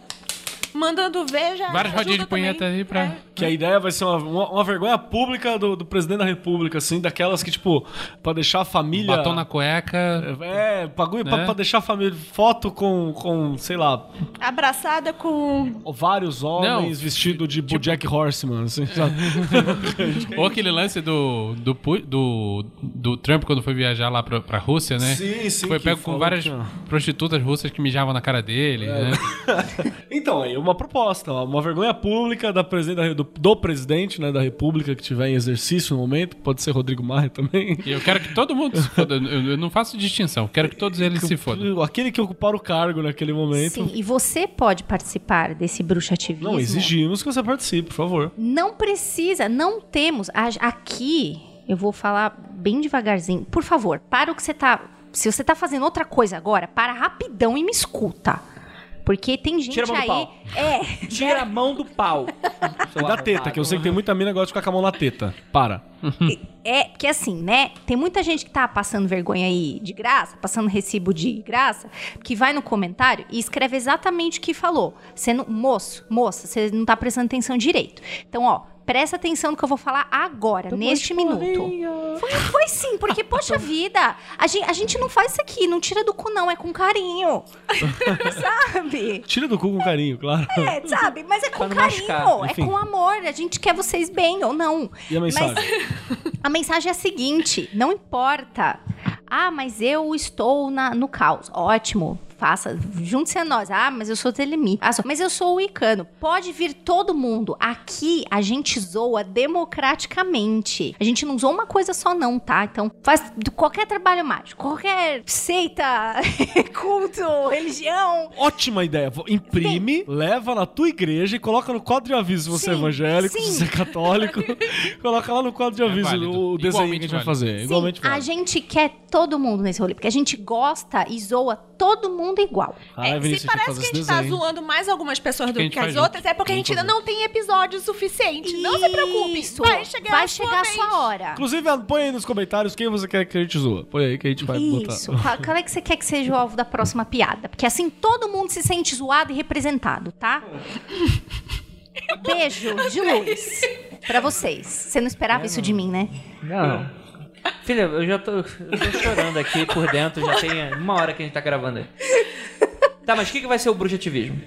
mandando ver já. Várias rodinhas de punheta também. aí pra. É. Que a ideia vai ser uma, uma, uma vergonha pública do, do presidente da república, assim, daquelas que, tipo, pra deixar a família... Batom na cueca. É, bagulho pra, Né? pra deixar a família... Foto com, com sei lá, Abraçada com. vários homens vestidos de Bojack Horseman, assim, sabe? Ou aquele lance do, do, do, do Trump quando foi viajar lá pra, pra Rússia, né? Sim, sim, Foi pego com várias que- prostitutas russas que mijavam na cara dele, né? Então, aí uma proposta, uma vergonha pública da presidente do, do presidente né, da república que tiver em exercício no momento, pode ser Rodrigo Maia também. E eu quero que todo mundo se foda. Eu, eu não faço distinção. Quero que todos eles se fodam. Aquele que ocupar o cargo naquele momento. Sim, e você pode participar desse bruxativismo. Não, exigimos que você participe, por favor. Não precisa, não temos. Aqui, eu vou falar bem devagarzinho. Por favor, para o que você tá. Se você tá fazendo outra coisa agora, para rapidão e me escuta. Porque tem gente Tira a mão do aí. pau. É. Tira a mão do pau. E da teta, que eu sei que tem muita mina que gosta de ficar com a mão na teta. Para. É, porque assim, né? Tem muita gente que tá passando vergonha aí de graça, passando recibo de graça, que vai no comentário e escreve exatamente o que falou. Você não, moço, moça, você não tá prestando atenção direito. Então, ó, presta atenção no que eu vou falar agora, neste minuto. Foi, foi sim, porque, poxa vida, a gente, a gente não faz isso aqui, não tira do cu, não, é com carinho. sabe? Tira do cu com carinho, claro. É, sabe? Mas é com carinho, machucar, é com amor. A gente quer vocês bem ou não. E a mensagem? A mensagem é a seguinte: não importa. Ah, mas eu estou na- no caos. Ótimo. Faça, junte-se a nós. Ah, mas eu sou telemi. Ah, sou- mas eu sou o Icano. Pode vir todo mundo. Aqui a gente zoa democraticamente. A gente não zoa uma coisa só, não, tá? Então, faz qualquer trabalho mágico, qualquer seita, culto, religião. Ótima ideia. Imprime, leva na tua igreja e coloca no quadro de aviso se você é Sim, evangélico, se sim. você é católico. coloca lá no quadro de aviso válido. o desenho que a gente vai fazer. Sim, Igualmente a válido. gente quer todo mundo nesse rolê, porque a gente gosta e zoa todo mundo igual. Caralho, É, Vinícius, se parece faz que a gente tá desenho. zoando mais algumas pessoas do que, gente as faz outras, junto. é porque a gente ainda não tem episódio suficiente. Não se preocupe. Isso. Vai chegar, vai a sua chegar a sua hora. Inclusive, põe aí nos comentários quem você quer que a gente zoa. Põe aí que a gente vai Isso. botar. Qual, qual é que você quer que seja o alvo da próxima piada? Porque assim todo mundo se sente zoado e representado, tá? Beijo de luz pra vocês. Você não esperava isso de mim, né? Não. Filha, eu já tô, eu tô chorando aqui por dentro, já tem uma hora que a gente tá gravando aí. Tá, mas o que, que vai ser o bruxativismo?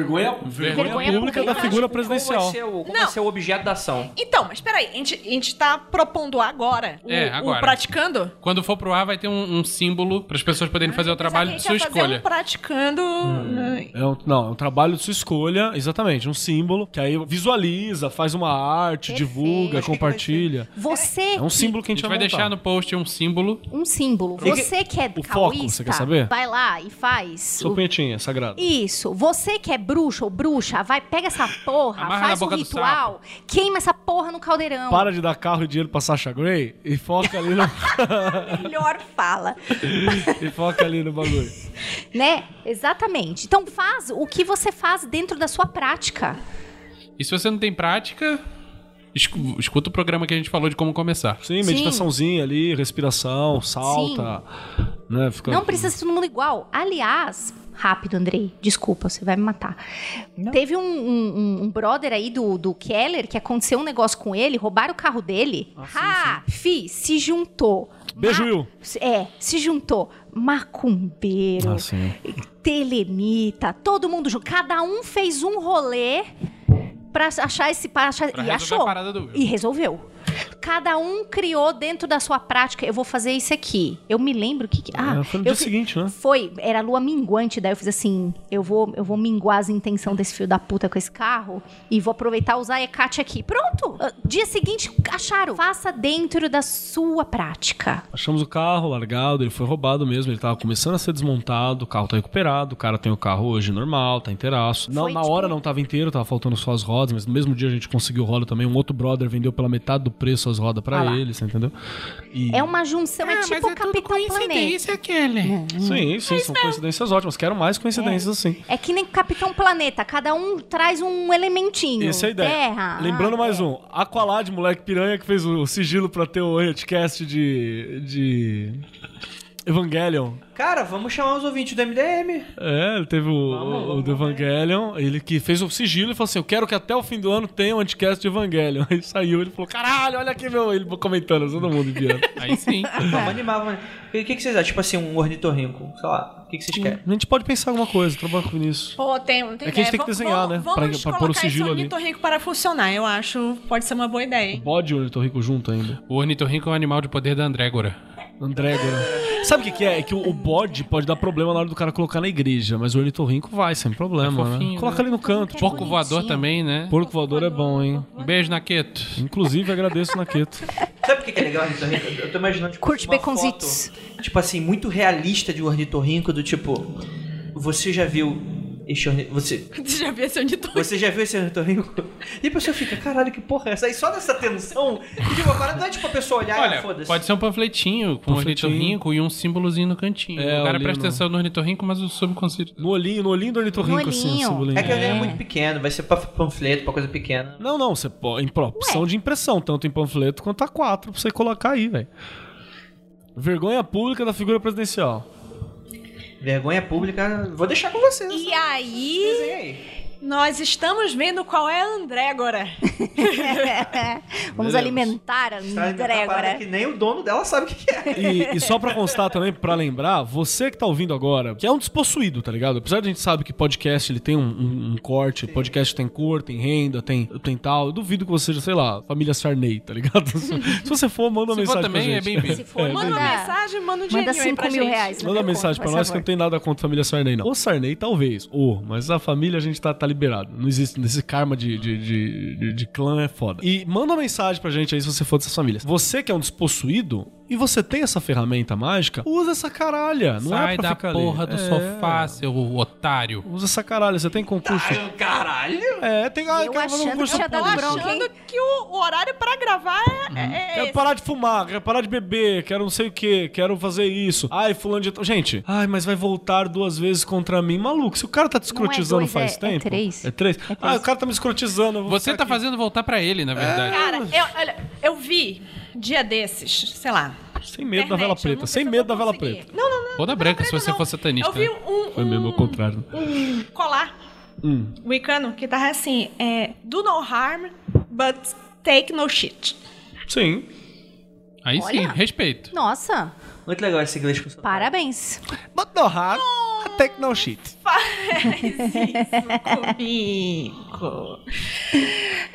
Vergonha, vergonha, Vergonha pública pública. da figura presidencial. vai ser o, qual Não. vai ser o objeto da ação? Então, mas peraí, a gente, a gente tá propondo agora o, É, o agora. praticando? Quando for pro ar, vai ter um, um símbolo para as pessoas poderem fazer o trabalho de sua gente escolha. um praticando. né? É um, não, é um trabalho de sua escolha, exatamente, um símbolo, que aí visualiza, faz uma arte, Perfeito. divulga, compartilha. Você É um símbolo que A a gente gente vai montar. deixar no post um símbolo. um símbolo. Você que é o foco, você quer saber? vai lá e faz. Sua o- punhetinha, sagrada. Isso. Você que é bruxo ou bruxa, vai, pega essa porra, Amarra faz um ritual, queima essa porra no caldeirão. Para de dar carro e dinheiro pra Sasha Grey e foca ali no, Melhor fala. e foca ali no bagulho. né? Exatamente. Então faz o que você faz dentro da sua prática. E se você não tem prática, escu- escuta o programa que a gente falou de como começar. Sim, Sim. meditaçãozinha ali, respiração, salta, né? Fica... Não precisa ser todo mundo igual. Aliás, rápido, Andrei, desculpa, você vai me matar. Teve um, um- um- brother aí do, do Keller que aconteceu um negócio com ele, roubaram o carro dele. ah, fi, se juntou. Beijo, Ma- Will. É, se juntou macumbeiro, Ah, sim. telemita, todo mundo junto. Cada um fez um rolê pra achar esse... Pra achar, Pra e achou. a parada do Will. E resolveu. Cada um criou dentro da sua prática. Eu vou fazer isso aqui. Eu me lembro que. que- ah, É, foi no eu dia fi- seguinte, né? Foi, era lua minguante, daí eu fiz assim: eu vou, eu vou minguar as intenções desse filho da puta com esse carro e vou aproveitar e usar a Ecate aqui. Pronto! Ah, Dia seguinte, acharam. Faça dentro da sua prática. Achamos o carro largado, ele foi roubado mesmo, ele tava começando a ser desmontado, o carro tá recuperado, o cara tem o carro hoje normal, tá inteiraço. Não, na tipo- hora não tava inteiro, tava faltando só as rodas, mas no mesmo dia a gente conseguiu roda também. Um outro brother vendeu pela metade do preço as rodas pra Ah ele, você entendeu? E... É uma junção, é tipo o Capitão Planeta. aquele. Sim, sim, são coincidências ótimas. Quero mais coincidências assim. É que nem Capitão Planeta, cada um traz um elementinho. Essa é a ideia. Terra. Lembrando ah, mais é. um. Aqualad, moleque piranha, que fez o sigilo pra ter o Redcast de. de. Evangelion. Cara, vamos chamar os ouvintes do MDM. É, ele teve o, Vamos, o vamos, do Evangelion, ele que fez o sigilo e falou assim: Eu quero que até o fim do ano tenha um anticast de Evangelion. Aí saiu, ele falou: Caralho, olha aqui, meu. Ele comentando, todo mundo enviando. Aí sim. Vamos animar, vamos animar. O que, que, vocês acham? Tipo assim, um ornitorrinco. Sei lá. O que, que vocês querem? A gente pode pensar alguma coisa, trabalhar com isso. Pô, tem, tem É que a gente tem que desenhar, né? Vamos Pra- pôr o sigilo esse ali. ornitorrinco para funcionar. Eu acho pode ser uma boa ideia, hein? Bode e ornitorrinco junto ainda. O ornitorrinco é um animal de poder da Andrégora. Andrégora. Sabe o que, que é? É que o, o bode pode dar problema na hora do cara colocar na igreja, mas o ornitorrinco vai sem problema, É né? fofinho, Coloca né? ali no canto. Porco voador também, né? Porco voador é bom, hein? Um beijo, Naqueto. Inclusive, agradeço o Naqueto. Sabe por que que é legal o ornitorrinco? Eu tô imaginando, tipo, Curte uma baconzitos. foto, tipo assim, muito realista de ornitorrinco, do tipo... Você já viu este. Você... Você já viu esse ornitorrinco? Você já viu esse ornitorrinco? E a pessoa fica, caralho, que porra é essa? Aí só nessa tensão, tipo, agora não é tipo a pessoa olhar e Olha, foda-se. pode ser um panfletinho com um ornitorrinco e um símbolozinho no cantinho. É, o cara presta no- atenção no ornitorrinco, mas o subconsciente... No olhinho, no olhinho do ornitorrinco, No assim, o símbolo. É que o é muito pequeno, vai ser pra panfleto, pra coisa pequena. Não, não, você pode. Em pro- opção de impressão, tanto em panfleto quanto a quatro, pra você colocar aí, velho. Vergonha pública da figura presidencial. Vergonha pública, vou deixar com vocês. E aí, aí. Nós estamos vendo qual é a Andrégora. Vamos alimentar a Andrégora. que nem o dono dela sabe o que que é. E, e só pra constar também, pra lembrar, você que tá ouvindo agora, que é um despossuído, tá ligado? Apesar de a gente sabe que podcast ele tem um, um- um corte, podcast tem cor, tem renda, tem, tem tal. Eu duvido que você seja, sei lá, família Sarney, tá ligado? Se, você for, manda uma Se for mensagem também, pra é gente. bem-vindo. Se for, Manda uma manda, mensagem, manda um manda dinheirinho aí 5 pra mil gente. reais. Manda meu mensagem conto, pra por nós que favor. não tem nada contra a família Sarney, não. O Sarney, talvez. O, mas a família a gente tá, tá liberado. Não existe. Esse karma de, de, de, de- de clã é foda. E manda uma mensagem pra gente aí se você for dessas famílias. Você que é um despossuído e você tem essa ferramenta mágica, usa essa caralha. Não Sai é pra da ficar porra ali. do É. sofá, seu otário. Usa essa caralho. Você tem concurso. Caralho! É, tem. Ah, Eu quero fazer um achando concurso hein? Achando que o, horário pra gravar é, é, é Quero esse. parar de fumar, quero parar de beber, quero não sei o que, quero fazer isso. Ai, fulano de. Gente, ai, mas vai voltar duas vezes contra mim. Maluco, se o cara tá te escrotizando dois, faz é- é tempo. três. É três? três. Ah, o cara tá me escrotizando. eu Você tá aqui. fazendo voltar pra ele, na verdade. Cara, eu, olha, eu vi dia desses, sei lá. Sem medo da internet, vela eu preta, sem se medo da vela preta. Não, não, não. Ou da branca, vela se você não. for satanista. Eu vi um, Foi mesmo ao contrário. um colar Hum. wicano que tava assim, é, do no harm, but take no shit. Sim. Aí sim, Olha. respeito. Nossa, Muito legal esse inglês com parabéns. But no hard, I take no shit. Faz isso comigo.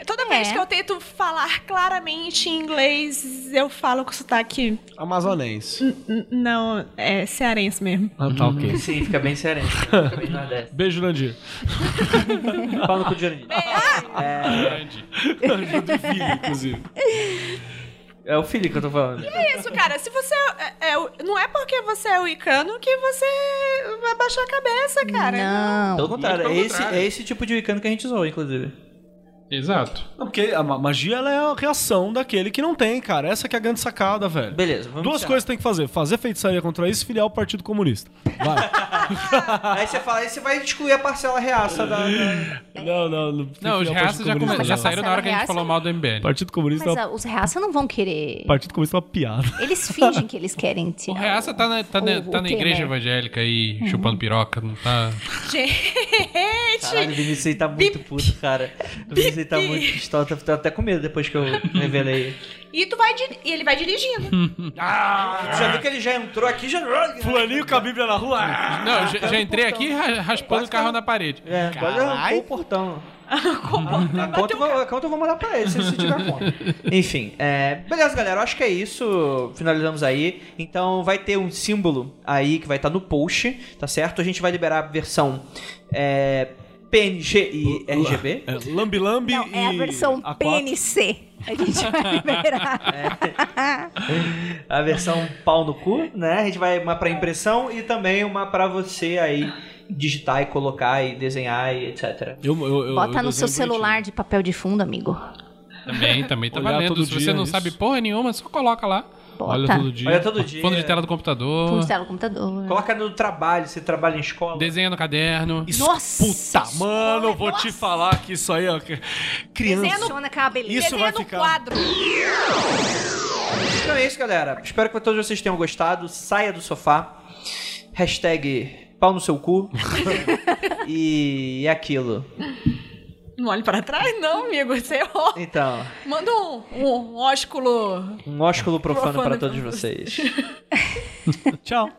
Toda vez É. que eu tento falar claramente em inglês, eu falo com sotaque. Amazonense. n- Não, é cearense mesmo. Ah, tá, ok. Sim, fica bem sério. Fica bem nordeste. Beijo, Jurandir. Pau no cu de Jurandir. Grande. Ajuda o filho, inclusive. É o filho que eu tô falando. É isso, cara. Se você é, é- não é porque você é wicano que você vai baixar a cabeça, cara. Não. Pelo contrário, pelo é esse, contrário. é esse tipo de wicano que a gente usou, inclusive. Exato. Não, porque a ma- magia ela é a reação daquele que não tem, cara. Essa que é a grande sacada, velho. Beleza, vamos Duas coisas tem que fazer: fazer feitiçaria contra isso e filiar o Partido Comunista. Vai. Aí você fala, aí você vai excluir a parcela reaça da. da- não, não, não. Não, os o reaças já, come- já saíram na hora que a gente falou mal do MBL. Partido Comunista Mas é ah, os reaça não vão querer. uma... Partido Comunista é uma piada. Eles fingem que eles querem O tirar. Reaça tá na, tá na, o- tá o na igreja evangélica aí, chupando piroca, não tá... Gente, Caralho, o Vinícius aí tá muito puto, cara. O Aí tá muito pistola. Tô, tô até com medo depois que eu revelei. e tu vai di- e ele vai dirigindo. Tu já viu que ele já entrou aqui já. Fulaninho com a Bíblia na rua. Ah! Não, já, já entrei aqui ra- raspando o carro na parede. É, quase arrancou o portão. A conta, eu vou, a conta eu vou mandar pra ele, se você tiver conta. Enfim, é, beleza, galera. Eu acho que é isso. Finalizamos aí. Então vai ter um símbolo aí que vai estar no post, tá certo? A gente vai liberar a versão é, PNG e RGB. É, lambi Lambi Não, e. é a versão A4. PNC. A gente vai liberar. A versão pau no cu, né? A gente vai uma pra impressão e também uma pra você aí digitar e colocar e desenhar e etc. Eu, eu, eu, Bota eu no seu celular de papel de fundo, amigo. Também, também tá Olhar valendo. Se você não isso. sabe porra nenhuma, só coloca lá. Bota. Olha todo dia. Olha todo dia. Fundo de tela do computador, Fundo de tela do computador. Coloca no trabalho, você trabalha em escola. desenha no caderno. Isso, Nossa puta, mano, eu vou te falar que isso aí, ó. que- Criança. Funciona com a beleza. Isso vai Desenha no ficar. quadro. Então é é isso, galera. Espero que todos vocês tenham gostado. Saia do sofá. Hashtag pau no seu cu. e é aquilo. Não olhe para trás, não, amigo. Você errou. Então, Manda um, um ósculo. um ósculo profano Profano para todos vocês. Tchau.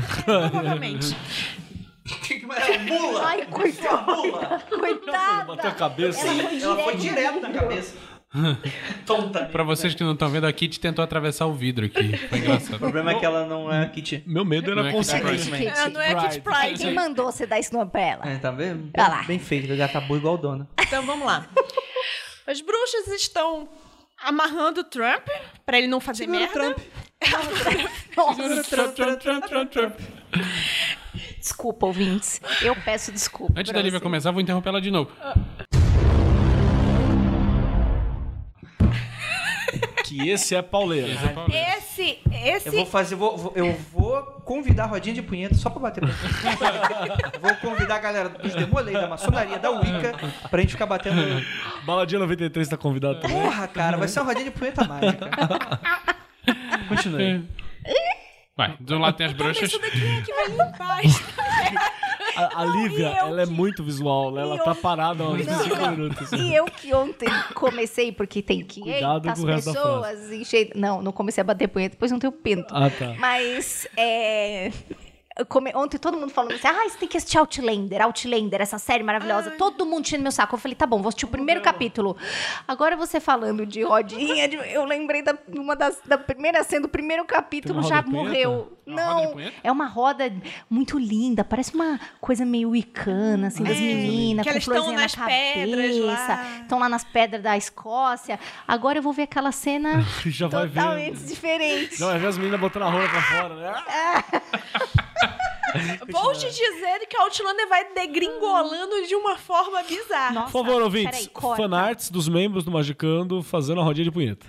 Provavelmente. Mula! Ai, coitada. Bateu a Coitada. cabeça. Ela foi direto na cabeça. Tonta. Pra vocês que não estão vendo, a Kit tentou atravessar o vidro aqui. Foi engraçado. O problema é que ela não é Kit. Meu medo era é conseguir. É, não é Kit Pride. Quem mandou você dar esse nome pra ela? É, tá Vai lá. bem, bem feito, ele acabou igual dona. Então vamos lá. As bruxas estão amarrando o Trump pra ele não fazer merda. Trump. Nossa, desculpa, ouvintes. Eu peço desculpa. Antes da Lívia começar, vou interromper ela de novo. Que esse é pauleira. Esse, esse. Eu vou fazer, vou, vou- eu vou convidar a rodinha de punheta só pra bater. vou convidar a galera dos Demolei, da maçonaria, da Wicca, pra gente ficar batendo. Baladinha 93 tá convidado também. Porra, cara, vai ser uma rodinha de punheta mágica. Continue. Vai, de um lado tem as bruxas. Isso daqui é que vai limpar. A, a Lívia, eu ela é que- muito visual, né? Ela e tá eu- parada há uns Não, 5 não. minutos. E eu que ontem comecei, porque tem Cuidado 500 com o resto da pessoas enchendo. Não, não comecei a bater punheta, depois não tenho pinto. Ah, tá. Mas é. Come- Ontem todo mundo falando assim: ah, você tem que assistir Outlander, Outlander, essa série maravilhosa. Todo mundo tinha no meu saco. Eu falei: tá bom, vou assistir o primeiro capítulo. Agora você falando de rodinha, de- eu lembrei da uma das da primeira cena do primeiro capítulo, já morreu. É Não, é uma roda muito linda, parece uma coisa meio wicana, assim, das É, meninas, que com elas estão florzinha na nas pedras lá. cabeça. Estão lá nas pedras da Escócia. Agora eu vou ver aquela cena Já vai ver. totalmente diferente. Já vai ver as meninas botando a rola pra fora, né? Vou te dizer que a Outlander vai degringolando de uma forma bizarra. Nossa, Por favor, ouvintes, fanarts dos membros do Magicando fazendo a rodinha de punheta.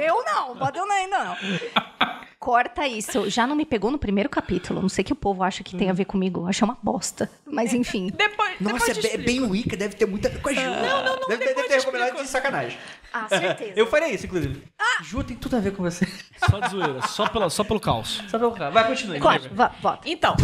Eu não, pode eu não ainda não. Corta isso. Já não me pegou no primeiro capítulo. Não sei que o povo acha que tem a ver comigo. Achei uma bosta. Mas enfim. Depois, Nossa, depois é bem, Wicca, deve ter muita a ver com a Ju. Não, não, não. Deve, deve ter te recomendado de sacanagem. Ah, certeza. Eu faria isso, inclusive. Ju tem tudo a ver com você. Só de zoeira, só, pela, só pelo caos. Só pelo cara. Vai, continue. Corta, va- volta. Então,